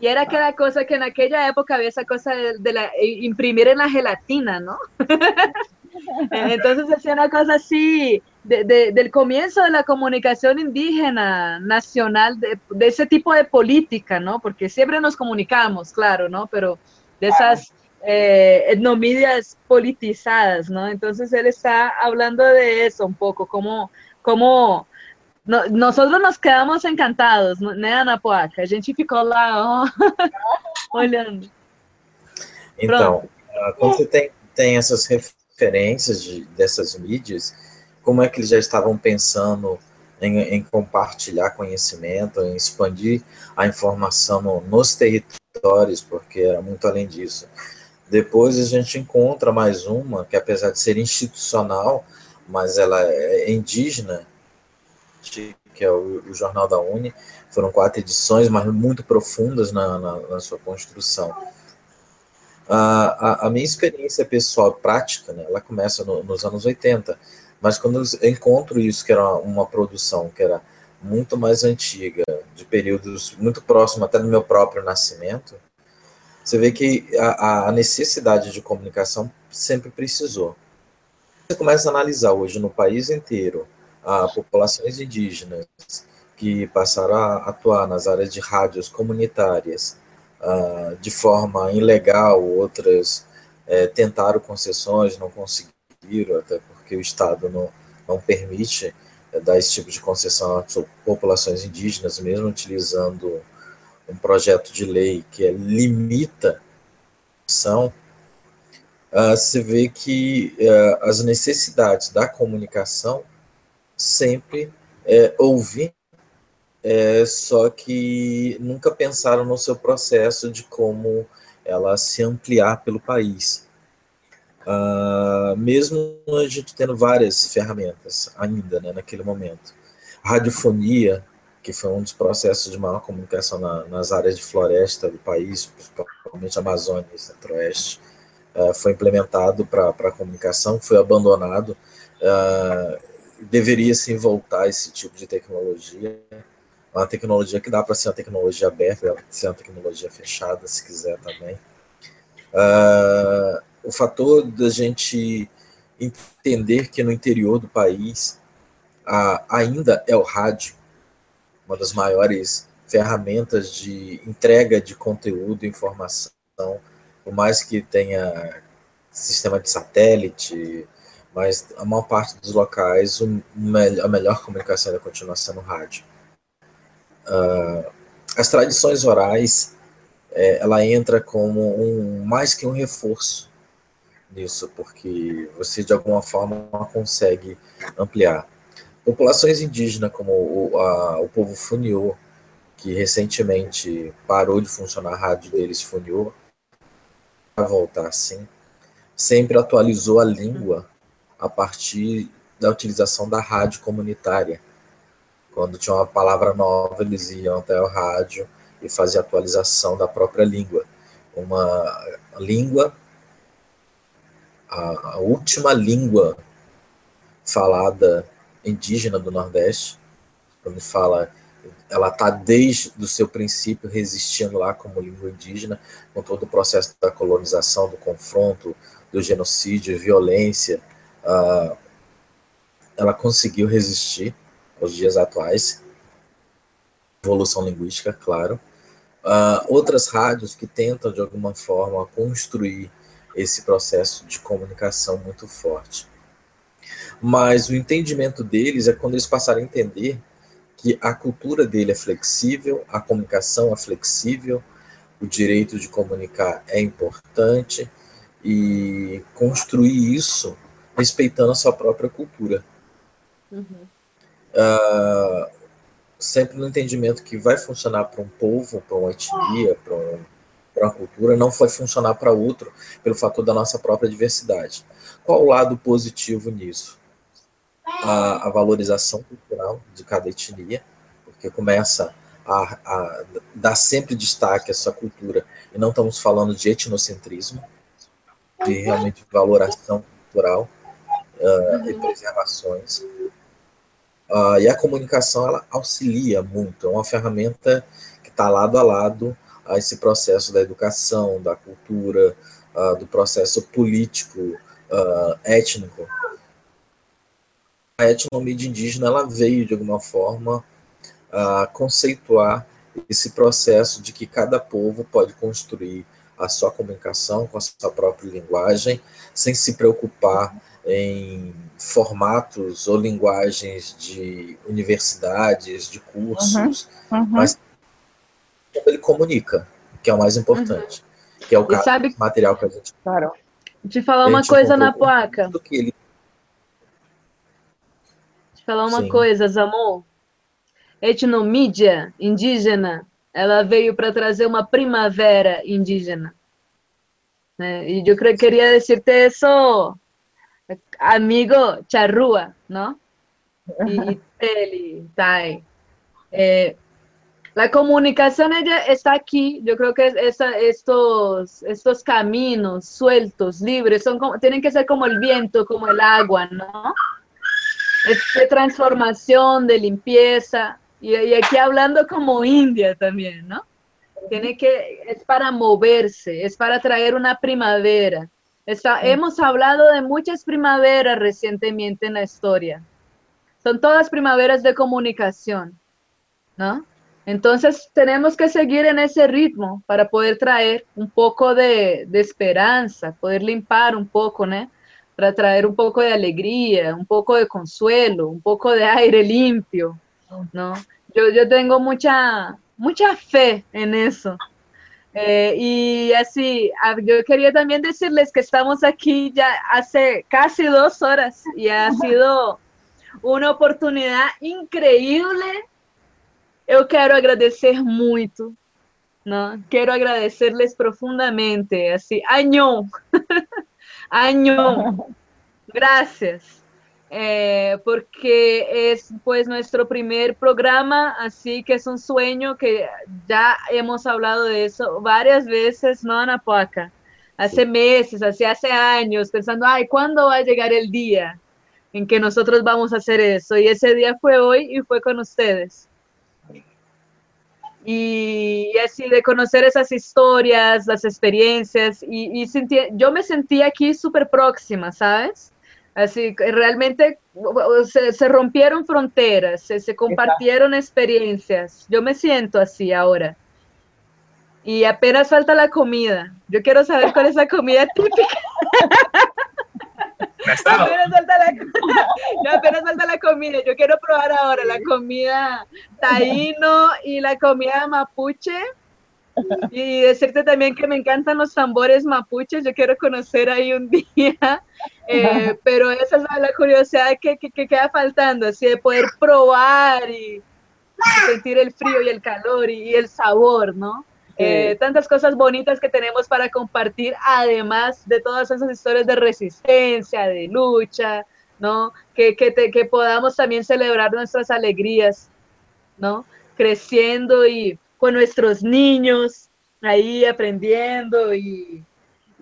[SPEAKER 1] Y era aquella cosa que en aquella época había esa cosa de, la, imprimir en la gelatina, ¿no? [LAUGHS] Entonces hacía una cosa así, de, del comienzo de la comunicación indígena nacional, de, de, ese tipo de política, ¿no? Porque siempre nos comunicamos, claro, ¿no? Pero de esas eh, etnomedias politizadas, ¿no? Entonces él está hablando de eso un poco, como, como no, nosotros nos quedamos encantados, né, Ana Poaca? A gente ficou lá, ó, [LAUGHS] olhando.
[SPEAKER 4] Então, Pronto. quando você tem, tem essas referências de, dessas mídias, como é que eles já estavam pensando em, em compartilhar conhecimento, em expandir a informação no, nos territórios, porque era muito além disso. Depois a gente encontra mais uma, que apesar de ser institucional, mas ela é indígena, que é o, o Jornal da Uni. Foram quatro edições, mas muito profundas na, na, na sua construção. A, a, a, minha experiência pessoal prática, né, ela começa no, nos anos 80, mas quando eu encontro isso, que era uma, uma, produção que era muito mais antiga, de períodos muito próximos até do meu próprio nascimento, você vê que a, a necessidade de comunicação sempre precisou. Você começa a analisar hoje no país inteiro a populações indígenas que passaram a atuar nas áreas de rádios comunitárias, uh, de forma ilegal, outras é, tentaram concessões, não conseguiram, até porque o Estado não, não permite é, dar esse tipo de concessão a populações indígenas, mesmo utilizando um projeto de lei que é, limita são uh, se vê que uh, as necessidades da comunicação sempre é, houve, é, só que nunca pensaram no seu processo de como ela se ampliar pelo país. Uh, mesmo a gente tendo várias ferramentas ainda né, naquele momento. radiofonia, que foi um dos processos de maior comunicação na, nas áreas de floresta do país, principalmente Amazônia e Centro-Oeste, uh, foi implementado para a comunicação, foi abandonado. Uh, deveria sim voltar esse tipo de tecnologia, uma tecnologia que dá para ser uma tecnologia aberta, ser uma tecnologia fechada, se quiser também. Uh, o fator da gente entender que no interior do país ainda é o rádio, uma das maiores ferramentas de entrega de conteúdo e informação, por mais que tenha sistema de satélite, mas a maior parte dos locais a melhor comunicação ainda continua sendo rádio. Uh, as tradições orais, é, ela entra como um mais que um reforço nisso, porque você de alguma forma consegue ampliar. Populações indígenas como o, a, o povo Funiô, que recentemente parou de funcionar a rádio deles Funiô, vai voltar sim, sempre atualizou a língua a partir da utilização da rádio comunitária. Quando tinha uma palavra nova, eles iam até o rádio e faziam atualização da própria língua. Uma língua, a, a última língua falada indígena do Nordeste, quando fala, ela está desde o seu princípio resistindo lá como língua indígena, com todo o processo da colonização, do confronto, do genocídio, violência, uh, ela conseguiu resistir aos dias atuais, evolução linguística, claro. Uh, outras rádios que tentam, de alguma forma, construir esse processo de comunicação muito forte mas o entendimento deles é quando eles passarem a entender que a cultura dele é flexível, a comunicação é flexível, o direito de comunicar é importante e construir isso respeitando a sua própria cultura. Uhum. Uh, sempre no entendimento que vai funcionar para um povo, para uma etnia, para um, uma cultura, não vai funcionar para outro, pelo fator da nossa própria diversidade. Qual o lado positivo nisso? A, a valorização cultural de cada etnia, porque começa a, a, dar sempre destaque a sua cultura, e não estamos falando de etnocentrismo, de realmente valoração cultural uh, e preservações. Uh, e a comunicação ela auxilia muito, é uma ferramenta que está lado a lado a esse processo da educação, da cultura, uh, do processo político, étnico, a etnomídia indígena ela veio, de alguma forma, a conceituar esse processo de que cada povo pode construir a sua comunicação com a sua própria linguagem, sem se preocupar em formatos ou linguagens de universidades, de cursos, uhum, uhum. mas como ele comunica, que é o mais importante, uhum. que é o caso, sabe, material que a gente...
[SPEAKER 1] Claro. De falar uma coisa na placa.
[SPEAKER 4] Que ele
[SPEAKER 1] falar uma Sim. coisa, Zamon. Etnomídia indígena, ela veio para trazer uma primavera indígena. Né? E eu queria dizer-te isso, amigo charrua, não? E [LAUGHS] ele, Tai. Eh, la comunicación ella está aquí. Yo creo que esa, estos, estos caminos sueltos, libres, son como, tienen que ser como el viento, como el agua, ¿no? De transformación, de limpieza, y, aquí hablando como India también, ¿no? Tiene que, es para moverse, es para traer una primavera. Está, hemos hablado de muchas primaveras recientemente en la historia. Son todas primaveras de comunicación, ¿no? Entonces tenemos que seguir en ese ritmo para poder traer un poco de, de esperanza, poder limpar un poco, ¿no? Para traer un poco de alegría, un poco de consuelo, un poco de aire limpio, ¿no? Yo, yo tengo mucha, mucha fe en eso. Eh, y así, yo quería también decirles que estamos aquí ya hace casi dos horas y ha sido uma oportunidade increíble. Eu quero agradecer muito, não? Quero agradecerles profundamente, assim, año, [LAUGHS] año, [LAUGHS] gracias, eh, porque es pues nuestro primer programa, así que es un sueño que ya hemos hablado de eso varias veces, ¿no, Ana Poaca? Hace meses, hace, hace años, pensando, ay, ¿cuándo va a llegar el día? en que nosotros vamos a hacer eso. Y ese día fue hoy y fue con ustedes. Y, así de conocer esas historias, las experiencias, y, yo me sentí aquí súper próxima, ¿sabes? Así realmente se, rompieron fronteras, se, se compartieron experiencias. Yo me siento así ahora. Y apenas falta la comida. Yo quiero saber cuál es la comida típica. [LAUGHS] Apenas falta, la, [LAUGHS] no, apenas falta la comida. Yo quiero probar ahora la comida taíno y la comida mapuche. Y decirte también que me encantan los tambores mapuches. Yo quiero conocer ahí un [LAUGHS] día. Eh, [LAUGHS] pero esa es la, curiosidad que, que, que, queda faltando, así de poder probar y sentir el frío y el calor y, y el sabor, ¿no? Eh, tantas cosas bonitas que tenemos para compartir, además de todas esas historias de resistencia, de lucha, ¿no? Que, que, que podamos también celebrar nuestras alegrías, ¿no? Creciendo y con nuestros niños ahí aprendiendo y,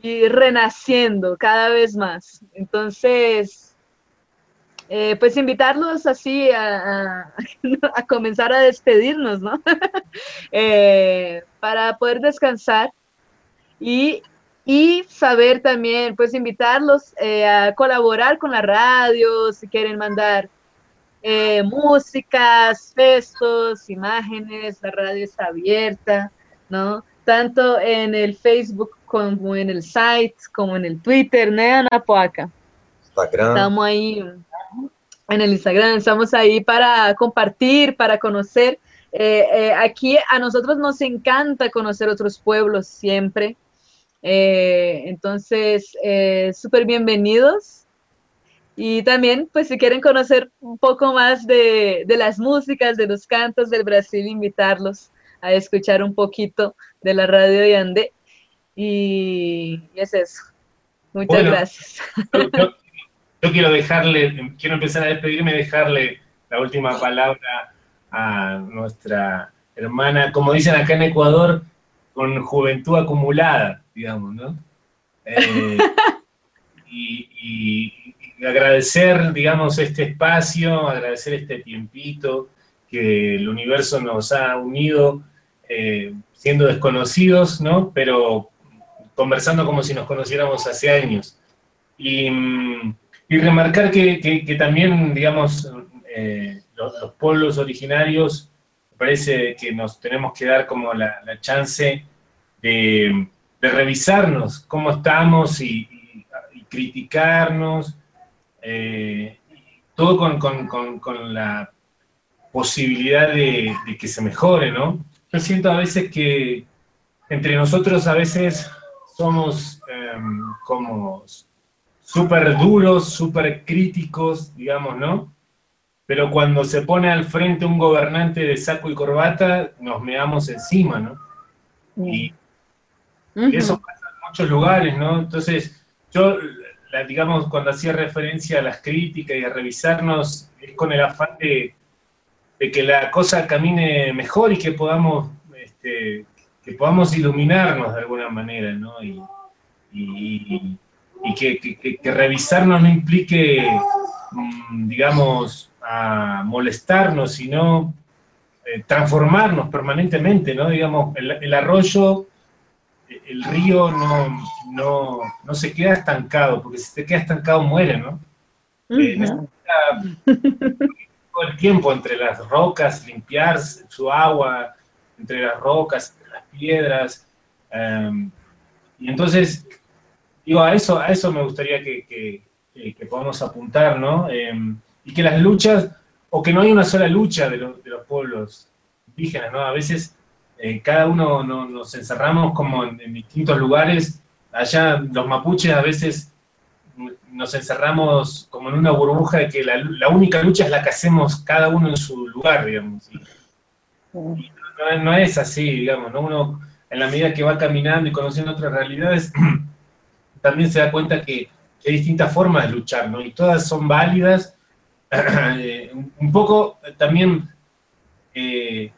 [SPEAKER 1] y renaciendo cada vez más. Entonces, eh, pues invitarlos así a, a, [LAUGHS] comenzar a despedirnos, ¿no? [LAUGHS] Eh, para poder descansar y, y, saber también, pues invitarlos eh, a colaborar con la radio, si quieren mandar músicas, textos, imágenes, la radio está abierta, ¿no? Tanto en el Facebook como en el site, como en el Twitter, ¿no, Ana Poaca? Estamos ahí en el Instagram, estamos ahí para compartir, para conocer. Eh, eh, aquí a nosotros nos encanta conocer otros pueblos siempre. Eh, entonces, súper bienvenidos. Y también, pues si quieren conocer un poco más de, de, las músicas, de los cantos del Brasil, invitarlos a escuchar un poquito de la radio de Ande. Y, es eso. Muchas gracias.
[SPEAKER 5] Yo quiero dejarle, quiero empezar a despedirme dejarle la última palabra a nuestra hermana, como dicen acá en Ecuador, con juventud acumulada, digamos, ¿no? Eh, y, agradecer, digamos, este espacio, agradecer este tiempito que el universo nos ha unido, eh, siendo desconocidos, ¿no? Pero conversando como si nos conociéramos hace años. Y mm, y remarcar que, también, digamos, eh, los, pueblos originarios, me parece que nos tenemos que dar como la, chance de, revisarnos cómo estamos y, criticarnos, eh, todo con, la posibilidad de, que se mejore, ¿no? Yo siento a veces que entre nosotros a veces somos em, como súper duros, súper críticos, digamos, ¿no? Pero cuando se pone al frente un gobernante de saco y corbata, nos meamos encima, ¿no? Y, eso pasa en muchos lugares, ¿no? Entonces, yo, digamos, cuando hacía referencia a las críticas y a revisarnos, es con el afán de, que la cosa camine mejor y que podamos, este, que podamos iluminarnos de alguna manera, ¿no? y y que, revisarnos no implique, mm, digamos, a molestarnos, sino eh, transformarnos permanentemente, ¿no? Digamos, el, arroyo, el río no, no, se queda estancado, porque si se queda estancado muere, ¿no? Eh, todo el tiempo entre las rocas, limpiar su agua, entre las rocas, entre las piedras. em, y entonces, digo, a eso, a eso me gustaría que, que, podamos apuntar, ¿no? Em, y que las luchas, o que no hay una sola lucha de, los- de los pueblos indígenas, ¿no? A veces eh, cada uno no- nos encerramos como en, distintos lugares. Allá los mapuches a veces nos encerramos como en una burbuja de que la, única lucha es la que hacemos cada uno en su lugar, digamos. Y no, no es así, digamos, ¿no? Uno, en la medida que va caminando y conociendo otras realidades, [CLEARS THROAT] también se da cuenta que hay distintas formas de luchar, ¿no? Y todas son válidas. [CLEARS THROAT] Eh, un- poco eh, también, eh,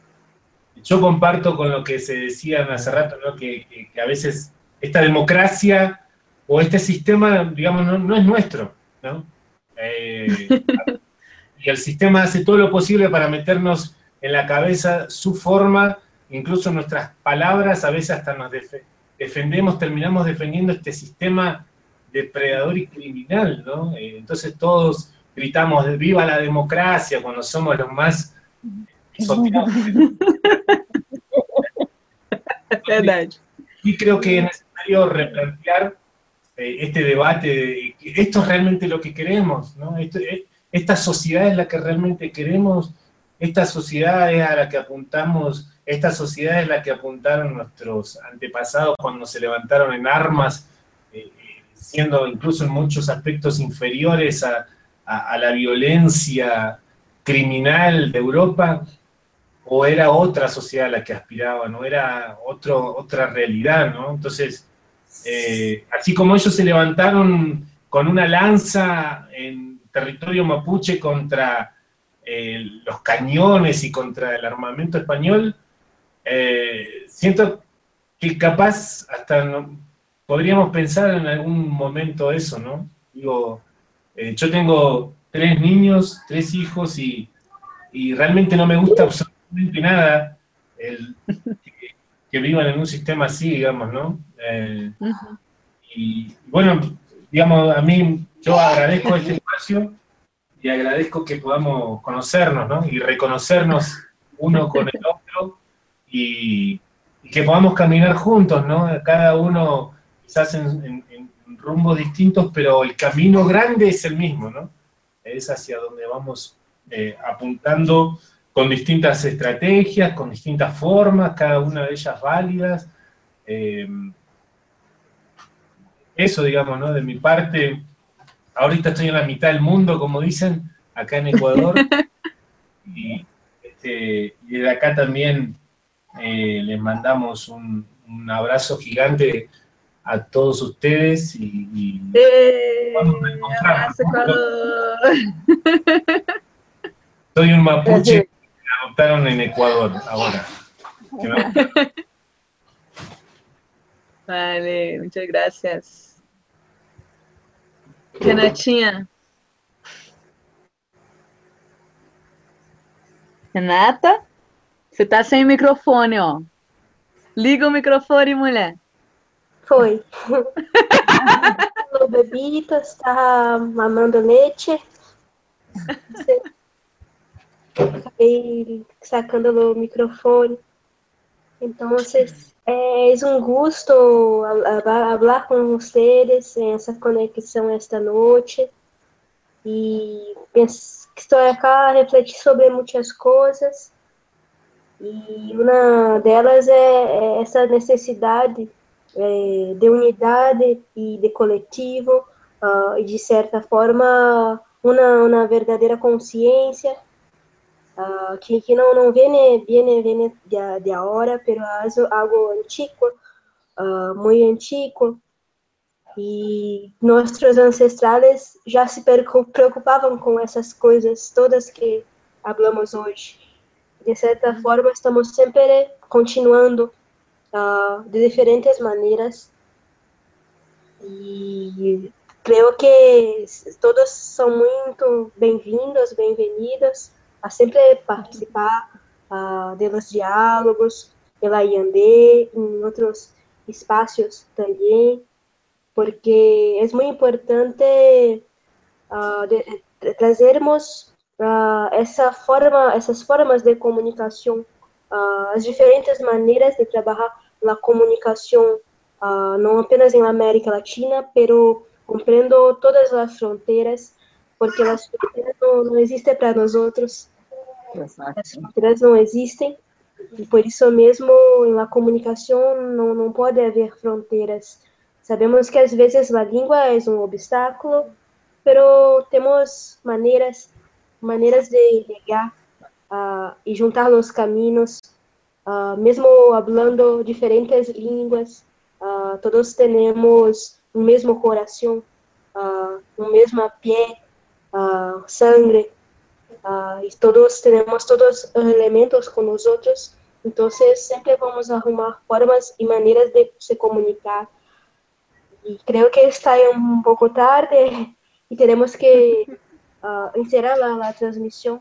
[SPEAKER 5] yo comparto con lo que se decía hace rato, ¿no? Que, a veces esta democracia o este sistema, digamos, no, no es nuestro, ¿no? [LAUGHS] Y el sistema hace todo lo posible para meternos en la cabeza su forma, incluso nuestras palabras, a veces hasta nos defendemos, terminamos defendiendo este sistema depredador y criminal, ¿no? Eh, entonces todos gritamos viva la democracia cuando somos los más. [LAUGHS] Y creo que es necesario replantear eh, este debate de esto es realmente lo que queremos, ¿no? Esto- eh, esta sociedad es la que realmente queremos, esta sociedad es a la que apuntamos, esta sociedad es la que apuntaron nuestros antepasados cuando se levantaron en armas, eh, eh, siendo incluso en muchos aspectos inferiores a, la violencia criminal de Europa, o era otra sociedad a la que aspiraban, o era otro, otra realidad, ¿no? Entonces, eh, así como ellos se levantaron con una lanza en territorio mapuche contra los cañones y contra el armamento español, eh, siento que capaz hasta no- podríamos pensar en algún momento eso, ¿no? Digo, eh, yo tengo tres niños, tres hijos y, y realmente no me gusta absolutamente nada el, que, que vivan en un sistema así, digamos, ¿no? Eh, y bueno, digamos, a mí yo agradezco este espacio y agradezco que podamos conocernos, ¿no? Y reconocernos uno con el otro y, y que podamos caminar juntos, ¿no? Cada uno quizás en, en- en rumbos distintos, pero el camino grande es el mismo, ¿no? Es hacia donde vamos eh, apuntando con distintas estrategias, con distintas formas, cada una de ellas válidas. Eh, eso, digamos, ¿no? De mi parte, ahorita estoy en la mitad del mundo, como dicen, acá en Ecuador. [LAUGHS] y, este, y de acá también eh, les mandamos un, un abrazo gigante a todos ustedes y, y
[SPEAKER 1] Ê,
[SPEAKER 5] vamos a
[SPEAKER 1] Equador.
[SPEAKER 5] Soy un mapuche que me adoptaron en Ecuador ahora.
[SPEAKER 1] Vale, muchas gracias. Renatinha. Renata, você tá sem microfone, ó. Liga o microfone, mulher.
[SPEAKER 2] Foi. o bebito está mamando leite. Acabei sacando o microfone. Entonces, é, es un gusto hab- hablar con ustedes en esa conexión esta noche. E pens- estou acá a refletir sobre muitas coisas. E uma delas é, é essa necessidade é, de unidade e de coletivo, ah, e de certa forma, uma, uma verdadeira consciência ah, que, que não, não viene, viene, viene de, de ahora, pero es algo antigo, ah, muy antigo, e nossos ancestrais já se preocu- preocupavam com essas coisas todas que hablamos hoje. De certa forma, estamos sempre continuando ah, de diferentes maneiras. E creio que todos são muito bem-vindos, bem-vindas a sempre participar ah, de los diálogos, pela IAND, em outros espaços também, porque é muito importante ah, de- de trazermos uh, essa forma, essas formas de comunicação, uh, as diferentes maneiras de trabalhar a comunicação, uh, não apenas em América Latina, pero compreendo todas as fronteiras, porque as fronteiras não, não existem para nós outros. As fronteiras não existem, e por isso mesmo, na comunicação não, não pode haver fronteiras. Sabemos que às vezes a língua é um obstáculo, pero temos maneiras maneiras de ligar uh, e juntar os caminhos, uh, mesmo falando diferentes línguas, uh, todos temos o mesmo coração, o mesmo pé, sangue, e todos temos todos os elementos com os outros, então sempre vamos arrumar formas e maneiras de se comunicar. E creio que está um pouco tarde [LAUGHS] e teremos que uh, encerrar a, transmissão,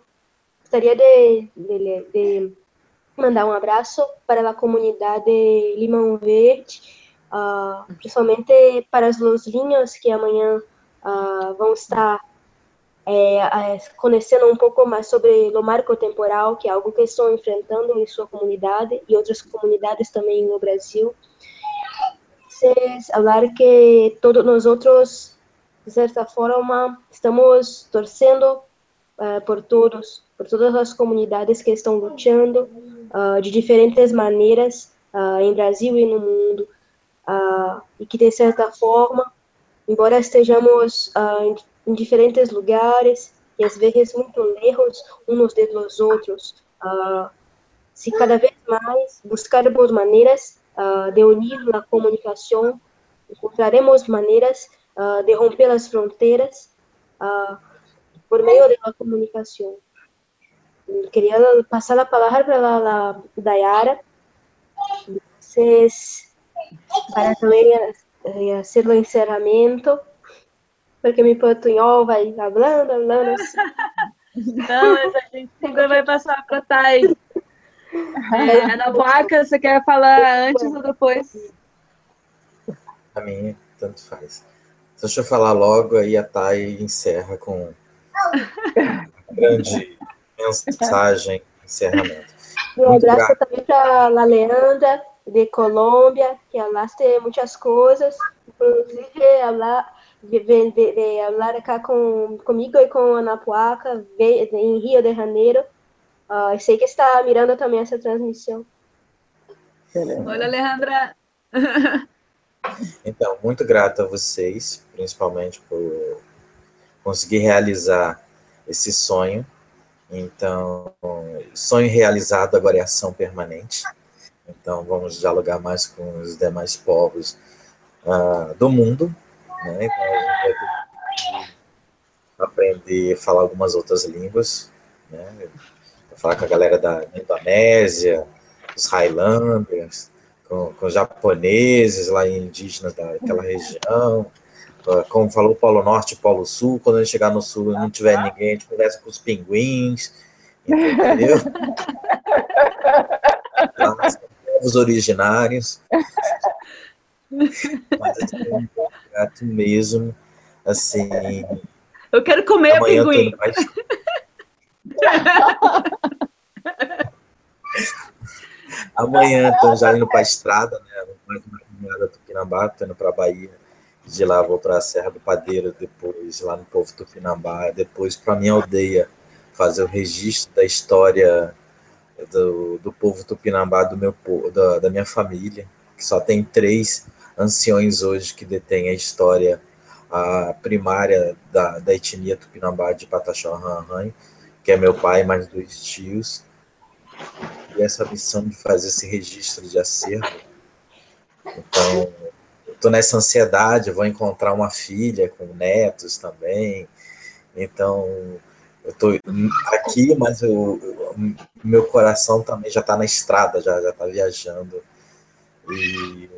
[SPEAKER 2] gostaria de, de, de, mandar um abraço para a comunidade Limão Verde, uh, principalmente para os lozinhos que amanhã uh, vão estar é, conhecendo um pouco mais sobre o marco temporal, que é algo que estão enfrentando em sua comunidade e outras comunidades também no Brasil. Vocês falar que todos nós outros de certa forma, estamos torcendo uh, por todos, por todas as comunidades que estão lutando uh, de diferentes maneiras uh, em Brasil e no mundo, e que, de certa forma, embora estejamos em, diferentes lugares e às vezes muito lejos uns dos outros, se cada vez mais buscarmos maneiras de unir a comunicação, encontraremos maneiras uh, de romper as fronteiras uh, por meio da comunicação. Queria passar a palavra para a Dayara, vocês, para também fazer o encerramento, porque meu portunhol vai falando, falando assim.
[SPEAKER 1] Não, mas a gente sempre vai passar para a Thay. [LAUGHS] É, Ana Vaca, você quer falar antes ou depois?
[SPEAKER 4] A mim, tanto faz. Então, deixa eu falar logo, aí a Thay encerra com uma [LAUGHS] grande mensagem, encerramento.
[SPEAKER 2] Um abraço também para a Leandra, de Colômbia, que hablaste muitas coisas, inclusive falar de, de, de, de cá com, comigo e com a Ana Puaca, em Rio de Janeiro. Uh, sei que está mirando também essa transmissão.
[SPEAKER 1] Olha, Alejandra. [LAUGHS]
[SPEAKER 4] Então, muito grato a vocês, principalmente por conseguir realizar esse sonho. Então, sonho realizado agora é ação permanente. Então, vamos dialogar mais com os demais povos uh, do mundo. Né? Então, a gente vai aprender a falar algumas outras línguas. Né? falar com a galera da Indonésia, os Highlanders, com, com japoneses lá indígenas daquela região, ah, como falou Polo Norte e Polo Sul, quando a gente chegar no Sul e não tiver ninguém, a gente conversa com os pinguins, entendeu? [LAUGHS] povos originários. Mas assim, um gato mesmo, assim...
[SPEAKER 1] Eu quero comer pinguim. [LAUGHS]
[SPEAKER 4] Amanhã estão já indo para a estrada, né? Mais uma caminhada Tupinambá, estou indo para a Bahia. De lá vou para a Serra do Padeiro, depois lá no povo Tupinambá, depois para minha aldeia, fazer o registro da história do, do povo Tupinambá, do meu, da, da minha família, que só tem três anciões hoje que detêm a história a primária da, da etnia Tupinambá de Pataxó que é meu pai mais dois tios e essa missão de fazer esse registro de acervo. Então, estou nessa ansiedade, vou encontrar uma filha com netos também. Então, eu estou aqui, mas o meu coração também já está na estrada, já está viajando. E,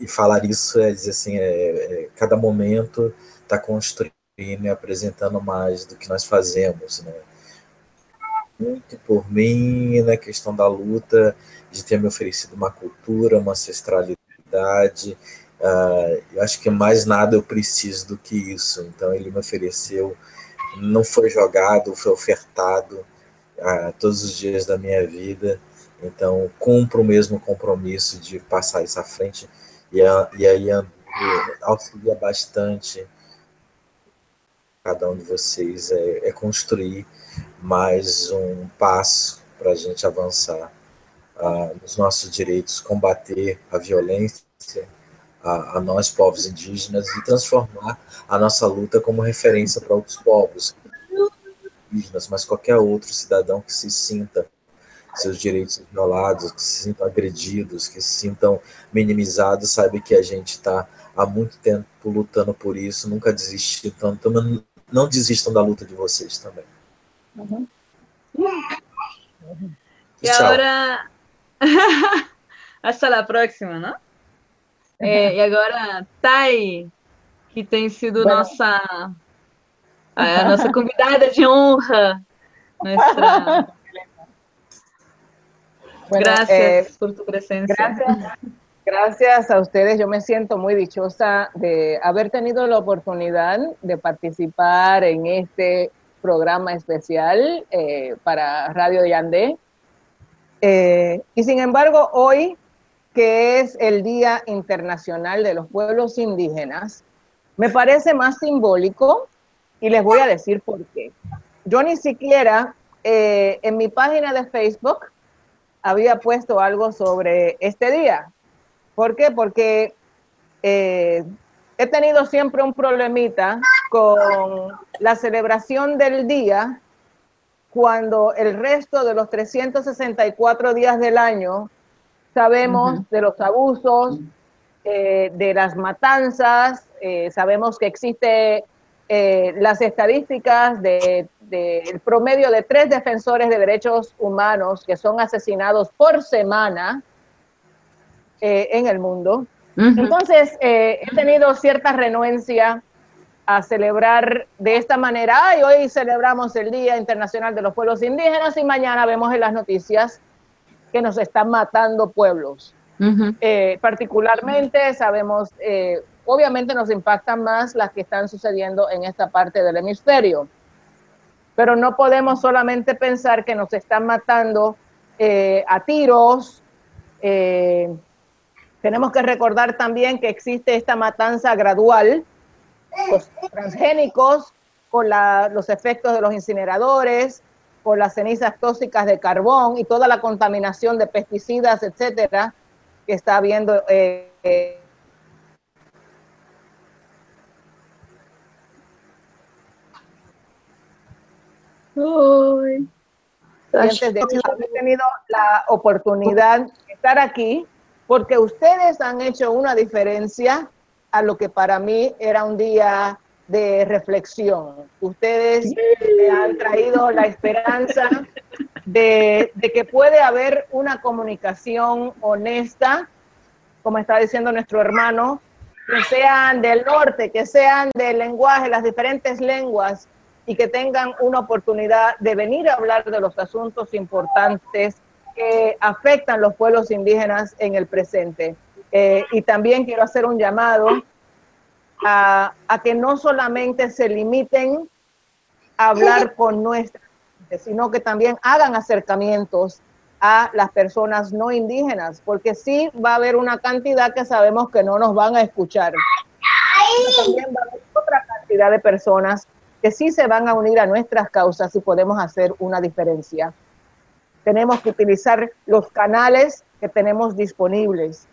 [SPEAKER 4] e falar isso é dizer assim, é, é cada momento está construindo e apresentando mais do que nós fazemos, né? Muito por mim na questão da luta, de ter me oferecido uma cultura, uma ancestralidade. Uh, eu acho que mais nada eu preciso do que isso. Então, ele me ofereceu não foi jogado, foi ofertado a todos os dias da minha vida. Então, cumpro o mesmo compromisso de passar isso à frente e, e aí auxilia bastante cada um de vocês é, é construir mais um passo para a gente avançar uh, nos nossos direitos, combater a violência a, a, nós, povos indígenas, e transformar a nossa luta como referência para outros povos indígenas, mas qualquer outro cidadão que se sinta seus direitos violados, que se sintam agredidos, que se sintam minimizados, sabe que a gente está há muito tempo lutando por isso, nunca desistir, então não, não desistam da luta de vocês também.
[SPEAKER 1] E agora, [LAUGHS] hasta a próxima, não? É, e agora, Thay, que tem sido bueno. nossa a nossa convidada de honra. Nuestra... [LAUGHS] Bueno, gracias eh, por tu presencia.
[SPEAKER 3] Gracias, gracias a ustedes. Yo me siento muy dichosa de haber tenido la oportunidad de participar en este programa especial eh, para Radio Yandé. Eh, y sin embargo, hoy, que es el Día Internacional de los Pueblos Indígenas, me parece más simbólico y les voy a decir por qué. Yo ni siquiera eh, en mi página de Facebook había puesto algo sobre este día. ¿Por qué? Porque eh, he tenido siempre un problemita con la celebración del día cuando el resto de los 364 días del año sabemos de los abusos, eh, de las matanzas, sabemos que existe eh, las estadísticas del de, promedio de tres defensores de derechos humanos que son asesinados por semana eh, en el mundo. Entonces, eh, he tenido cierta renuencia a celebrar de esta manera. y hoy celebramos el Día Internacional de los Pueblos Indígenas y mañana vemos en las noticias que nos están matando pueblos. particularmente sabemos obviamente nos impactan más las que están sucediendo en esta parte del hemisferio. Pero no podemos solamente pensar que nos están matando eh, a tiros. Eh, tenemos que recordar también que existe esta matanza gradual, los transgénicos, con los efectos de los incineradores, con las cenizas tóxicas de carbón y toda la contaminación de pesticidas, etcétera, que está habiendo eh, Uy. de haber tenido la oportunidad de estar aquí porque ustedes han hecho una diferencia a lo que para mí era un día de reflexión. Ustedes me han traído la esperanza de, de, que puede haber una comunicación honesta, como está diciendo nuestro hermano, que sean del norte, que sean del lenguaje, las diferentes lenguas, y que tengan una oportunidad de venir a hablar de los asuntos importantes que afectan los pueblos indígenas en el presente. Eh, y también quiero hacer un llamado a, a, que no solamente se limiten a hablar con nuestra gente, sino que también hagan acercamientos a las personas no indígenas, porque sí va a haber una cantidad que sabemos que no nos van a escuchar. Pero también va a haber otra cantidad de personas que sí se van a unir a nuestras causas y podemos hacer una diferencia. Tenemos que utilizar los canales que tenemos disponibles.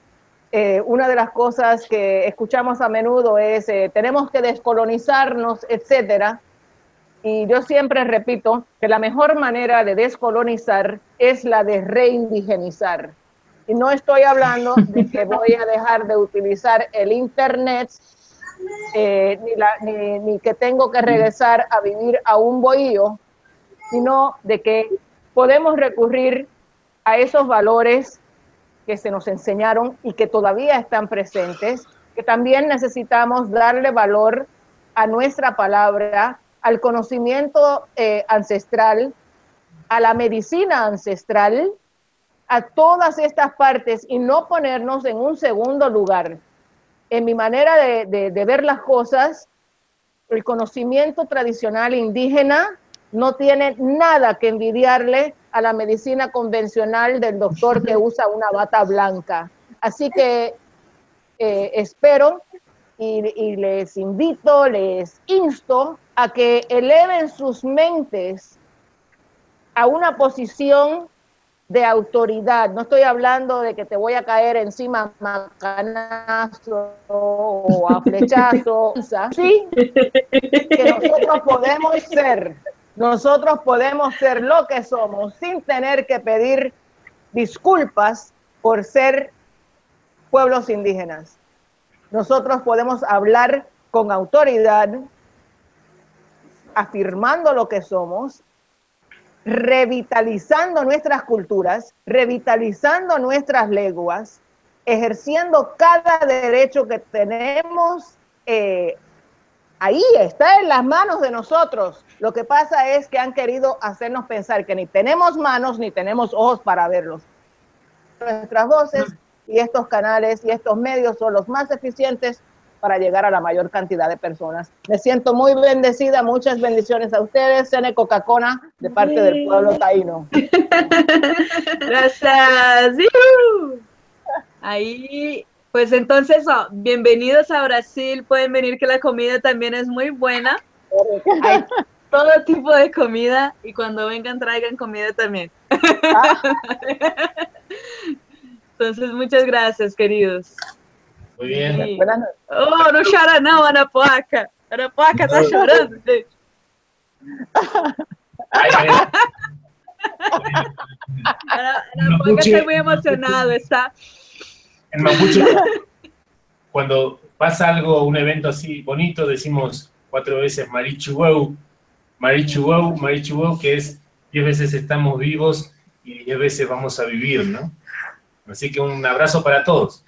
[SPEAKER 3] Eh, una de las cosas que escuchamos a menudo es eh, tenemos que descolonizarnos, etcétera. Y yo siempre repito que la mejor manera de descolonizar es la de reindigenizar. Y no estoy hablando de que [LAUGHS] voy a dejar de utilizar el Internet eh, ni, ni, que tengo que regresar a vivir a un bohío, sino de que podemos recurrir a esos valores que se nos enseñaron y que todavía están presentes, que también necesitamos darle valor a nuestra palabra, al conocimiento eh, ancestral, a la medicina ancestral, a todas estas partes y no ponernos en un segundo lugar. En mi manera de, ver las cosas, el conocimiento tradicional indígena no tiene nada que envidiarle a la medicina convencional del doctor que [LAUGHS] usa una bata blanca. Así que eh, espero y, y les invito, les insto a que eleven sus mentes a una posición de autoridad. No estoy hablando de que te voy a caer encima a macanazo o a flechazo. [LAUGHS] Sí, que nosotros podemos ser, nosotros podemos ser lo que somos sin tener que pedir disculpas por ser pueblos indígenas. Nosotros podemos hablar con autoridad, afirmando lo que somos revitalizando nuestras culturas, revitalizando nuestras lenguas, ejerciendo cada derecho que tenemos. Eh, ahí está en las manos de nosotros. Lo que pasa es que han querido hacernos pensar que ni tenemos manos ni tenemos ojos para verlos. Nuestras voces y estos canales y estos medios son los más eficientes para llegar a la mayor cantidad de personas. Me siento muy bendecida, muchas bendiciones a ustedes, Sene Coca-Cola, de parte del pueblo taíno. [LAUGHS]
[SPEAKER 1] Gracias. Ahí, pues entonces, oh, bienvenidos a Brasil, pueden venir que la comida también es muy buena. Hay [LAUGHS] todo tipo de comida y cuando vengan traigan comida también. [LAUGHS] Entonces, muchas gracias, queridos.
[SPEAKER 5] Muy bien.
[SPEAKER 1] Sí. Oh, não chora não, Ana Poca. Ana Poca tá chorando, gente.
[SPEAKER 5] Ay, ay.
[SPEAKER 1] Ana, Ana Poca
[SPEAKER 5] Mapuche.
[SPEAKER 1] está muy emocionado, está.
[SPEAKER 5] En Mapuche, cuando pasa algo, un evento así bonito, decimos cuatro veces Marichuweu, Marichuweu, Marichuweu, que es diez veces estamos vivos y diez veces vamos a vivir, ¿no? Así que un abrazo para todos.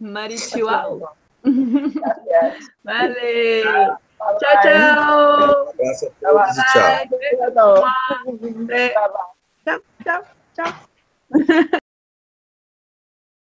[SPEAKER 1] Marichihuahua.
[SPEAKER 3] Gracias.
[SPEAKER 1] Vale. Chao, chao.
[SPEAKER 3] Bye.
[SPEAKER 1] Chao, chao, chao.